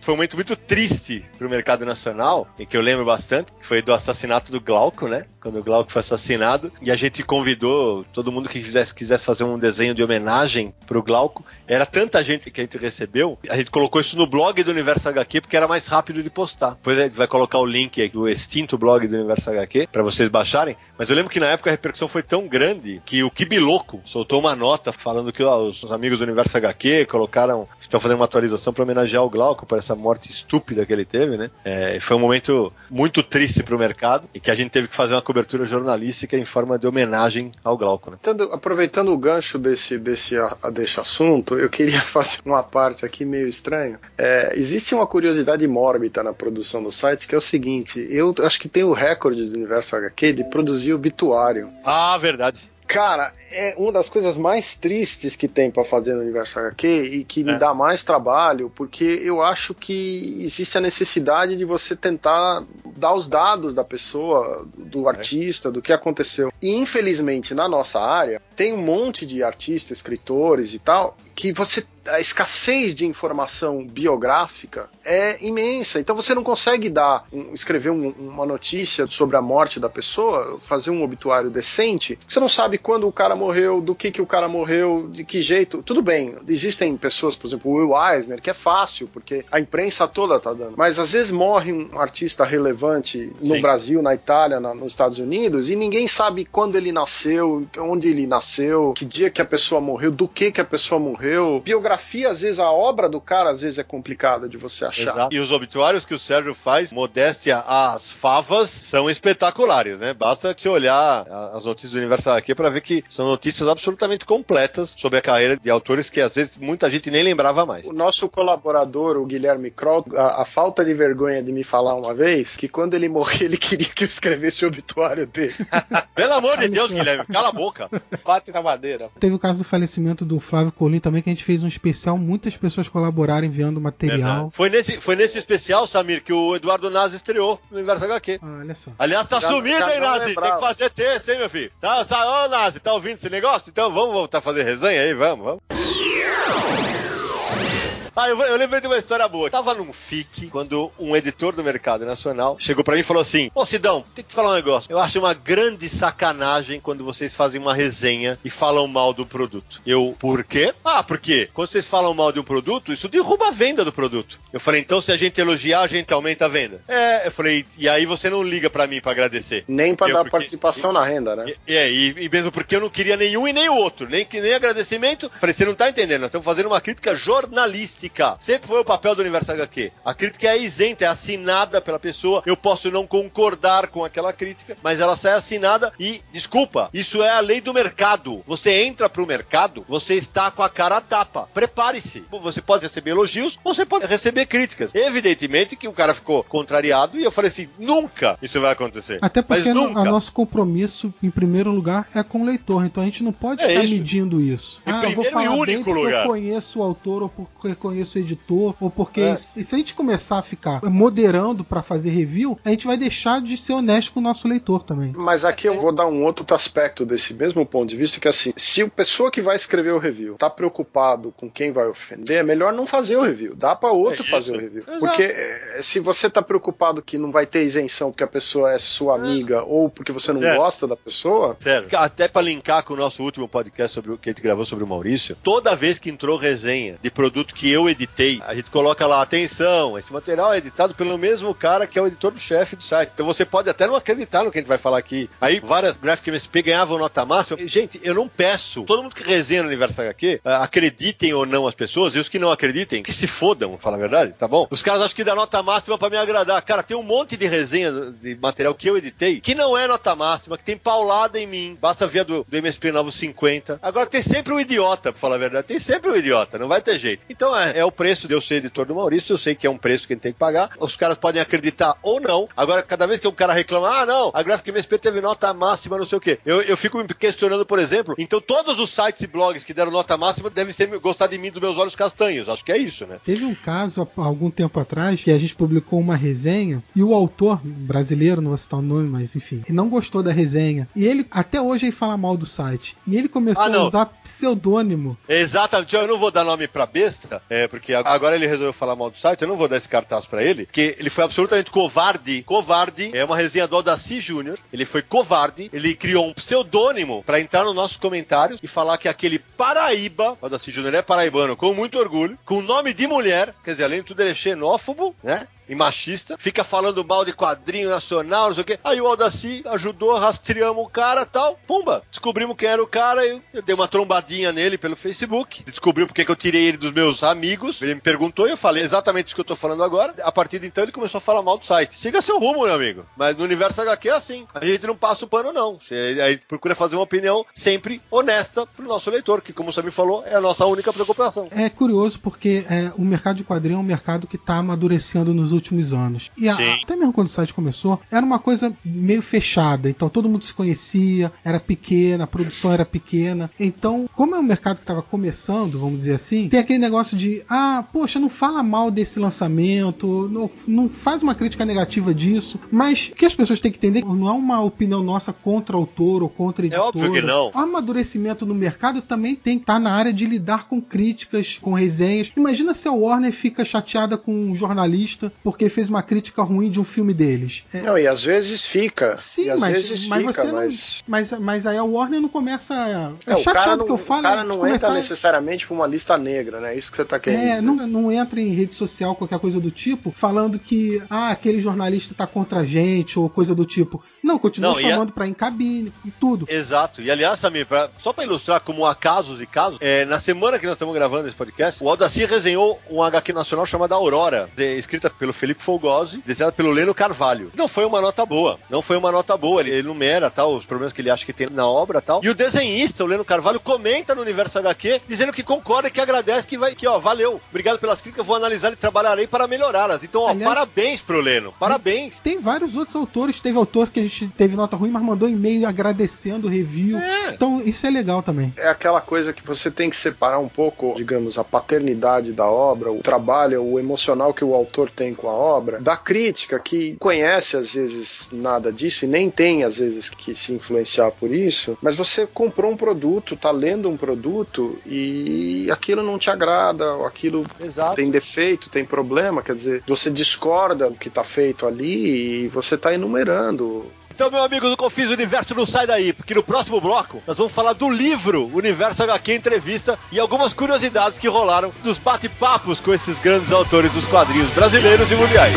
Foi um momento muito triste pro mercado nacional, e que eu lembro bastante, que foi do assassinato do Glauco, né? Quando o Glauco foi assassinado, e a gente convidou todo mundo que quisesse, quisesse fazer um desenho de homenagem pro Glauco. Era tanta gente que a gente recebeu, a gente colocou isso no blog do Universo HQ, porque era mais rápido de postar. Depois a gente vai colocar o link aqui, o extinto blog do Universo HQ, para vocês baixarem. Mas eu lembro que na época a repercussão foi tão grande que o Kibiloco soltou uma nota falando que ó, os amigos do Universo HQ colocaram, estão fazendo uma atualização para homenagear o Glauco por essa morte estúpida que ele teve, né? É, foi um momento muito triste pro mercado e que a gente teve que fazer uma cobertura jornalística em forma de homenagem ao Glauco, né? Aproveitando, aproveitando o gancho desse, desse, a- desse assunto, eu queria fazer uma parte aqui meio estranha. É, existe uma curiosidade mórbida na produção do site que é o seguinte: eu acho que tem o recorde do Universo HQ de produzir obituário. Ah, verdade. Cara, é uma das coisas mais tristes que tem pra fazer no Universo HQ e que me É. dá mais trabalho, porque eu acho que existe a necessidade de você tentar dar os dados da pessoa, do artista, do que aconteceu. E infelizmente na nossa área tem um monte de artistas, escritores e tal, que você a escassez de informação biográfica é imensa. Então você não consegue dar, um- escrever um- uma notícia sobre a morte da pessoa, fazer um obituário decente. Você não sabe quando o cara morreu, do que que o cara morreu, de que jeito. Tudo bem, existem pessoas, por exemplo, o Will Eisner, que é fácil, porque a imprensa toda tá dando. Mas às vezes morre um artista relevante no Sim. Brasil, na Itália, na- nos Estados Unidos, e ninguém sabe quando ele nasceu, onde ele nasceu, que dia que a pessoa morreu, do que que a pessoa morreu. Biografia, às vezes, a obra do cara, às vezes, é complicada de você achar. Exato. E os obituários que o Sérgio faz, modéstia às favas, são espetaculares, né? Basta você olhar as notícias do Universal aqui para ver que são notícias absolutamente completas sobre a carreira de autores que às vezes muita gente nem lembrava mais. O nosso colaborador, o Guilherme Kroll, a, a falta de vergonha de me falar uma vez que quando ele morrer, ele queria que eu escrevesse o obituário dele. Pelo amor de Deus. Guilherme, cala a boca. Bate na madeira. Teve o caso do falecimento do Flávio Colim também, que a gente fez um especial, muitas pessoas colaboraram enviando material. Foi nesse, foi nesse especial, Samir, que o Eduardo Nazi estreou no Universo HQ. Ah, olha só. Aliás, tá Já- sumido, já hein, Nazi? lembrava. Tem que fazer texto, hein, meu filho? Tá, tá, ô, Nazi, tá ouvindo esse negócio? Então vamos voltar a fazer resenha aí, vamos, vamos. Ah, eu, eu lembrei de uma história boa. Eu tava num FIC quando um editor do mercado nacional chegou pra mim e falou assim: Ô Sidão, tem que te falar um negócio. Eu acho uma grande sacanagem quando vocês fazem uma resenha e falam mal do produto. Eu, por quê? Ah, porque quando vocês falam mal de um produto, isso derruba a venda do produto. Eu falei, então se a gente elogiar, a gente aumenta a venda. É, eu falei, e aí você não liga pra mim pra agradecer. Nem pra Eu, dar porque- participação na renda, né? E, é, e, e mesmo porque eu não queria nenhum e nem o outro, nem, nem agradecimento. Falei, você não tá entendendo, nós estamos fazendo uma crítica jornalística. Sempre foi o papel do Universo HQ. A crítica é isenta, é assinada pela pessoa. Eu posso não concordar com aquela crítica, mas ela sai assinada e, desculpa, isso é a lei do mercado. Você entra pro mercado, você está com a cara a tapa. Prepare-se. Você pode receber elogios você pode receber críticas. Evidentemente que o cara ficou contrariado e eu falei assim, nunca isso vai acontecer. Até porque o nosso compromisso, em primeiro lugar, é com o leitor. Então a gente não pode É ficar isso. medindo isso. Em ah, eu vou e falar bem único lugar. eu conheço o autor, ou porque eu conheço o editor, ou porque. É. E se a gente começar a ficar moderando pra fazer review, a gente vai deixar de ser honesto com o nosso leitor também. Mas aqui eu vou dar um outro aspecto desse mesmo ponto de vista, que é assim, se a pessoa que vai escrever o review tá preocupado com quem vai ofender, é melhor não fazer o review. Dá pra outro É fazer o review. Exato. Porque eh, se você tá preocupado que não vai ter isenção porque a pessoa é sua amiga ou porque você não Certo. gosta da pessoa, Sério. Até pra linkar com o nosso último podcast sobre o que a gente gravou sobre o Maurício, toda vez que entrou resenha de produto que eu editei, a gente coloca lá, atenção, esse material é editado pelo mesmo cara que é o editor-chefe do site. Então você pode até não acreditar no que a gente vai falar aqui. Aí várias Graphic MSP ganhavam nota máxima. Gente, eu não peço. Todo mundo que resenha no Universo HQ, ah, acreditem ou não as pessoas, e os que não acreditem, que se fodam, vou falar a verdade, tá bom? Os caras acham que dá nota máxima pra me agradar. Cara, tem um monte de resenha de material que eu editei que não é nota máxima, que tem paulada em mim. Basta ver a do, do MSP 950. Agora tem sempre um idiota, pra falar a verdade. Tem sempre um idiota, não vai ter jeito. Então a É o preço de eu ser editor do Maurício, eu sei que é um preço que ele tem que pagar. Os caras podem acreditar ou não. Agora, cada vez que um cara reclama, ah, não, a Graphic MSP teve nota máxima, não sei o quê. Eu, eu fico me questionando, por exemplo, então todos os sites e blogs que deram nota máxima devem ser gostar de mim dos meus olhos castanhos. Acho que é isso, né? Teve um caso há algum tempo atrás que a gente publicou uma resenha e o autor brasileiro, não vou citar o nome, mas enfim, não gostou da resenha. E ele, até hoje, ele fala mal do site. E ele começou Ah, a usar pseudônimo. Exatamente, eu não vou dar nome pra besta, é, porque agora ele resolveu falar mal do site, eu não vou dar esse cartaz pra ele, porque ele foi absolutamente covarde. Covarde é uma resenha do Aldaci Júnior, ele foi covarde, ele criou um pseudônimo pra entrar nos nossos comentários e falar que aquele Paraíba, Aldaci Júnior é paraibano, com muito orgulho, com nome de mulher, quer dizer, além de tudo ele é xenófobo, né? E machista, fica falando mal de quadrinho nacional, não sei o quê. Aí o Aldaci ajudou, rastreamos o cara tal. Pumba! Descobrimos quem era o cara. Eu, eu dei uma trombadinha nele pelo Facebook. Descobriu porque que eu tirei ele dos meus amigos. Ele me perguntou e eu falei exatamente isso que eu tô falando agora. A partir de então ele começou a falar mal do site. Siga seu rumo, meu amigo. Mas no universo HQ é assim. A gente não passa o pano, não. Você aí procura fazer uma opinião sempre honesta pro nosso leitor, que, como você me falou, é a nossa única preocupação. É curioso porque é, o mercado de quadrinho é um mercado que está amadurecendo nos últimos anos. E a- até mesmo quando o site começou, era uma coisa meio fechada. Então todo mundo se conhecia, era pequena, a produção era pequena. Então, como é um mercado que estava começando, vamos dizer assim, tem aquele negócio de, ah, poxa, não fala mal desse lançamento, não, não faz uma crítica negativa disso. Mas o que as pessoas têm que entender não é uma opinião nossa contra autor ou contra editora. óbvio que não. O amadurecimento no mercado também tem que estar na área de lidar com críticas, com resenhas. Imagina se a Warner fica chateada com um jornalista porque fez uma crítica ruim de um filme deles. É, Não, e às vezes fica. sim, e às mas, vezes mas fica, você mas... não. Mas, mas aí a Warner não começa. a- É, É, o cara chateado não, que eu falo. o cara é não começar- entra necessariamente pra uma lista negra, né? Isso que você tá querendo É, dizer. não, não entra em rede social, qualquer coisa do tipo, falando que ah, aquele jornalista tá contra a gente, ou coisa do tipo. Não, continua Não, a- chamando pra ir em cabine e tudo. Exato. E aliás, Samir, pra- só pra ilustrar como há casos e casos, é, na semana que nós estamos gravando esse podcast, o Aldaci resenhou um HQ nacional chamado Aurora, de- escrita pelo Felipe Folgosi, desenhada pelo Leno Carvalho. Não foi uma nota boa. Não foi uma nota boa. Ele enumera tal, os problemas que ele acha que tem na obra tal. E o desenhista, o Leno Carvalho, comenta no universo HQ, dizendo que concorda e que agradece, que vai, que ó, valeu. Obrigado pelas críticas, vou analisar e trabalharei para melhorá-las. Então, ó, Aliás- parabéns pro Leno. Parabéns. Tem vários outros autores. Teve autor que a gente teve nota ruim, mas mandou e-mail agradecendo o review. É. Então, isso é legal também. É aquela coisa que você tem que separar um pouco, digamos, a paternidade da obra, o trabalho, o emocional que o autor tem com a obra, da crítica que conhece às vezes nada disso e nem tem às vezes que se influenciar por isso, mas você comprou um produto, tá lendo um produto e aquilo não te agrada, ou aquilo Exato. tem defeito, tem problema, quer dizer, você discorda do que tá feito ali e você tá enumerando Então, meu amigo do Confis Universo, não sai daí, porque no próximo bloco nós vamos falar do livro Universo HQ Entrevista e algumas curiosidades que rolaram dos bate-papos com esses grandes autores dos quadrinhos brasileiros e mundiais.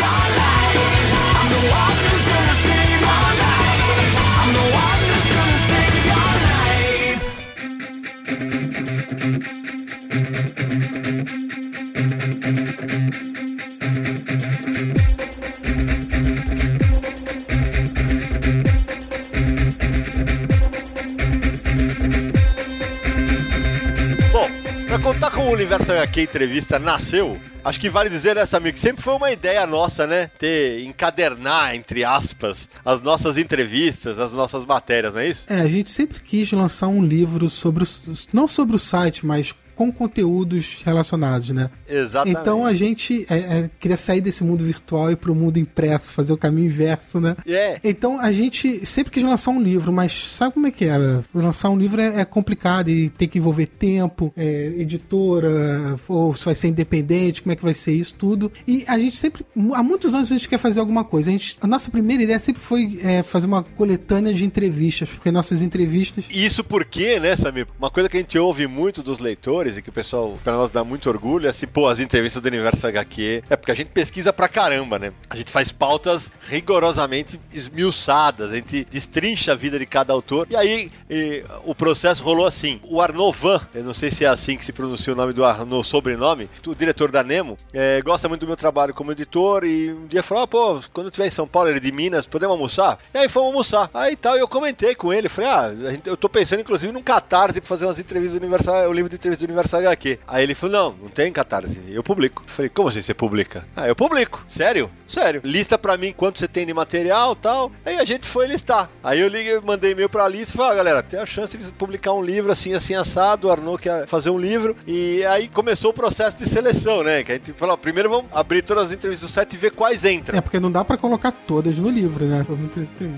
Contar como o Universo HQ Entrevista nasceu, acho que vale dizer, né, Samir, que sempre foi uma ideia nossa, né? Ter, encadernar, entre aspas, as nossas entrevistas, as nossas matérias, não é isso? É, a gente sempre quis lançar um livro sobre os. Não sobre o site, mas com conteúdos relacionados, né? Exatamente. Então a gente é, é, queria sair desse mundo virtual e pro mundo impresso, fazer o caminho inverso, né? É. Então a gente sempre quis lançar um livro, mas sabe como é que é? Lançar um livro é, é complicado e tem que envolver tempo, é, editora, ou se vai ser independente, como é que vai ser isso tudo. E a gente sempre, há muitos anos a gente quer fazer alguma coisa. A, gente, a nossa primeira ideia sempre foi é, fazer uma coletânea de entrevistas, porque nossas entrevistas Isso porque, né, Samir? Uma coisa que a gente ouve muito dos leitores que o pessoal, pra nós, dá muito orgulho é assim, pô, as entrevistas do Universo HQ. É porque a gente pesquisa pra caramba, né? A gente faz pautas rigorosamente esmiuçadas, a gente destrincha a vida de cada autor. E aí, e, o processo rolou assim. O Arnaud Van, eu não sei se é assim que se pronuncia o nome do Arnaud, sobrenome, o diretor da Nemo, é, gosta muito do meu trabalho como editor e um dia falou, ah, pô, quando eu estiver em São Paulo, ele é de Minas, podemos almoçar? E aí fomos almoçar. Aí tal, eu comentei com ele, falei, ah, eu tô pensando inclusive num catarse pra fazer umas entrevistas do Universal, o livro de entrevistas do Universo HQ. Aí ele falou: não, não tem catarse, eu publico. Eu falei, como assim você publica? Ah, eu publico. Sério? Sério. Lista pra mim quanto você tem de material tal. Aí a gente foi listar. Aí eu liguei, mandei e-mail pra lista e falei, ah, galera, tem a chance de publicar um livro assim, assim, assado. O Arnaud quer fazer um livro. E aí começou o processo de seleção, né? Que a gente falou, primeiro vamos abrir todas as entrevistas do site e ver quais entram. É, porque não dá pra colocar todas no livro, né?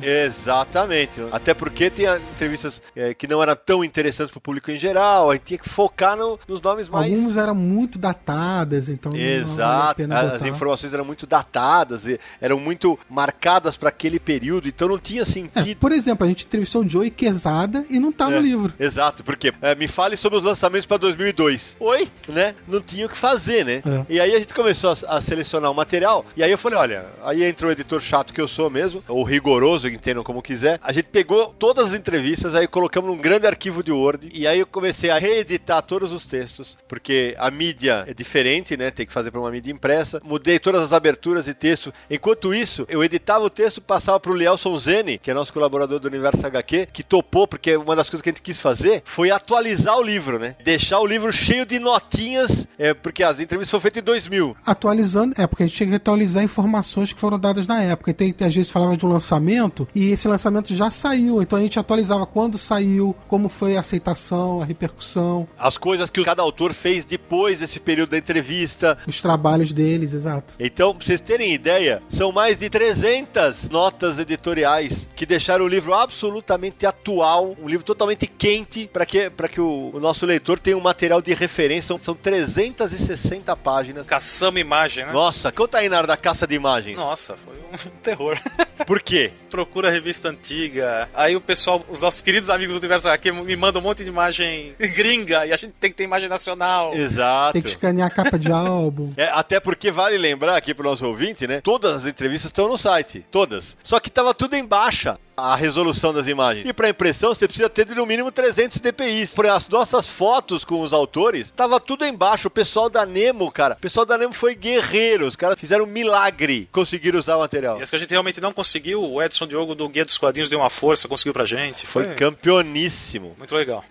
Exatamente. Até porque tem entrevistas é, que não eram tão interessantes pro público em geral. A gente tinha que focar no- nos nomes mais. Algumas eram muito datadas, então não vale a Exato, pena as informações eram muito datadas, e eram muito marcadas para aquele período, então não tinha É, sentido. por exemplo, a gente entrevistou o Joey Quesada e não tá no É, livro. Exato, porque é, me fale sobre os lançamentos para 2002. Oi, né? Não tinha o que fazer, né? É. E aí a gente começou a, a selecionar o material, e aí eu falei, olha, aí entrou o editor chato que eu sou mesmo, ou rigoroso, entendam como quiser. A gente pegou todas as entrevistas, aí colocamos num grande arquivo de Word, e aí eu comecei a reeditar todos os textos, porque a mídia é diferente, né? Tem que fazer para uma mídia impressa. Mudei todas as aberturas e texto. Enquanto isso, eu editava o texto, passava pro Lielson Zene, que é nosso colaborador do Universo HQ, que topou, porque uma das coisas que a gente quis fazer foi atualizar o livro, né? Deixar o livro cheio de notinhas, é, porque as entrevistas foram feitas em 2000. Atualizando, é porque a gente tinha que atualizar informações que foram dadas na época. Então, às vezes falava de um lançamento e esse lançamento já saiu. Então a gente atualizava quando saiu, como foi a aceitação, a repercussão, As coisas que cada autor fez depois desse período da entrevista. os trabalhos deles, exato. Então, pra vocês terem ideia, são mais de 300 notas editoriais que deixaram o livro absolutamente atual, um livro totalmente quente, para que, pra que o, o nosso leitor tenha um material de referência. São, são 360 páginas. Caçamos imagem, né? Nossa, conta aí na hora da caça de imagens. Nossa, foi um terror. Por quê? Procura a revista antiga. Aí o pessoal, os nossos queridos amigos do Universo HQ me mandam um monte de imagem gringa e a gente tem que ter imagem nacional. Exato. Tem que escanear a capa de álbum. É, até porque vale lembrar aqui pro nosso ouvinte, né? Todas as entrevistas estão no site. Todas. Só que tava tudo em baixa. A resolução das imagens. E para impressão, você precisa ter de no mínimo 300 dpi. Por as nossas fotos com os autores, tava tudo embaixo. O pessoal da Nemo, cara, o pessoal da Nemo foi guerreiro. Os caras fizeram um milagre conseguir usar o material. E as que a gente realmente não conseguiu, o Edson Diogo do Guia dos Quadrinhos deu uma força, conseguiu pra gente. Foi Foi campeoníssimo. muito legal.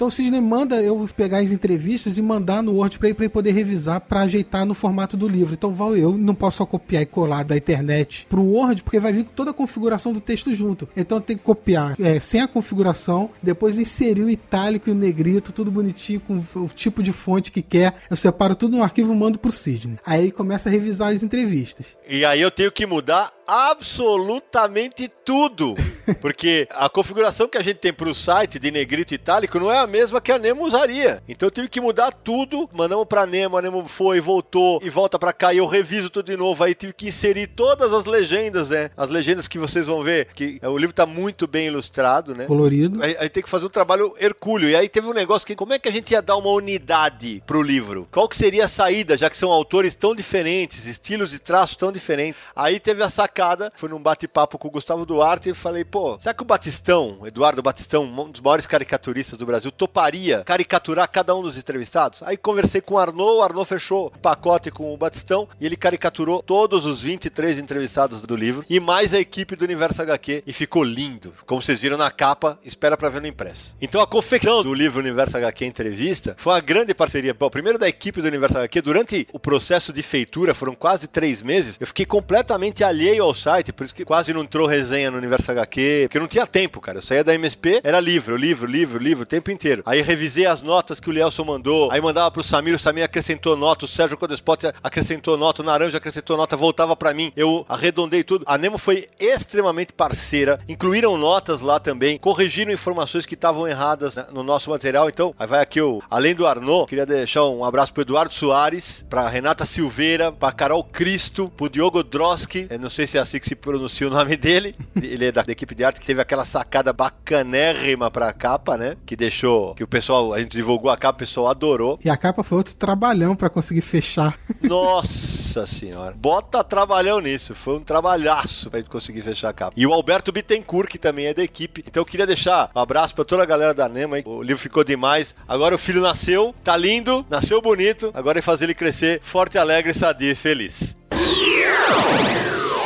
Então o Sidney manda eu pegar as entrevistas e mandar no Word pra ele, poder revisar pra ajeitar no formato do livro. Então Val, eu não posso só copiar e colar da internet pro Word, porque vai vir toda a configuração do texto junto. Então eu tenho que copiar é, sem a configuração, depois inserir o itálico e o negrito, tudo bonitinho, com o tipo de fonte que quer. Eu separo tudo num arquivo e mando pro Sidney. Aí ele começa a revisar as entrevistas. E aí eu tenho que mudar absolutamente tudo. Porque a configuração que a gente tem pro site de negrito itálico não é a mesma que a Nemo usaria. Então eu tive que mudar tudo. Mandamos pra Nemo, a Nemo foi, voltou e volta pra cá. E eu reviso tudo de novo. Aí tive que inserir todas as legendas, né? As legendas que vocês vão ver. Que o livro tá muito bem ilustrado, né? Colorido. Aí, aí tem que fazer um trabalho hercúleo. E aí teve um negócio que como é que a gente ia dar uma unidade pro livro? Qual que seria a saída, já que são autores tão diferentes, estilos de traço tão diferentes? Aí teve a sacada, foi num bate-papo com o Gustavo Duarte e falei, pô, será que o Batistão, Eduardo Batistão, um dos maiores caricaturistas do Brasil, toparia caricaturar cada um dos entrevistados? Aí conversei com o Arnaud, o Arnaud fechou o pacote com o Batistão e ele caricaturou todos os 23 entrevistados do livro e mais a equipe do Universo HQ e ficou lindo. Como vocês viram na capa, espera pra ver no impresso. Então a confecção do livro Universo HQ Entrevista foi uma grande parceria. Bom, primeiro da equipe do Universo HQ, durante o processo de feitura, foram quase três meses, eu fiquei completamente alheio ao site, por isso que quase não entrou resenha no Universo HQ, porque não tinha tempo, cara. Eu saía da MSP, era livro, livro, livro, livro, o tempo inteiro. Aí revisei as notas que o Lielson mandou, aí mandava pro Samir, o Samir acrescentou nota, o Sérgio Codespot acrescentou nota, o Naranja acrescentou nota, voltava pra mim, eu arredondei tudo. A Nemo foi extremamente parceira, incluíram notas lá também, corrigiram informações que estavam erradas no nosso material. Então, aí vai aqui o, além do Arnaud, queria deixar um abraço pro Eduardo Soares, pra Renata Silveira, pra Carol Cristo, pro Diogo Droski, eu não sei se é assim que se pronuncia o nome dele, ele é da, da equipe de arte que teve aquela sacada bacanérrima pra capa, né? Que deixou, que o pessoal, a gente divulgou a capa, o pessoal adorou. E a capa foi outro trabalhão pra conseguir fechar. Nossa senhora. Bota trabalhão nisso. Foi um trabalhaço pra gente conseguir fechar a capa. E o Alberto Bittencourt, que também é da equipe. Então eu queria deixar um abraço pra toda a galera da Nema. hein? O livro ficou demais. Agora o filho nasceu, tá lindo, nasceu bonito. Agora é fazer ele crescer forte, alegre, sadio e feliz.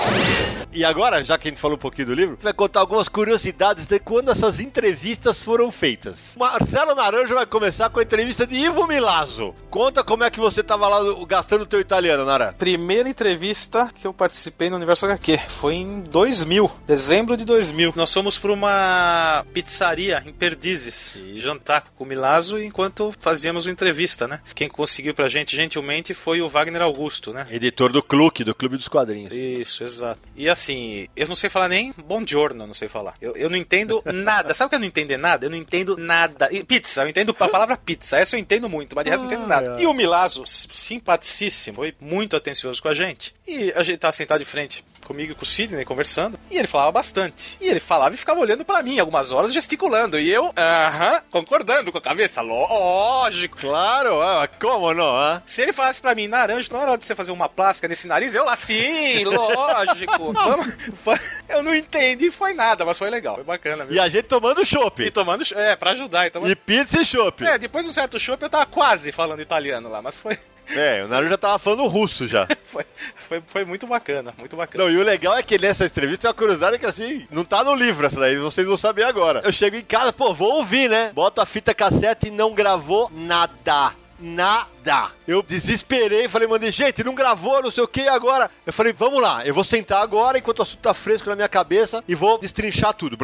Yeah. E agora, já que a gente falou um pouquinho do livro, você vai contar algumas curiosidades de quando essas entrevistas foram feitas. Marcelo Naranjo vai começar com a entrevista de Ivo Milazzo. Conta como é que você tava lá gastando o teu italiano, Nara. Primeira entrevista que eu participei no Universo HQ foi em 2000, dezembro de 2000. Nós fomos para uma pizzaria em Perdizes e jantar com o Milazzo enquanto fazíamos uma entrevista, né? Quem conseguiu pra gente gentilmente foi o Wagner Augusto, né? Editor do Clube, do Clube dos Quadrinhos. Isso, exato. E assim, eu não sei falar nem bom giorno, não sei falar. Eu, eu não entendo nada. Sabe o que eu não entendo nada? Eu não entendo nada. E pizza, eu entendo a palavra pizza. Essa eu entendo muito, mas de resto eu não entendo nada. E o Milazzo, simpaticíssimo, foi muito atencioso com a gente. E a gente tá sentado de frente comigo e com o Sidney conversando, e ele falava bastante. E ele falava e ficava olhando para mim algumas horas gesticulando, e eu, aham, concordando com a cabeça, lógico. Claro, como não? Ah? Se ele falasse para mim, Naranjo, não era hora de você fazer uma plástica nesse nariz, eu lá, sim, lógico. Vamos, eu não entendi, foi nada, mas foi legal, foi bacana. Mesmo. E a gente tomando chopp. E tomando, é, pra ajudar. E, tomando... e pizza e chopp. É, depois de um certo chopp eu tava quase falando italiano lá, mas foi... É, o Naruto já tava falando russo já. foi, foi, foi, muito bacana, muito bacana. Não, e o legal é que nessa entrevista tem uma curiosidade que assim, não tá no livro essa daí, vocês vão saber agora. Eu chego em casa, pô, vou ouvir, né? Boto a fita cassete e não gravou nada. Nada. Eu desesperei, falei, mandei, gente, não gravou, não sei o que, agora. Eu falei, vamos lá, eu vou sentar agora enquanto o assunto tá fresco na minha cabeça e vou destrinchar tudo.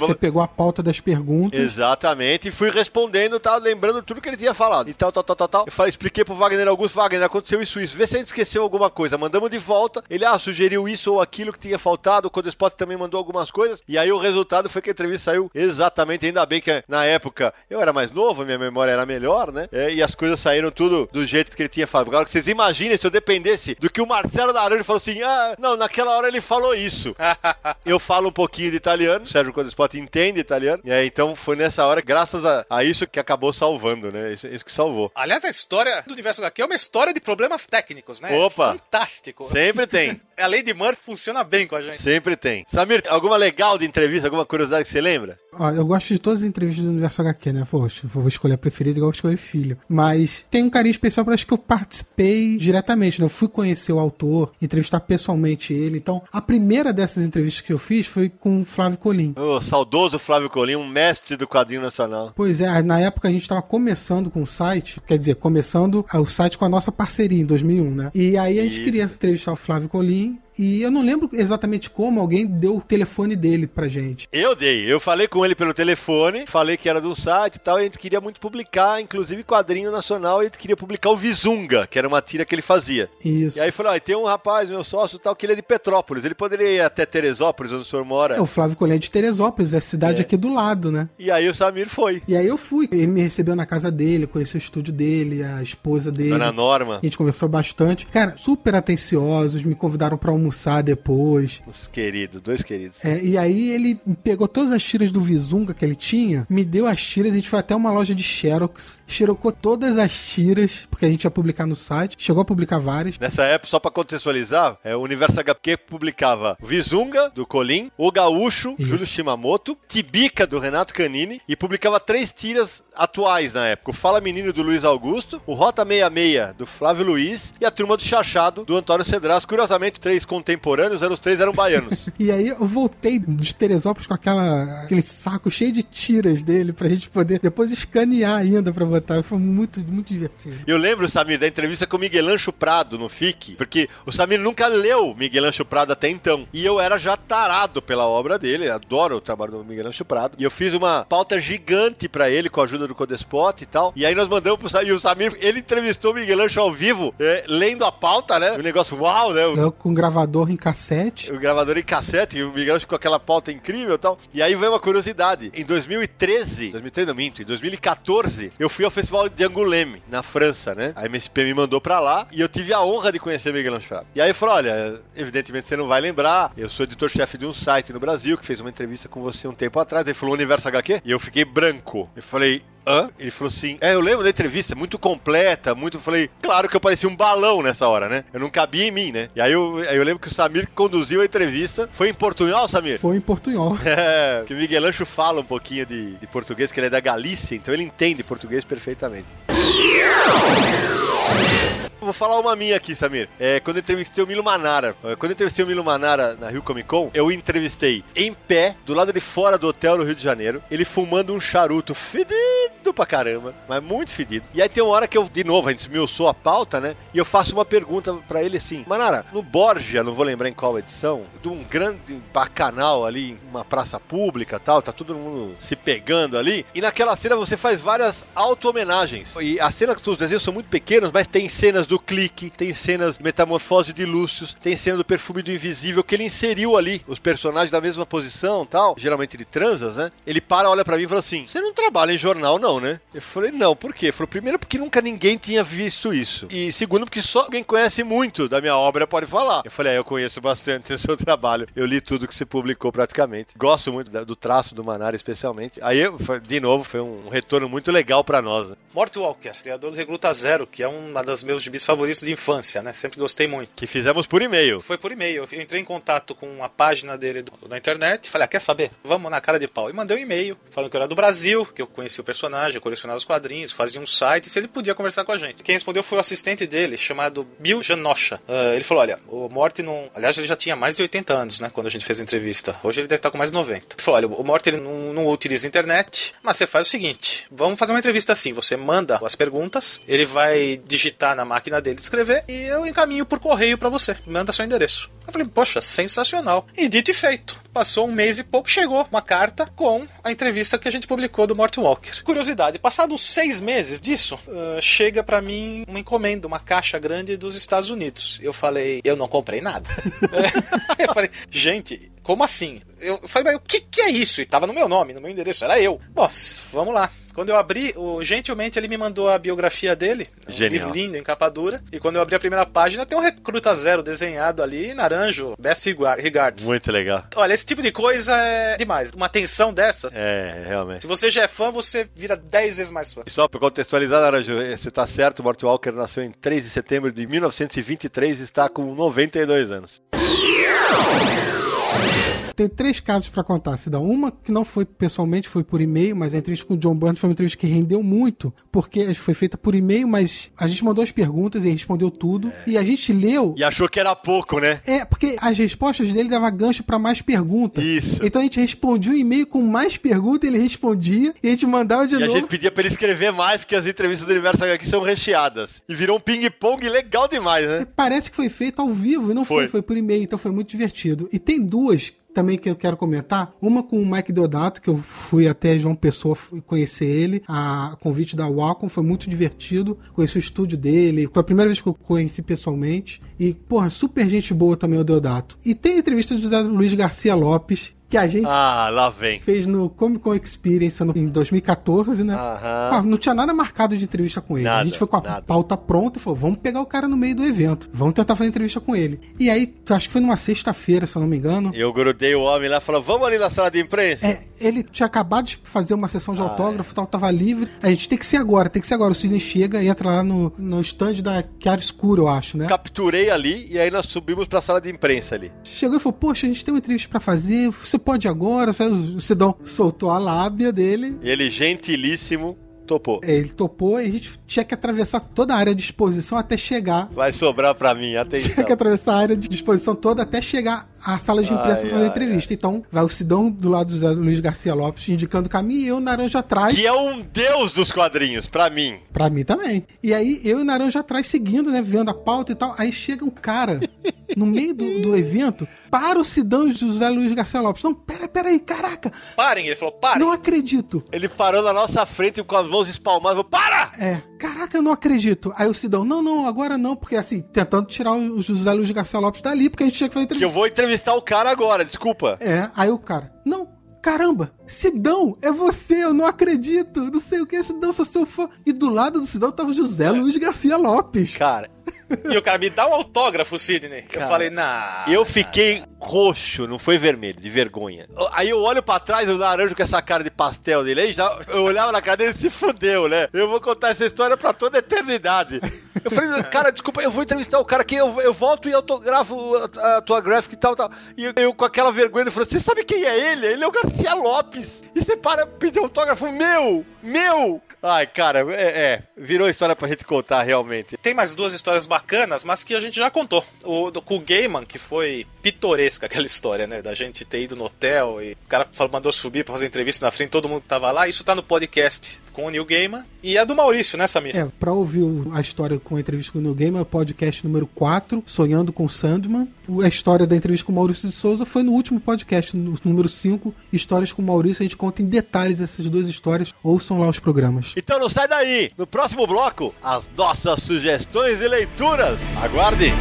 Você pegou a pauta das perguntas. Exatamente, e fui respondendo, tava lembrando tudo que ele tinha falado. E tal, tal, tal, tal, tal. Eu falei, expliquei pro Wagner Augusto, Wagner, aconteceu isso, isso. Vê se a gente esqueceu alguma coisa. Mandamos de volta. Ele, ah, sugeriu isso ou aquilo que tinha faltado. O Codespot também mandou algumas coisas. E aí o resultado foi que a entrevista saiu exatamente, ainda bem que na época eu era mais novo, minha memória era melhor, né? É, e as coisas saíram tudo do jeito que ele tinha que vocês imaginem se eu dependesse do que o Marcelo Naranjo falou assim: ah, não, naquela hora ele falou isso. eu falo um pouquinho de italiano, o Sérgio Codespot entende italiano. E aí, então foi nessa hora, graças a, a isso, que acabou salvando, né? Isso, isso, que salvou. Aliás, a história do universo daqui é uma história de problemas técnicos, né? Opa! Fantástico. Sempre tem. a lei de Murphy funciona bem com a gente. Sempre tem. Samir, alguma legal de entrevista, alguma curiosidade que você lembra? Eu gosto de todas as entrevistas do Universo HQ, né? Poxa, vou escolher a preferida igual eu escolhi filho. Mas tem um carinho especial para as que eu participei diretamente, né? Eu fui conhecer o autor, entrevistar pessoalmente ele. Então, a primeira dessas entrevistas que eu fiz foi com o Flávio Colim. O saudoso Flávio Colim, um mestre do quadrinho nacional. Pois é, na época a gente estava começando com o site, quer dizer, começando o site com a nossa parceria em 2001, né? E aí a gente Isso. queria entrevistar o Flávio Colim King e eu não lembro exatamente como alguém deu o telefone dele pra gente. Eu dei. Eu falei com ele pelo telefone, falei que era do site e tal, e a gente queria muito publicar, inclusive quadrinho nacional, e a gente queria publicar o Vizunga, que era uma tira que ele fazia. Isso. E aí falou: ah, tem um rapaz, meu sócio tal, que ele é de Petrópolis. Ele poderia ir até Teresópolis, onde o senhor mora. É, o Flávio Colher é de Teresópolis, é a cidade é. aqui do lado, né? E aí o Samir foi. E aí eu fui. Ele me recebeu na casa dele, conheci o estúdio dele, a esposa dele. Dona Norma. A gente conversou bastante. Cara, super atenciosos, me convidaram para almoçar depois depois. Os queridos, dois queridos. É, e aí ele pegou todas as tiras do Vizunga que ele tinha, me deu as tiras, a gente foi até uma loja de Xerox, xerocou todas as tiras, porque a gente ia publicar no site, chegou a publicar várias. Nessa época, só pra contextualizar, é, o Universo HQ publicava Vizunga, do Colim, O Gaúcho, Isso. Júlio Shimamoto, Tibica, do Renato Canini, e publicava três tiras atuais na época. O Fala Menino, do Luiz Augusto, o Rota 66, do Flávio Luiz, e a Turma do Chachado, do Antônio Cedras. Curiosamente, três contemporâneos eram os três eram baianos. e aí eu voltei de Teresópolis com aquela, aquele saco cheio de tiras dele pra gente poder depois escanear ainda pra botar. Foi muito, muito divertido. Eu lembro, Samir, da entrevista com o Miguel Ancho Prado no FIC, porque o Samir nunca leu Miguel Ancho Prado até então. E eu era já tarado pela obra dele, adoro o trabalho do Miguel Ancho Prado. E eu fiz uma pauta gigante pra ele com a ajuda do Codespot e tal. E aí nós mandamos pro Samir, e o Samir, ele entrevistou o Miguel Ancho ao vivo, é, lendo a pauta, né? O negócio, uau, né? Eu, com gravador em cassete. O gravador em cassete, e o Miguel ficou aquela pauta incrível e tal. E aí veio uma curiosidade. Em 2013, 2013 não minto, em 2014, eu fui ao Festival de Angoulême, na França, né? A MSP me mandou pra lá e eu tive a honra de conhecer o Miguel Ancho E aí falou: olha, evidentemente você não vai lembrar, eu sou editor-chefe de um site no Brasil que fez uma entrevista com você um tempo atrás. Ele falou Universo HQ e eu fiquei branco. Eu falei, hã? Ele falou assim: É, eu lembro da entrevista, muito completa, muito. Eu falei, claro que eu parecia um balão nessa hora, né? Eu não cabia em mim, né? E aí eu, aí eu lembro que o Samir conduziu a entrevista. Foi em portunhol, Samir? Foi em portunhol. É, que o Miguel Ancho fala um pouquinho de, de português, que ele é da Galícia, então ele entende português perfeitamente. Vou falar uma minha aqui, Samir. É, quando eu entrevistei o Milo Manara. é, Quando eu entrevistei o Milo Manara na Rio Comic Con, eu entrevistei em pé, do lado de fora do hotel no Rio de Janeiro, ele fumando um charuto fedido pra caramba, mas muito fedido. E aí tem uma hora que eu, de novo, a gente esmiuçou a pauta, né? E eu faço uma pergunta pra ele assim: Manara, no Borgia, não vou lembrar em qual edição, de um grande bacanal ali, uma praça pública tal, tá todo mundo se pegando ali. E naquela cena você faz várias auto-homenagens. E a cena que os desenhos são muito pequenos, mas tem cenas do clique, tem cenas metamorfose de Lúcius, tem cena do perfume do invisível que ele inseriu ali, os personagens da mesma posição tal, geralmente de transas, né? Ele para, olha pra mim e fala assim: Você não trabalha em jornal, não, né? Eu falei, não, por quê? Ele falou, primeiro, porque nunca ninguém tinha visto isso. E segundo, porque só quem conhece muito da minha obra pode falar. Eu falei, é, eu conheço bastante o seu trabalho. Eu li tudo que você publicou praticamente. Gosto muito do traço do Manara, especialmente. Aí, de novo, foi um retorno muito legal pra nós. né? Mort Walker, criador do Recruta Zero, que é uma das meus favoritos de infância, né? Sempre gostei muito. Que fizemos por e-mail. Foi por e-mail. Eu entrei em contato com a página dele do- na internet. Falei, ah, quer saber? Vamos na cara de pau. E mandei um e-mail falando que eu era do Brasil, que eu conhecia o personagem, colecionava os quadrinhos, fazia um site, se ele podia conversar com a gente. Quem respondeu foi o assistente dele, chamado Bill Janosha. Ah, ele falou: olha, o Mort não. Aliás, ele já tinha mais de 80 anos, né? Quando a gente fez a entrevista. Hoje ele deve estar com mais de 90. Ele falou: olha, o Mort ele não, não utiliza a internet, mas você faz o seguinte: vamos fazer uma entrevista assim. Você manda as perguntas, ele vai digitar na máquina dele de escrever e eu encaminho por correio pra você. Manda seu endereço. Eu falei, poxa, sensacional. E dito e feito. Passou um mês e pouco, chegou uma carta com a entrevista que a gente publicou do Mort Walker. Curiosidade, passados seis meses disso, ah, chega pra mim uma encomenda, uma caixa grande dos Estados Unidos. Eu falei, eu não comprei nada. eu falei, gente, como assim? Eu falei, mas o que, que é isso? E tava no meu nome, no meu endereço, era eu. Bom, vamos lá. Quando eu abri, o, gentilmente ele me mandou a biografia dele, um Genial. livro lindo, em capa dura. E quando eu abri a primeira página, tem um Recruta Zero desenhado ali, em naranjo, best regard- regards. Muito legal. Olha, esse tipo de coisa é demais. Uma tensão dessa, É, realmente. se você já é fã, você vira 10 vezes mais fã. E só para contextualizar, Naranjo, você tá certo, Mort Walker nasceu em 3 de setembro de 1923 e está com 92 anos. Tem três casos pra contar, Cida. Uma que não foi pessoalmente, foi por e-mail, mas a entrevista com o John Byrne foi uma entrevista que rendeu muito, porque foi feita por e-mail, mas a gente mandou as perguntas e ele respondeu tudo. E a gente leu. E achou que era pouco, né? É, porque as respostas dele davam gancho pra mais perguntas. Isso. Então a gente respondia o e-mail com mais perguntas, ele respondia e a gente mandava de E a novo. gente pedia pra ele escrever mais, porque as entrevistas do Universo HQ são recheadas. E virou um ping-pong legal demais, né? Parece que foi feito ao vivo e não foi, Foi. foi por e-mail, então foi muito divertido. E tem duas também que eu quero comentar. Uma com o Mike Deodato, que eu fui até João Pessoa conhecer ele, a convite da Wacom, foi muito divertido. Conheci o estúdio dele, foi a primeira vez que eu conheci pessoalmente. E, porra, super gente boa também o Deodato. E tem a entrevista do José Luiz Garcia Lopes, que a gente Ah, lá vem. fez no Comic Con Experience no- em 2014, né? Aham. Ah, Não tinha nada marcado de entrevista com ele. a Nada, gente foi com a nada. pauta pronta e falou: vamos pegar o cara no meio do evento. Vamos tentar fazer entrevista com ele. E aí, acho que foi numa sexta-feira, se eu não me engano. Eu grudei o homem lá e falou: vamos ali na sala de imprensa. É, ele tinha acabado de fazer uma sessão Ah, de é. autógrafo e tal, tava livre. A gente tem que ser agora, tem que ser agora. O Sidney chega e entra lá no, no stand da Chiara Escuro, eu acho, né? Capturei ali e aí nós subimos pra sala de imprensa ali. Chegou e falou: Poxa, a gente tem uma entrevista pra fazer, você pode ir agora? O Sidão soltou a lábia dele. E ele, gentilíssimo, topou. É, Ele topou e a gente tinha que atravessar toda a área de exposição até chegar Vai sobrar pra mim, Tinha atenção. que atravessar a área de disposição toda até chegar à sala de imprensa Ai, pra fazer ai, entrevista. Então, vai o Sidão do lado do Zé Luiz Garcia Lopes indicando o caminho e eu, Naranja, atrás. Que é um deus dos quadrinhos, pra mim. Pra mim também. E aí, eu e Naranja atrás seguindo, né? Vendo a pauta e tal. Aí chega um cara no meio do, do evento para o Sidão e o José Luiz Garcia Lopes. Não, pera, pera aí, caraca. Parem, ele falou, parem. Não acredito. Ele parou na nossa frente com as mãos espalmadas. Falou, Para! É, caraca, eu não acredito. Aí o Sidão, não, não, agora não, porque assim, tentando tirar o José Luiz Garcia Lopes dali, porque a gente tinha que fazer Que entrevista. eu vou entrevistar o cara agora, desculpa. É, aí o cara, não, caramba, Sidão, é você, eu não acredito, não sei o que, Sidão, sou seu fã. E do lado do Sidão tava o José Luiz Garcia Lopes. Cara, E o cara me dá um autógrafo, Sidney. eu Cara, falei, nah. eu fiquei roxo, não foi vermelho, de vergonha. Aí eu olho pra trás, o naranjo com essa cara de pastel dele, aí já, eu olhava na cara dele e se fudeu, né? Eu vou contar essa história pra toda a eternidade. Eu falei, cara, desculpa, eu vou entrevistar o cara aqui, eu, eu volto e autografo a, a tua graphic e tal, tal. E eu, eu com aquela vergonha, eu falei, você sabe quem é ele? Ele é o Garcia Lopes. E você para pedir autógrafo, meu, meu. Ai, cara, é, é, virou história pra gente contar realmente. Tem mais duas histórias bacanas, mas que a gente já contou. O do, com o Gaiman, que foi pitoresca aquela história, né? Da gente ter ido no hotel e o cara falou, mandou subir pra fazer entrevista na frente, todo mundo que tava lá. Isso tá no podcast com o Neil Gaiman. E a do Maurício, né, Samir? É, pra ouvir a história com a entrevista com o Neil Gaiman, é o podcast número 4, Sonhando com Sandman. A história da entrevista com o Maurício de Souza foi no último podcast, no número 5, Histórias com o Maurício. A gente conta em detalhes essas duas histórias. Ouçam lá os programas. Então não sai daí! No próximo bloco, as nossas sugestões e leituras. Aguarde!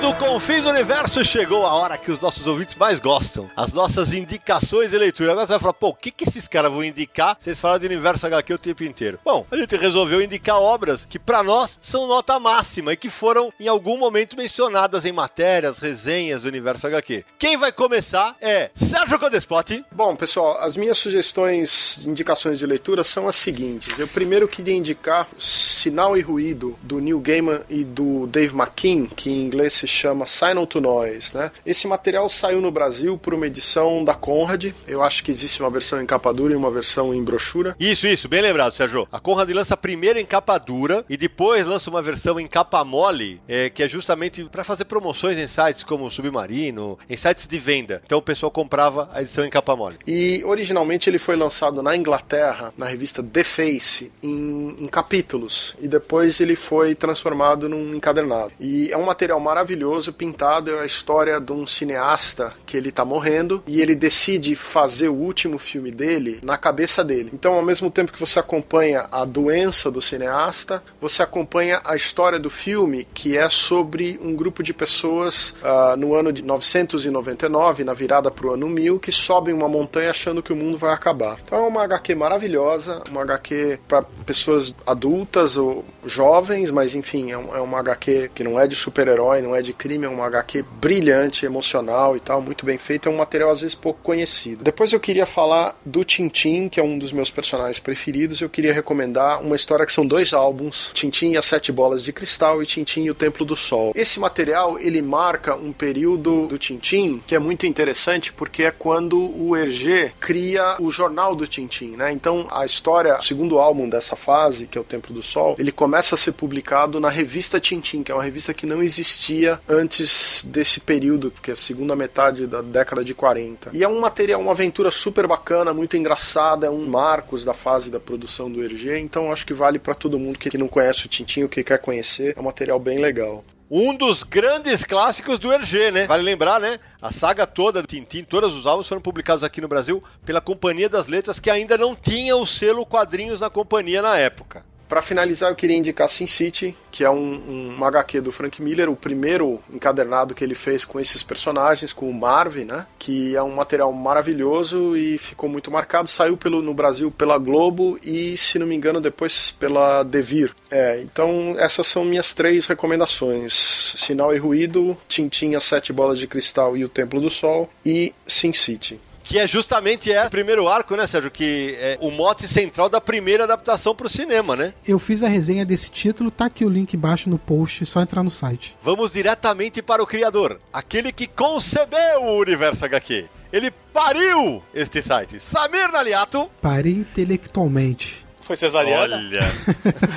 Do Confins Universo, chegou a hora que os nossos ouvintes mais gostam. As nossas indicações e leitura. Agora você vai falar, pô, o que, que esses caras vão indicar? Vocês falam de Universo HQ o tempo inteiro. Bom, a gente resolveu indicar obras que para nós são nota máxima e que foram em algum momento mencionadas em matérias, resenhas do Universo HQ. Quem vai começar é Sérgio Codespot. Bom, pessoal, as minhas sugestões, indicações de leitura são as seguintes. Eu primeiro queria indicar Sinal e Ruído, do Neil Gaiman e do Dave McKean, que em inglês se chama Signal to Noise, né? Esse material saiu no Brasil por uma edição da Conrad. Eu acho que existe uma versão em capa dura e uma versão em brochura. Isso, isso, bem lembrado, Sérgio. A Conrad lança primeiro em capa dura e depois lança uma versão em capa mole, é, que é justamente para fazer promoções em sites como Submarino, em sites de venda. Então o pessoal comprava a edição em capa mole. E originalmente ele foi lançado na Inglaterra, na revista The Face, em, em capítulos. E depois ele foi transformado num encadernado. E é um material maravilhoso, pintado, é a história de um cineasta que ele tá morrendo e ele decide fazer o último filme dele na cabeça dele. Então, ao mesmo tempo que você acompanha a doença do cineasta, você acompanha a história do filme, que é sobre um grupo de pessoas uh, no ano de 999, na virada pro ano 1000, que sobem uma montanha achando que o mundo vai acabar. Então, é uma HQ maravilhosa, uma HQ para pessoas adultas ou jovens, mas enfim, é, é uma HQ que não é de super-herói, não é de crime, é uma HQ brilhante, emocional e tal, muito bem feita, é um material às vezes pouco conhecido. Depois eu queria falar do Tintin, que é um dos meus personagens preferidos, eu queria recomendar uma história que são dois álbuns, Tintin e as Sete Bolas de Cristal e Tintin e o Templo do Sol. Esse material, ele marca um período do Tintin que é muito interessante, porque é quando o Hergé cria o jornal do Tintin, né? Então, a história, o segundo álbum dessa fase, que é o Templo do Sol, ele começa a ser publicado na revista Tintin, que é uma revista que não existia antes desse período, porque é a segunda metade da década de 40. E é um material, uma aventura super bacana, muito engraçada, é um marcos da fase da produção do Hergé, então acho que vale para todo mundo que não conhece o Tintin ou que quer conhecer, é um material bem legal um dos grandes clássicos do Hergé, né? Vale lembrar, né? A saga toda do Tintin, todos os álbuns foram publicados aqui no Brasil pela Companhia das Letras, que ainda não tinha o selo quadrinhos na companhia na época. Para finalizar, eu queria indicar Sin City, que é um, um HQ do Frank Miller, o primeiro encadernado que ele fez com esses personagens, com o Marvin, né? Que é um material maravilhoso e ficou muito marcado. Saiu pelo, no Brasil pela Globo e, se não me engano, depois pela Devir. É, então essas são minhas três recomendações: Sinal e Ruído, Tintin, As Sete Bolas de Cristal e O Templo do Sol e Sin City que é justamente o primeiro arco, né, Sérgio? Que é o mote central da primeira adaptação para o cinema, né? Eu fiz a resenha desse título, tá aqui o link embaixo no post, só entrar no site. Vamos diretamente para o criador, aquele que concebeu o universo HQ. Ele pariu este site. Samir Naliato. Parei intelectualmente. Foi cesariana? Olha.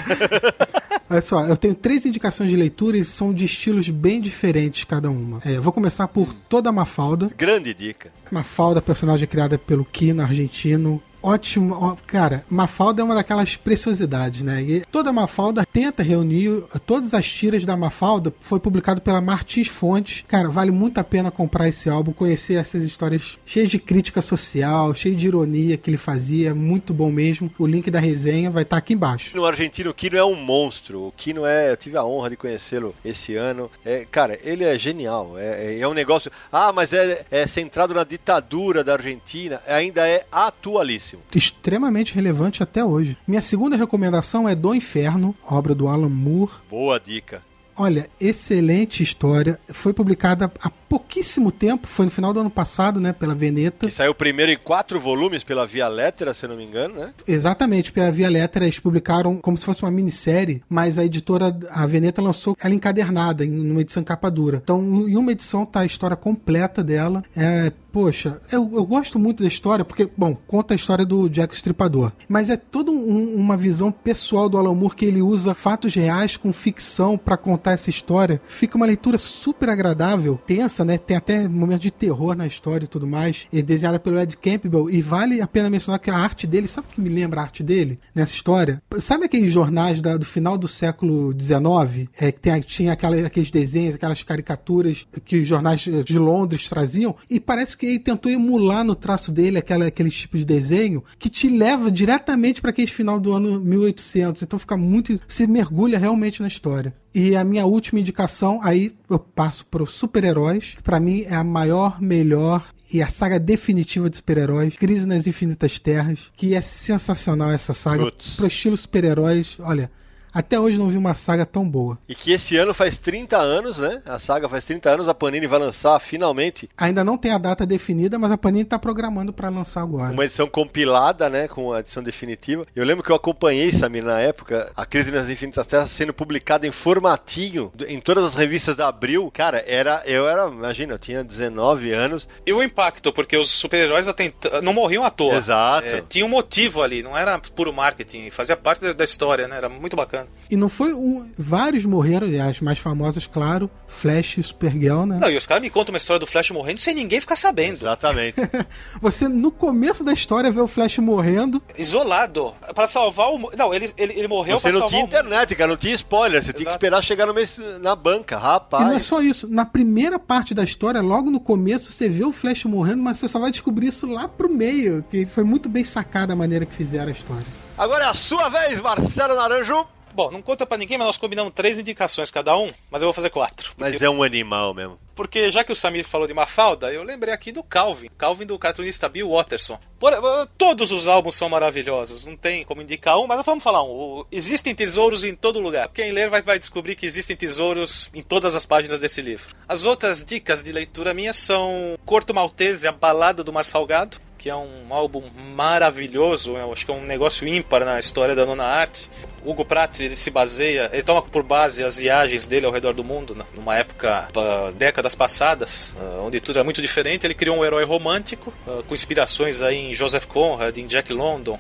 Olha só, eu tenho três indicações de leitura e são de estilos bem diferentes cada uma. É, vou começar por Toda a Mafalda. Grande dica. Mafalda, personagem criada pelo Kino, argentino, ótimo. Cara, Mafalda é uma daquelas preciosidades, né? E toda Mafalda tenta reunir todas as tiras da Mafalda. Foi publicado pela Martins Fontes. Cara, vale muito a pena comprar esse álbum, conhecer essas histórias cheias de crítica social, cheio de ironia que ele fazia. É muito bom mesmo. O link da resenha vai estar tá aqui embaixo. No argentino, o Kino é um monstro. O Kino é. Eu tive a honra de conhecê-lo esse ano. É, cara, ele é genial. É, é, é um negócio. Ah, mas é, é centrado na ditadura da Argentina. Ainda é atualíssimo relevantíssimo. Extremamente relevante até hoje. Minha segunda recomendação é Do Inferno, obra do Alan Moore. Boa dica. Olha, excelente história. Foi publicada há pouquíssimo tempo, foi no final do ano passado, né, pela Veneta. Que saiu primeiro em quatro volumes pela Via Lettera, se eu não me engano, né? Exatamente, pela Via Lettera eles publicaram como se fosse uma minissérie, mas a editora, a Veneta lançou ela encadernada, em uma edição capa dura. Então, em uma edição tá a história completa dela. É, poxa, eu, eu gosto muito da história, porque, bom, conta a história do Jack Stripador. Mas é toda um, uma visão pessoal do Alan Moore que ele usa fatos reais com ficção para contar essa história. Fica uma leitura super agradável, tensa, né? Tem até momentos de terror na história e tudo mais. E desenhada pelo Ed Campbell. E vale a pena mencionar que a arte dele, sabe o que me lembra a arte dele nessa história? Sabe aqueles jornais da, do final do século XIX? É, que tem, tinha aquela, aqueles desenhos, aquelas caricaturas que os jornais de Londres traziam. E parece que ele tentou emular no traço dele aquela, aquele tipo de desenho que te leva diretamente para aquele final do ano 1800. Então fica muito. Você mergulha realmente na história. E a minha última indicação, aí eu passo para os super-heróis, que para mim é a maior, melhor e a saga definitiva de super-heróis, Crise nas Infinitas Terras, que é sensacional essa saga. Putz. Pro estilo super-heróis, olha, até hoje não vi uma saga tão boa. E que esse ano faz 30 anos, né? A saga faz 30 anos, a Panini vai lançar finalmente Ainda não tem a data definida, mas a Panini tá programando para lançar agora. uma edição compilada, né? Com a edição definitiva. Eu lembro que eu acompanhei, Samir, na época, a Crise nas Infinitas Terras sendo publicada em formatinho em todas as revistas da Abril. Cara, era. Eu era. Imagina, eu tinha 19 anos. E o impacto, porque os super-heróis atent- não morriam à toa. Exato. É, tinha um motivo ali, não era puro marketing, fazia parte da, da história, né? Era muito bacana. E não foi um. Vários morreram, e as mais famosas, claro, Flash e Supergirl, né? Não, e os caras me contam uma história do Flash morrendo sem ninguém ficar sabendo. Exatamente. Você, no começo da história, vê o Flash morrendo. Isolado. Pra salvar o. Não, ele, ele, ele morreu Você pra não salvar tinha internet, cara, não tinha spoiler. Você tinha que Exato. esperar chegar no mês na banca, E não é rapaz. só isso. Na primeira parte da história, logo no começo, você vê o Flash morrendo, mas você só vai descobrir isso lá pro meio. Que foi muito bem sacada a maneira que fizeram a história. Agora é a sua vez, Marcelo Naranjo. Bom, não conta pra ninguém, mas nós combinamos três indicações cada um, mas eu vou fazer quatro. Mas é um animal mesmo. Porque já que o Samir falou de Mafalda, eu lembrei aqui do Calvin. Calvin do cartunista Bill Watterson. Por- eh, todos os álbuns são maravilhosos, não tem como indicar um, mas vamos falar um. O- existem tesouros em todo lugar. Quem ler vai, vai descobrir que existem tesouros em todas as páginas desse livro. As outras dicas de leitura minhas são Corto Maltese, A Balada do Mar Salgado, que é um álbum maravilhoso, eu acho que é um negócio ímpar na história da nona arte. Hugo Pratt ele se baseia, ele toma por base as viagens dele ao redor do mundo, né? numa época, ah, décadas passadas, ah, onde tudo era muito diferente. Ele criou um herói romântico, ah, com inspirações aí em Joseph Conrad, em Jack London.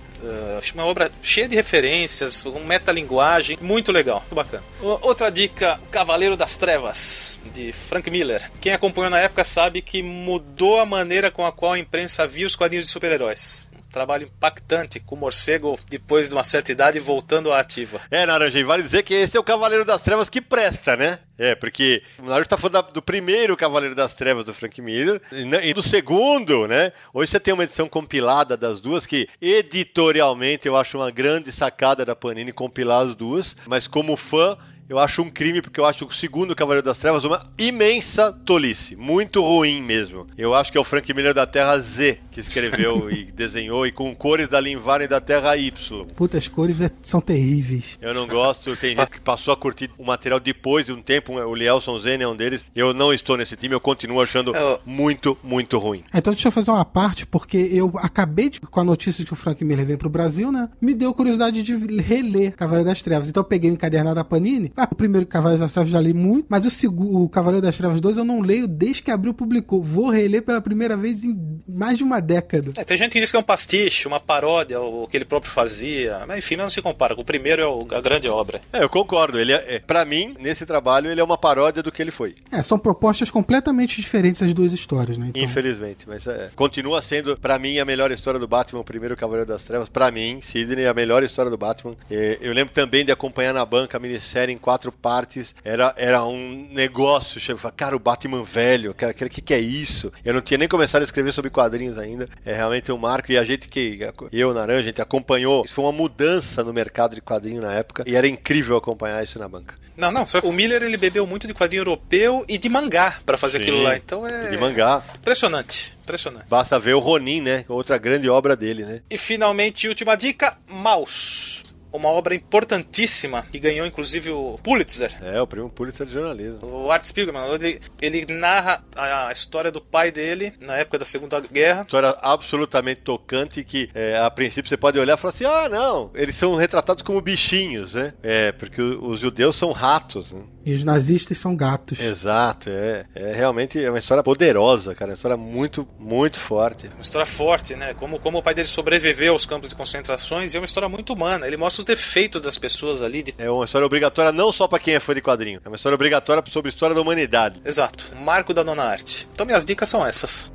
Uma obra cheia de referências, com metalinguagem, muito legal, muito bacana. Outra dica, Cavaleiro das Trevas, de Frank Miller. Quem acompanhou na época sabe que mudou a maneira com a qual a imprensa via os quadrinhos de super-heróis. Um trabalho impactante, com o morcego, depois de uma certa idade, voltando à ativa. É, Naranja, e vale dizer que esse é o Cavaleiro das Trevas que presta, né? É, porque o Naruto tá falando do primeiro Cavaleiro das Trevas do Frank Miller e do segundo, né? Hoje você tem uma edição compilada das duas que editorialmente eu acho uma grande sacada da Panini compilar as duas, mas como fã eu acho um crime porque eu acho o segundo Cavaleiro das Trevas uma imensa tolice, muito ruim mesmo. Eu acho que é o Frank Miller da Terra Z que escreveu e desenhou e com cores da Linvaren da Terra Y. Puta, as cores é- são terríveis. Eu não gosto, tem gente que passou a curtir o material depois de um tempo, o Lielson Zen é um deles. Eu não estou nesse time, eu continuo achando Eu- muito, muito ruim. Então deixa eu fazer uma parte, porque eu acabei de, com a notícia de que o Frank Miller vem pro Brasil, né? Me deu curiosidade de reler Cavaleiro das Trevas. Então eu peguei o encadernado da Panini. Ah, o primeiro Cavaleiro das Trevas já li muito, mas o, segundo, o Cavaleiro das Trevas 2 eu não leio desde que abriu publicou. Vou reler pela primeira vez em mais de uma década. É, tem gente que diz que é um pastiche, uma paródia, o que ele próprio fazia. Mas enfim, não se compara. O primeiro é o- a grande obra. É, eu concordo. Ele é, é, para mim, nesse trabalho, ele é uma paródia do que ele foi. É, são propostas completamente diferentes as duas histórias, né? Então, Infelizmente, mas é, continua sendo, pra mim, a melhor história do Batman, o primeiro Cavaleiro das Trevas. Pra mim, Sidney, a melhor história do Batman. É, eu lembro também de acompanhar na banca a minissérie em quatro partes, era, era um negócio. Chama, cara, o Batman velho, cara, o que, que é isso? Eu não tinha nem começado a escrever sobre quadrinhos ainda. É realmente um marco. E a gente que, eu, Naranja, a gente acompanhou. Isso foi uma mudança no mercado de quadrinho na época. E era incrível acompanhar isso na banca. Não, não. O Miller ele bebeu muito de quadrinho europeu e de mangá para fazer Sim, aquilo lá. Então é. De mangá. Impressionante. Impressionante. Basta ver o Ronin, né? Outra grande obra dele, né? E finalmente, última dica: Mouse uma obra importantíssima que ganhou inclusive o Pulitzer. É, o prêmio Pulitzer de jornalismo. O Art Spiegelman, ele, ele narra a, história do pai dele na época da Segunda Guerra. História absolutamente tocante que é, a princípio você pode olhar e falar assim: ah, não, eles são retratados como bichinhos, né? É, porque os judeus são ratos, né? E os nazistas são gatos. Exato, é, é realmente é uma história poderosa, cara, uma história muito, muito forte. Uma história forte, né? Como, como o pai dele sobreviveu aos campos de concentrações e é uma história muito humana. Ele mostra os defeitos das pessoas ali. De... É uma história obrigatória não só para quem é fã de quadrinho, é uma história obrigatória sobre a história da humanidade. Exato, o marco da nona arte. Então minhas dicas são essas.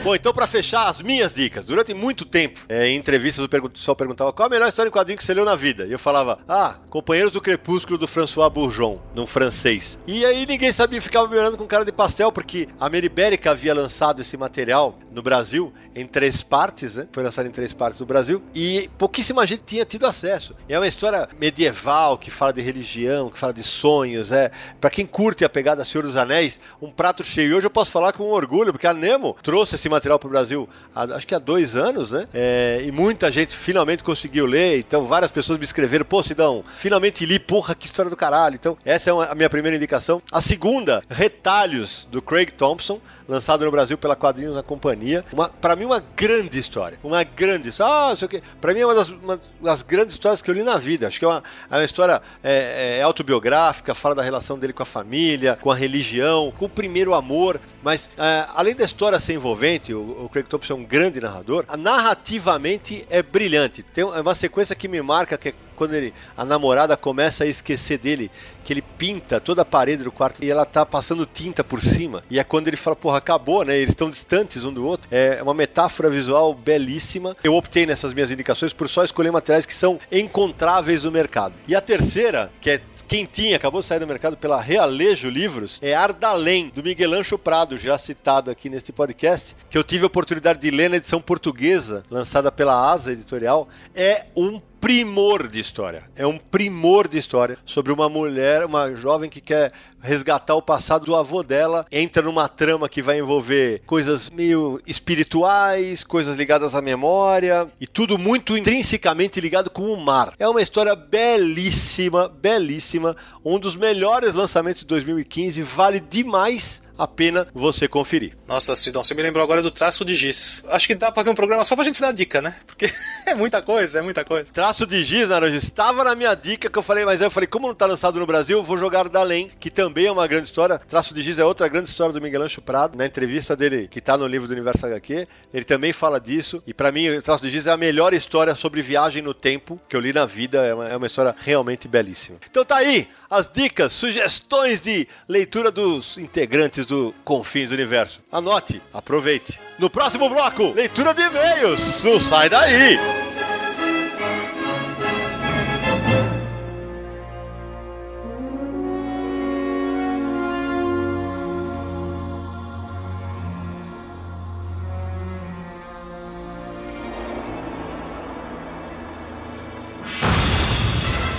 Bom, então para fechar as minhas dicas, durante muito tempo, é, em entrevistas o pessoal perguntava qual a melhor história em quadrinho que você leu na vida. E eu falava, ah, Companheiros do Crepúsculo do François Bourgeon, no francês. E aí ninguém sabia, ficava me olhando com cara de pastel, porque a Meribérica havia lançado esse material no Brasil em três partes, né? Foi lançado em três partes no Brasil, e pouquíssima gente tinha tido acesso. É uma história medieval que fala de religião, que fala de sonhos, é. Para quem curte a pegada Senhor dos Anéis, um prato cheio. Hoje eu posso falar com orgulho, porque a Nemo trouxe esse material para o Brasil há, acho que há dois anos, né? É, e muita gente finalmente conseguiu ler. Então várias pessoas me escreveram: pô, Sidão, finalmente li, porra, que história do caralho. Então, essa é uma, a minha primeira indicação. A segunda, Retalhos, do Craig Thompson, lançado no Brasil pela Quadrinhos da Companhia. Para mim, uma grande história. Uma grande história. Ah, sei o quê. Mim, é uma das, uma das grandes histórias que eu li na vida. Acho que é uma, é uma história é, é, autobiográfica, fala da relação dele com a família, com a religião, com o primeiro amor. Mas, é, além da história ser envolvente, o, o Craig Thompson é um grande narrador, narrativamente é brilhante. Tem uma sequência que me marca, que é quando ele, a namorada começa a esquecer dele, que ele pinta toda a parede do quarto e ela tá passando tinta por cima. E é quando ele fala, porra, acabou, né? Eles estão distantes um do outro. É uma metáfora visual belíssima. Eu optei nessas minhas indicações por só escolher materiais que são encontráveis no mercado. E a terceira, que é quentinha, acabou de sair do mercado pela Realejo Livros, é Ardalém, do Miguel Ancho Prado, já citado aqui neste podcast, que eu tive a oportunidade de ler na edição portuguesa, lançada pela Asa Editorial. É um primor de história. É um primor de história sobre uma mulher, uma jovem que quer resgatar o passado do avô dela, entra numa trama que vai envolver coisas meio espirituais, coisas ligadas à memória e tudo muito intrinsecamente ligado com o mar. É uma história belíssima, belíssima, um dos melhores lançamentos de 2015, vale demais a pena você conferir. Nossa, Sidão, você me lembrou agora do traço de giz. Acho que dá pra fazer um programa só pra gente dar dica, né? Porque é muita coisa, é muita coisa. Traço de giz, Naranjo, estava na minha dica que eu falei, mas aí eu falei, como não tá lançado no Brasil, vou jogar Dalém, que também é uma grande história. Traço de giz é outra grande história do Miguel Ancho Prado. Na entrevista dele, que tá no livro do Universo HQ, ele também fala disso. E para mim, Traço de giz é a melhor história sobre viagem no tempo que eu li na vida. É uma, é uma história realmente belíssima. Então tá aí, as dicas, sugestões de leitura dos integrantes do Confins do Universo. Anote, aproveite. No próximo bloco, leitura de e-mails. Não sai daí!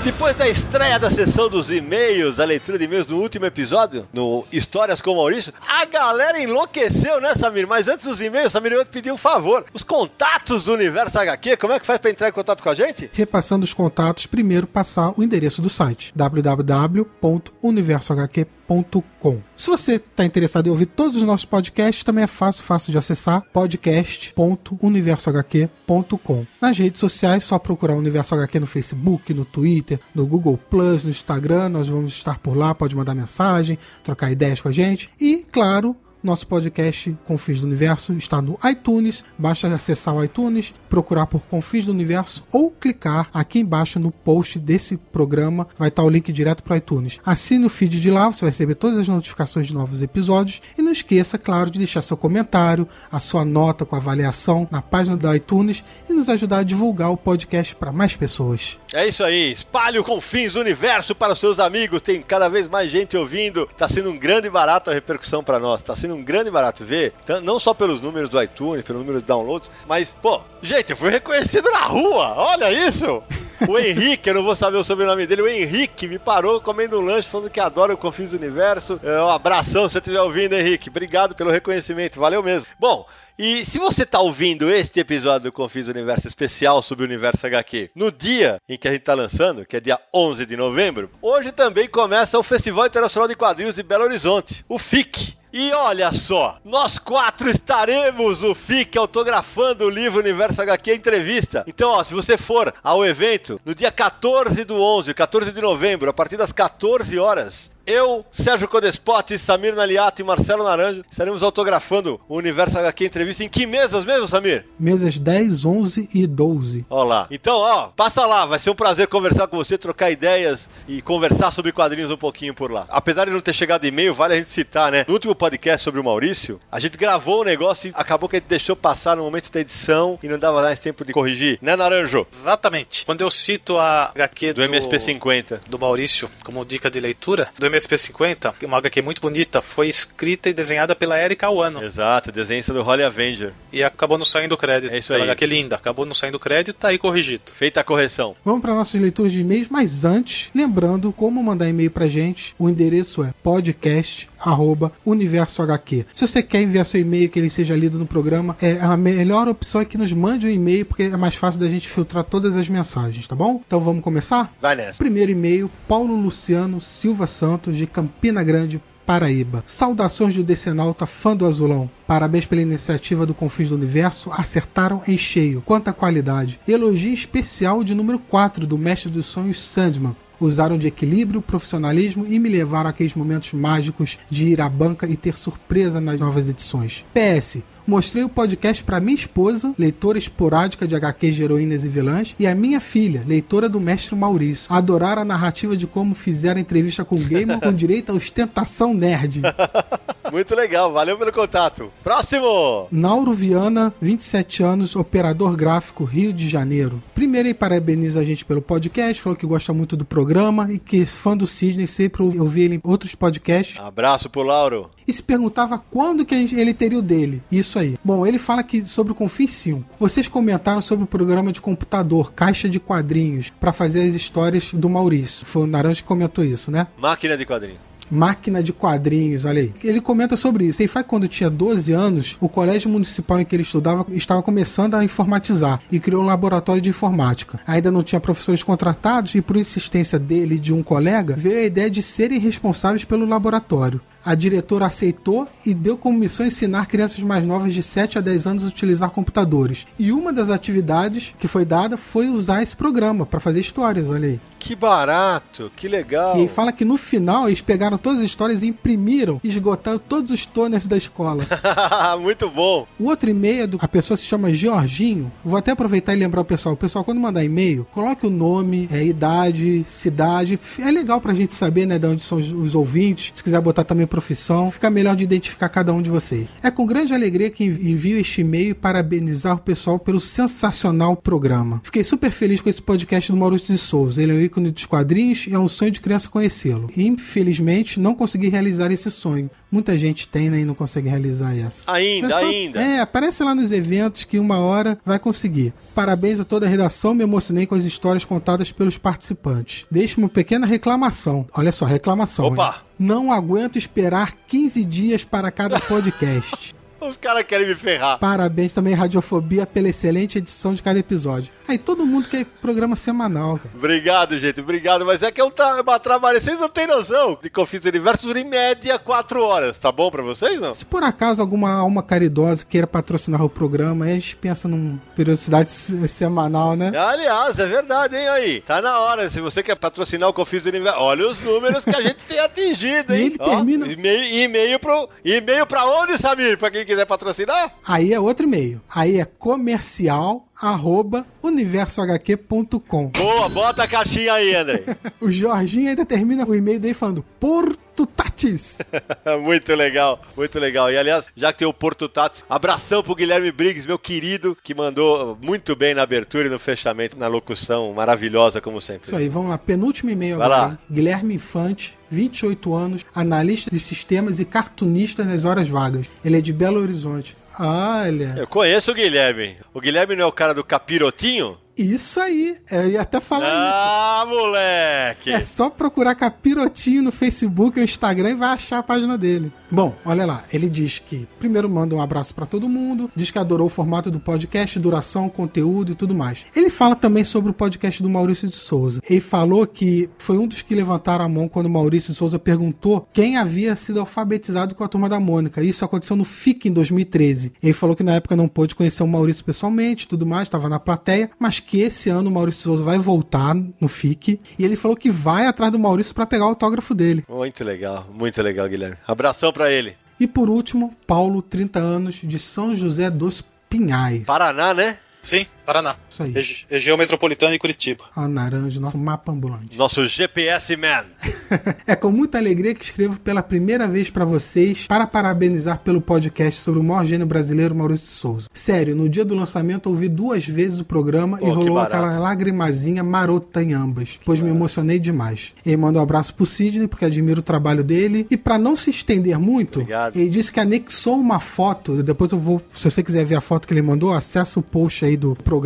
Depois da estreia da sessão dos e-mails, a leitura de e-mails no último episódio, no Histórias com Maurício, a galera enlouqueceu, né, Samir? Mas antes dos e-mails, Samir, eu te pedi um favor. Os contatos do Universo HQ, como é que faz para entrar em contato com a gente? Repassando os contatos, primeiro passar o endereço do site www.universohq.com. Se você está interessado em ouvir todos os nossos podcasts, também é fácil, fácil de acessar podcast.universohq.com. Nas redes sociais, só procurar o Universo HQ no Facebook, no Twitter, no Google Plus, no Instagram. Nós vamos estar por lá, pode mandar mensagem, trocar ideias com a gente. E, claro, Nosso podcast Confins do Universo está no iTunes. Basta acessar o iTunes, procurar por Confins do Universo ou clicar aqui embaixo no post desse programa. Vai estar o link direto para o iTunes. Assine o feed de lá, você vai receber todas as notificações de novos episódios. E não esqueça, claro, de deixar seu comentário, a sua nota com avaliação na página do iTunes e nos ajudar a divulgar o podcast para mais pessoas. É isso aí, espalhe o Confins do Universo para os seus amigos, tem cada vez mais gente ouvindo, tá sendo um grande barato a repercussão para nós, tá sendo um grande barato ver, não só pelos números do iTunes, pelo número de downloads, mas, pô, gente, eu fui reconhecido na rua, olha isso! O Henrique, eu não vou saber o sobrenome dele, o Henrique me parou comendo um lanche falando que adora o Confins do Universo. É, um abração se você estiver ouvindo, Henrique, obrigado pelo reconhecimento, valeu mesmo. Bom, e se você está ouvindo este episódio do Confis Universo especial sobre o Universo HQ no dia em que a gente está lançando, que é dia 11 de novembro, hoje também começa o Festival Internacional de Quadrinhos de Belo Horizonte, o FIC. E olha só, nós quatro estaremos no FIC autografando o livro Universo HQ Entrevista. Então, ó, se você for ao evento no dia 14 do 11, 14 de novembro, a partir das 14 horas, eu, Sérgio Codespot, Samir Naliato e Marcelo Naranjo estaremos autografando o Universo HQ Entrevista. Em que mesas mesmo, Samir? Mesas 10, 11 e 12. Olá. Então, ó, passa lá. Vai ser um prazer conversar com você, trocar ideias e conversar sobre quadrinhos um pouquinho por lá. Apesar de não ter chegado e-mail, vale a gente citar, né? No último podcast sobre o Maurício, a gente gravou o negócio e acabou que a gente deixou passar no momento da edição e não dava mais tempo de corrigir. Né, Naranjo? Exatamente. Quando eu cito a HQ do, do MSP50 do Maurício como dica de leitura, do MSP MSP50, uma HQ muito bonita, foi escrita e desenhada pela Erika Wano. Exato, desenho do Holly Avenger. E acabou não saindo crédito. É isso aí. HQ linda, acabou não saindo crédito, tá aí corrigido. Feita a correção. Vamos para nossas leituras de e-mails, mas antes, lembrando como mandar e-mail pra gente, o endereço é podcast arroba universo HQ. Se você quer enviar seu e-mail que ele seja lido no programa, é a melhor opção é que nos mande um e-mail porque é mais fácil da gente filtrar todas as mensagens, tá bom? Então vamos começar? Vai nessa. Primeiro e-mail, Paulo Luciano Silva Santos de Campina Grande, Paraíba. Saudações do Decenalta, fã do Azulão. Parabéns pela iniciativa do Confins do Universo, acertaram em cheio. Quanta qualidade. Elogio especial de número 4 do Mestre dos Sonhos Sandman usaram de equilíbrio, profissionalismo e me levaram àqueles momentos mágicos de ir à banca e ter surpresa nas novas edições. PS, mostrei o podcast para minha esposa, leitora esporádica de HQs de heroínas e vilãs, e a minha filha, leitora do mestre Maurício. Adoraram a narrativa de como fizeram entrevista com o gamer com direito à ostentação nerd. Muito legal, valeu pelo contato. Próximo! Nauro Viana, 27 anos, operador gráfico, Rio de Janeiro. Primeiro ele parabeniza a gente pelo podcast, falou que gosta muito do programa e que é fã do Sidney, sempre ouvi ele em outros podcasts. Abraço pro Lauro. E se perguntava quando que ele teria o dele. Isso aí. Bom, ele fala que sobre o Confins 5. Vocês comentaram sobre o programa de computador, caixa de quadrinhos, para fazer as histórias do Maurício. Foi o Naranja que comentou isso, né? Máquina de quadrinhos máquina de quadrinhos, olha aí. Ele comenta sobre isso. Ele fala que quando tinha 12 anos, o colégio municipal em que ele estudava estava começando a informatizar e criou um laboratório de informática. Ainda não tinha professores contratados e por insistência dele e de um colega, veio a ideia de serem responsáveis pelo laboratório a diretora aceitou e deu como missão ensinar crianças mais novas de 7 a 10 anos a utilizar computadores. E uma das atividades que foi dada foi usar esse programa para fazer histórias, olha aí. Que barato, que legal. E fala que no final eles pegaram todas as histórias e imprimiram e esgotaram todos os toners da escola. Muito bom. O outro e-mail, é do, a pessoa se chama Georginho. Vou até aproveitar e lembrar o pessoal. O pessoal, quando mandar e-mail, coloque o nome, é, idade, cidade. É legal pra gente saber, né, de onde são os, os ouvintes. Se quiser botar também profissão, fica melhor de identificar cada um de vocês. É com grande alegria que envio este e-mail parabenizar o pessoal pelo sensacional programa. Fiquei super feliz com esse podcast do Maurício de Souza. Ele é um ícone dos quadrinhos e é um sonho de criança conhecê-lo. Infelizmente, não consegui realizar esse sonho. Muita gente tem né, e não consegue realizar essa. Ainda, ainda. É, aparece lá nos eventos que uma hora vai conseguir. Parabéns a toda a redação, me emocionei com as histórias contadas pelos participantes. Deixe uma pequena reclamação. Olha só, reclamação. Opa! Hein? Não aguento esperar 15 dias para cada podcast. Os caras querem me ferrar. Parabéns também, Radiofobia, pela excelente edição de cada episódio. Aí todo mundo quer programa semanal, cara. Obrigado, gente, obrigado. Mas é que eu tra trabalho. Vocês não têm noção de Confins do Universo dura em média 4 horas. Tá bom pra vocês, não? Se por acaso alguma alma caridosa queira patrocinar o programa, aí a gente pensa numa periodicidade semanal, né? Aliás, é verdade, hein? Aí, tá na hora. Se você quer patrocinar o Confins do Universo, olha os números que a gente tem atingido, hein? E ele Ó, termina. E-mail, e-mail pro. E-mail pra onde, Samir? Pra quem quiser patrocinar? Aí é outro e-mail. Aí é comercial arroba universohq.com. Boa, bota a caixinha aí, André. o Jorginho ainda termina o e-mail dele falando Porto Tatis. muito legal, muito legal. E aliás, já que tem o Porto Tatis, abração pro Guilherme Briggs, meu querido, que mandou muito bem na abertura e no fechamento, na locução maravilhosa, como sempre. Isso aí, vamos lá. Penúltimo e-mail Vai agora. Lá. Guilherme Infante, 28 anos, analista de sistemas e cartunista nas horas vagas. Ele é de Belo Horizonte. Olha. Eu conheço o Guilherme. O Guilherme não é o cara do capirotinho? Isso aí, eu ia até falar ah, isso. Ah, moleque! É só procurar Capirotinho no Facebook ou Instagram e vai achar a página dele. Bom, olha lá, ele diz que primeiro manda um abraço para todo mundo, diz que adorou o formato do podcast, duração, conteúdo e tudo mais. Ele fala também sobre o podcast do Maurício de Souza. Ele falou que foi um dos que levantaram a mão quando o Maurício de Souza perguntou quem havia sido alfabetizado com a turma da Mônica. Isso aconteceu no FIC em 2013. Ele falou que na época não pôde conhecer o Maurício pessoalmente, tudo mais, estava na plateia, mas que esse ano o Maurício de Souza vai voltar no FIC e ele falou que vai atrás do Maurício para pegar o autógrafo dele. Muito legal, muito legal, Guilherme. Abração para ele. E por último, Paulo, 30 anos, de São José dos Pinhais. Paraná, né? Sim, Paraná. Isso aí. Regi região metropolitana e Curitiba. A Naranja, nosso mapa ambulante. Nosso GPS Man. é com muita alegria que escrevo pela primeira vez para vocês para parabenizar pelo podcast sobre o maior gênio brasileiro Maurício de Souza. Sério, no dia do lançamento ouvi duas vezes o programa oh, e rolou aquela lagrimazinha marota em ambas, pois me emocionei demais. Ele manda um abraço pro Sidney porque admiro o trabalho dele e para não se estender muito, Obrigado. ele disse que anexou uma foto, depois eu vou, se você quiser ver a foto que ele mandou, acessa o post aí do programa,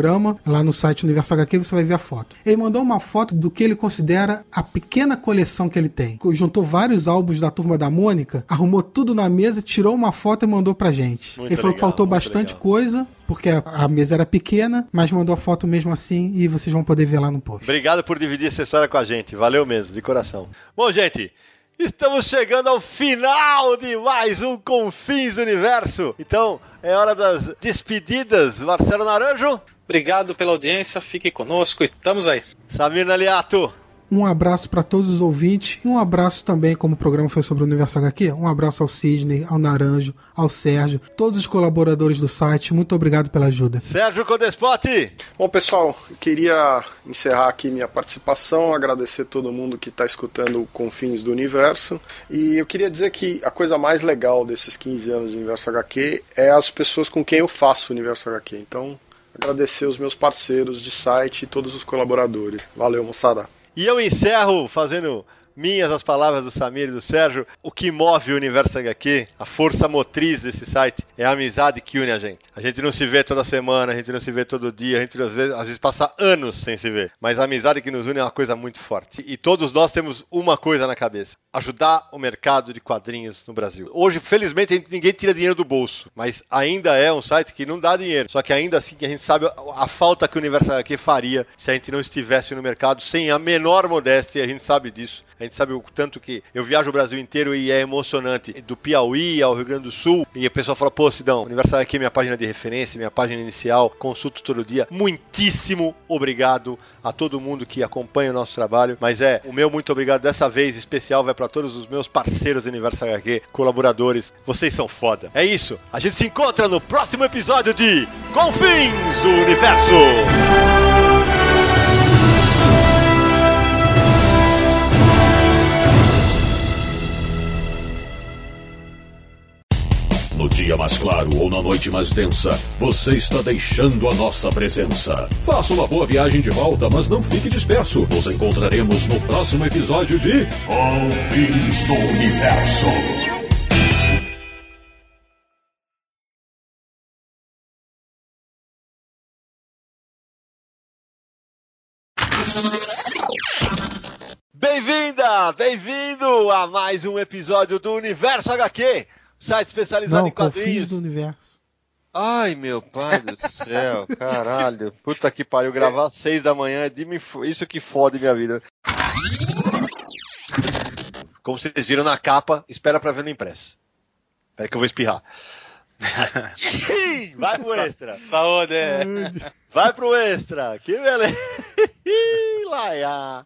lá no site Universo HQ, você vai ver a foto. Ele mandou uma foto do que ele considera a pequena coleção que ele tem. Juntou vários álbuns da Turma da Mônica, arrumou tudo na mesa, tirou uma foto e mandou pra gente. Muito ele falou legal, que faltou bastante legal. coisa, porque a, mesa era pequena, mas mandou a foto mesmo assim e vocês vão poder ver lá no post. Obrigado por dividir essa história com a gente. Valeu mesmo, de coração. Bom, gente, Estamos chegando ao final de mais um Confins Universo. Então, é hora das despedidas. Marcelo Naranjo. Obrigado pela audiência, fique conosco e estamos aí. Samir Naliato. Um abraço para todos os ouvintes e um abraço também, como o programa foi sobre o Universo HQ, um abraço ao Sidney, ao Naranjo, ao Sérgio, todos os colaboradores do site. Muito obrigado pela ajuda. Sérgio Codespote. Bom, pessoal, queria encerrar aqui minha participação, agradecer todo mundo que está escutando o Confins do Universo. E eu queria dizer que a coisa mais legal desses 15 anos do Universo HQ é as pessoas com quem eu faço o Universo HQ. Então, agradecer os meus parceiros de site e todos os colaboradores. Valeu, moçada. E eu encerro fazendo minhas as palavras do Samir e do Sérgio, o que move o Universo HQ, a força motriz desse site, é a amizade que une a gente. A gente não se vê toda semana, a gente não se vê todo dia, a gente às vezes, às vezes passa anos sem se ver. Mas a amizade que nos une é uma coisa muito forte. E todos nós temos uma coisa na cabeça: ajudar o mercado de quadrinhos no Brasil. Hoje, felizmente, ninguém tira dinheiro do bolso, mas ainda é um site que não dá dinheiro. Só que ainda assim a gente sabe a falta que o Universo HQ faria se a gente não estivesse no mercado sem a menor modéstia, a gente sabe disso. A gente sabe o tanto que eu viajo o Brasil inteiro e é emocionante. Do Piauí ao Rio Grande do Sul. E a pessoa fala, pô, Sidão, Universal aqui é minha página de referência, minha página inicial, consulto todo dia. Muitíssimo obrigado a todo mundo que acompanha o nosso trabalho. Mas é, o meu muito obrigado dessa vez especial vai para todos os meus parceiros do Universal HQ, colaboradores. Vocês são foda. É isso. A gente se encontra no próximo episódio de Confins do Universo. No dia mais claro ou na noite mais densa, você está deixando a nossa presença. Faça uma boa viagem de volta, mas não fique disperso. Nos encontraremos no próximo episódio de Confins do Universo. Bem-vinda, bem-vindo a mais um episódio do Universo HQ Site especializado Não, em quadrinhos. do universo. Ai, meu pai do céu, caralho. Puta que pariu, gravar às seis da manhã é de me fo- isso que fode minha vida. Como vocês viram na capa, espera pra ver no impresso. Espera que eu vou espirrar. Vai pro extra. Saúde! Vai pro extra. Que beleza. Laia.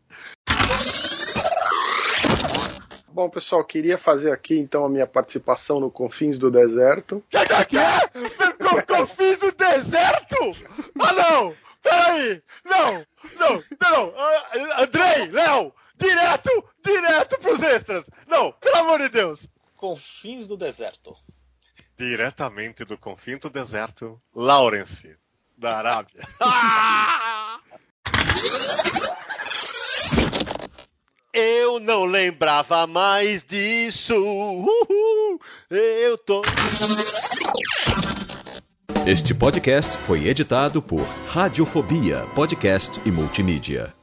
Bom, pessoal, queria fazer aqui então a minha participação no Confins do Deserto. Que que que é? Eu, eu fiz o deserto? Ah, não! Peraí! Não! Não! Não! Ah, Andrei! Léo! Direto! Direto pros extras! Não! Pelo amor de Deus! Confins do deserto. Diretamente do confim do deserto, Lawrence, da Arábia. Eu não lembrava mais disso. Uhul. Eu tô. Este podcast foi editado por Radiofobia, podcast e multimídia.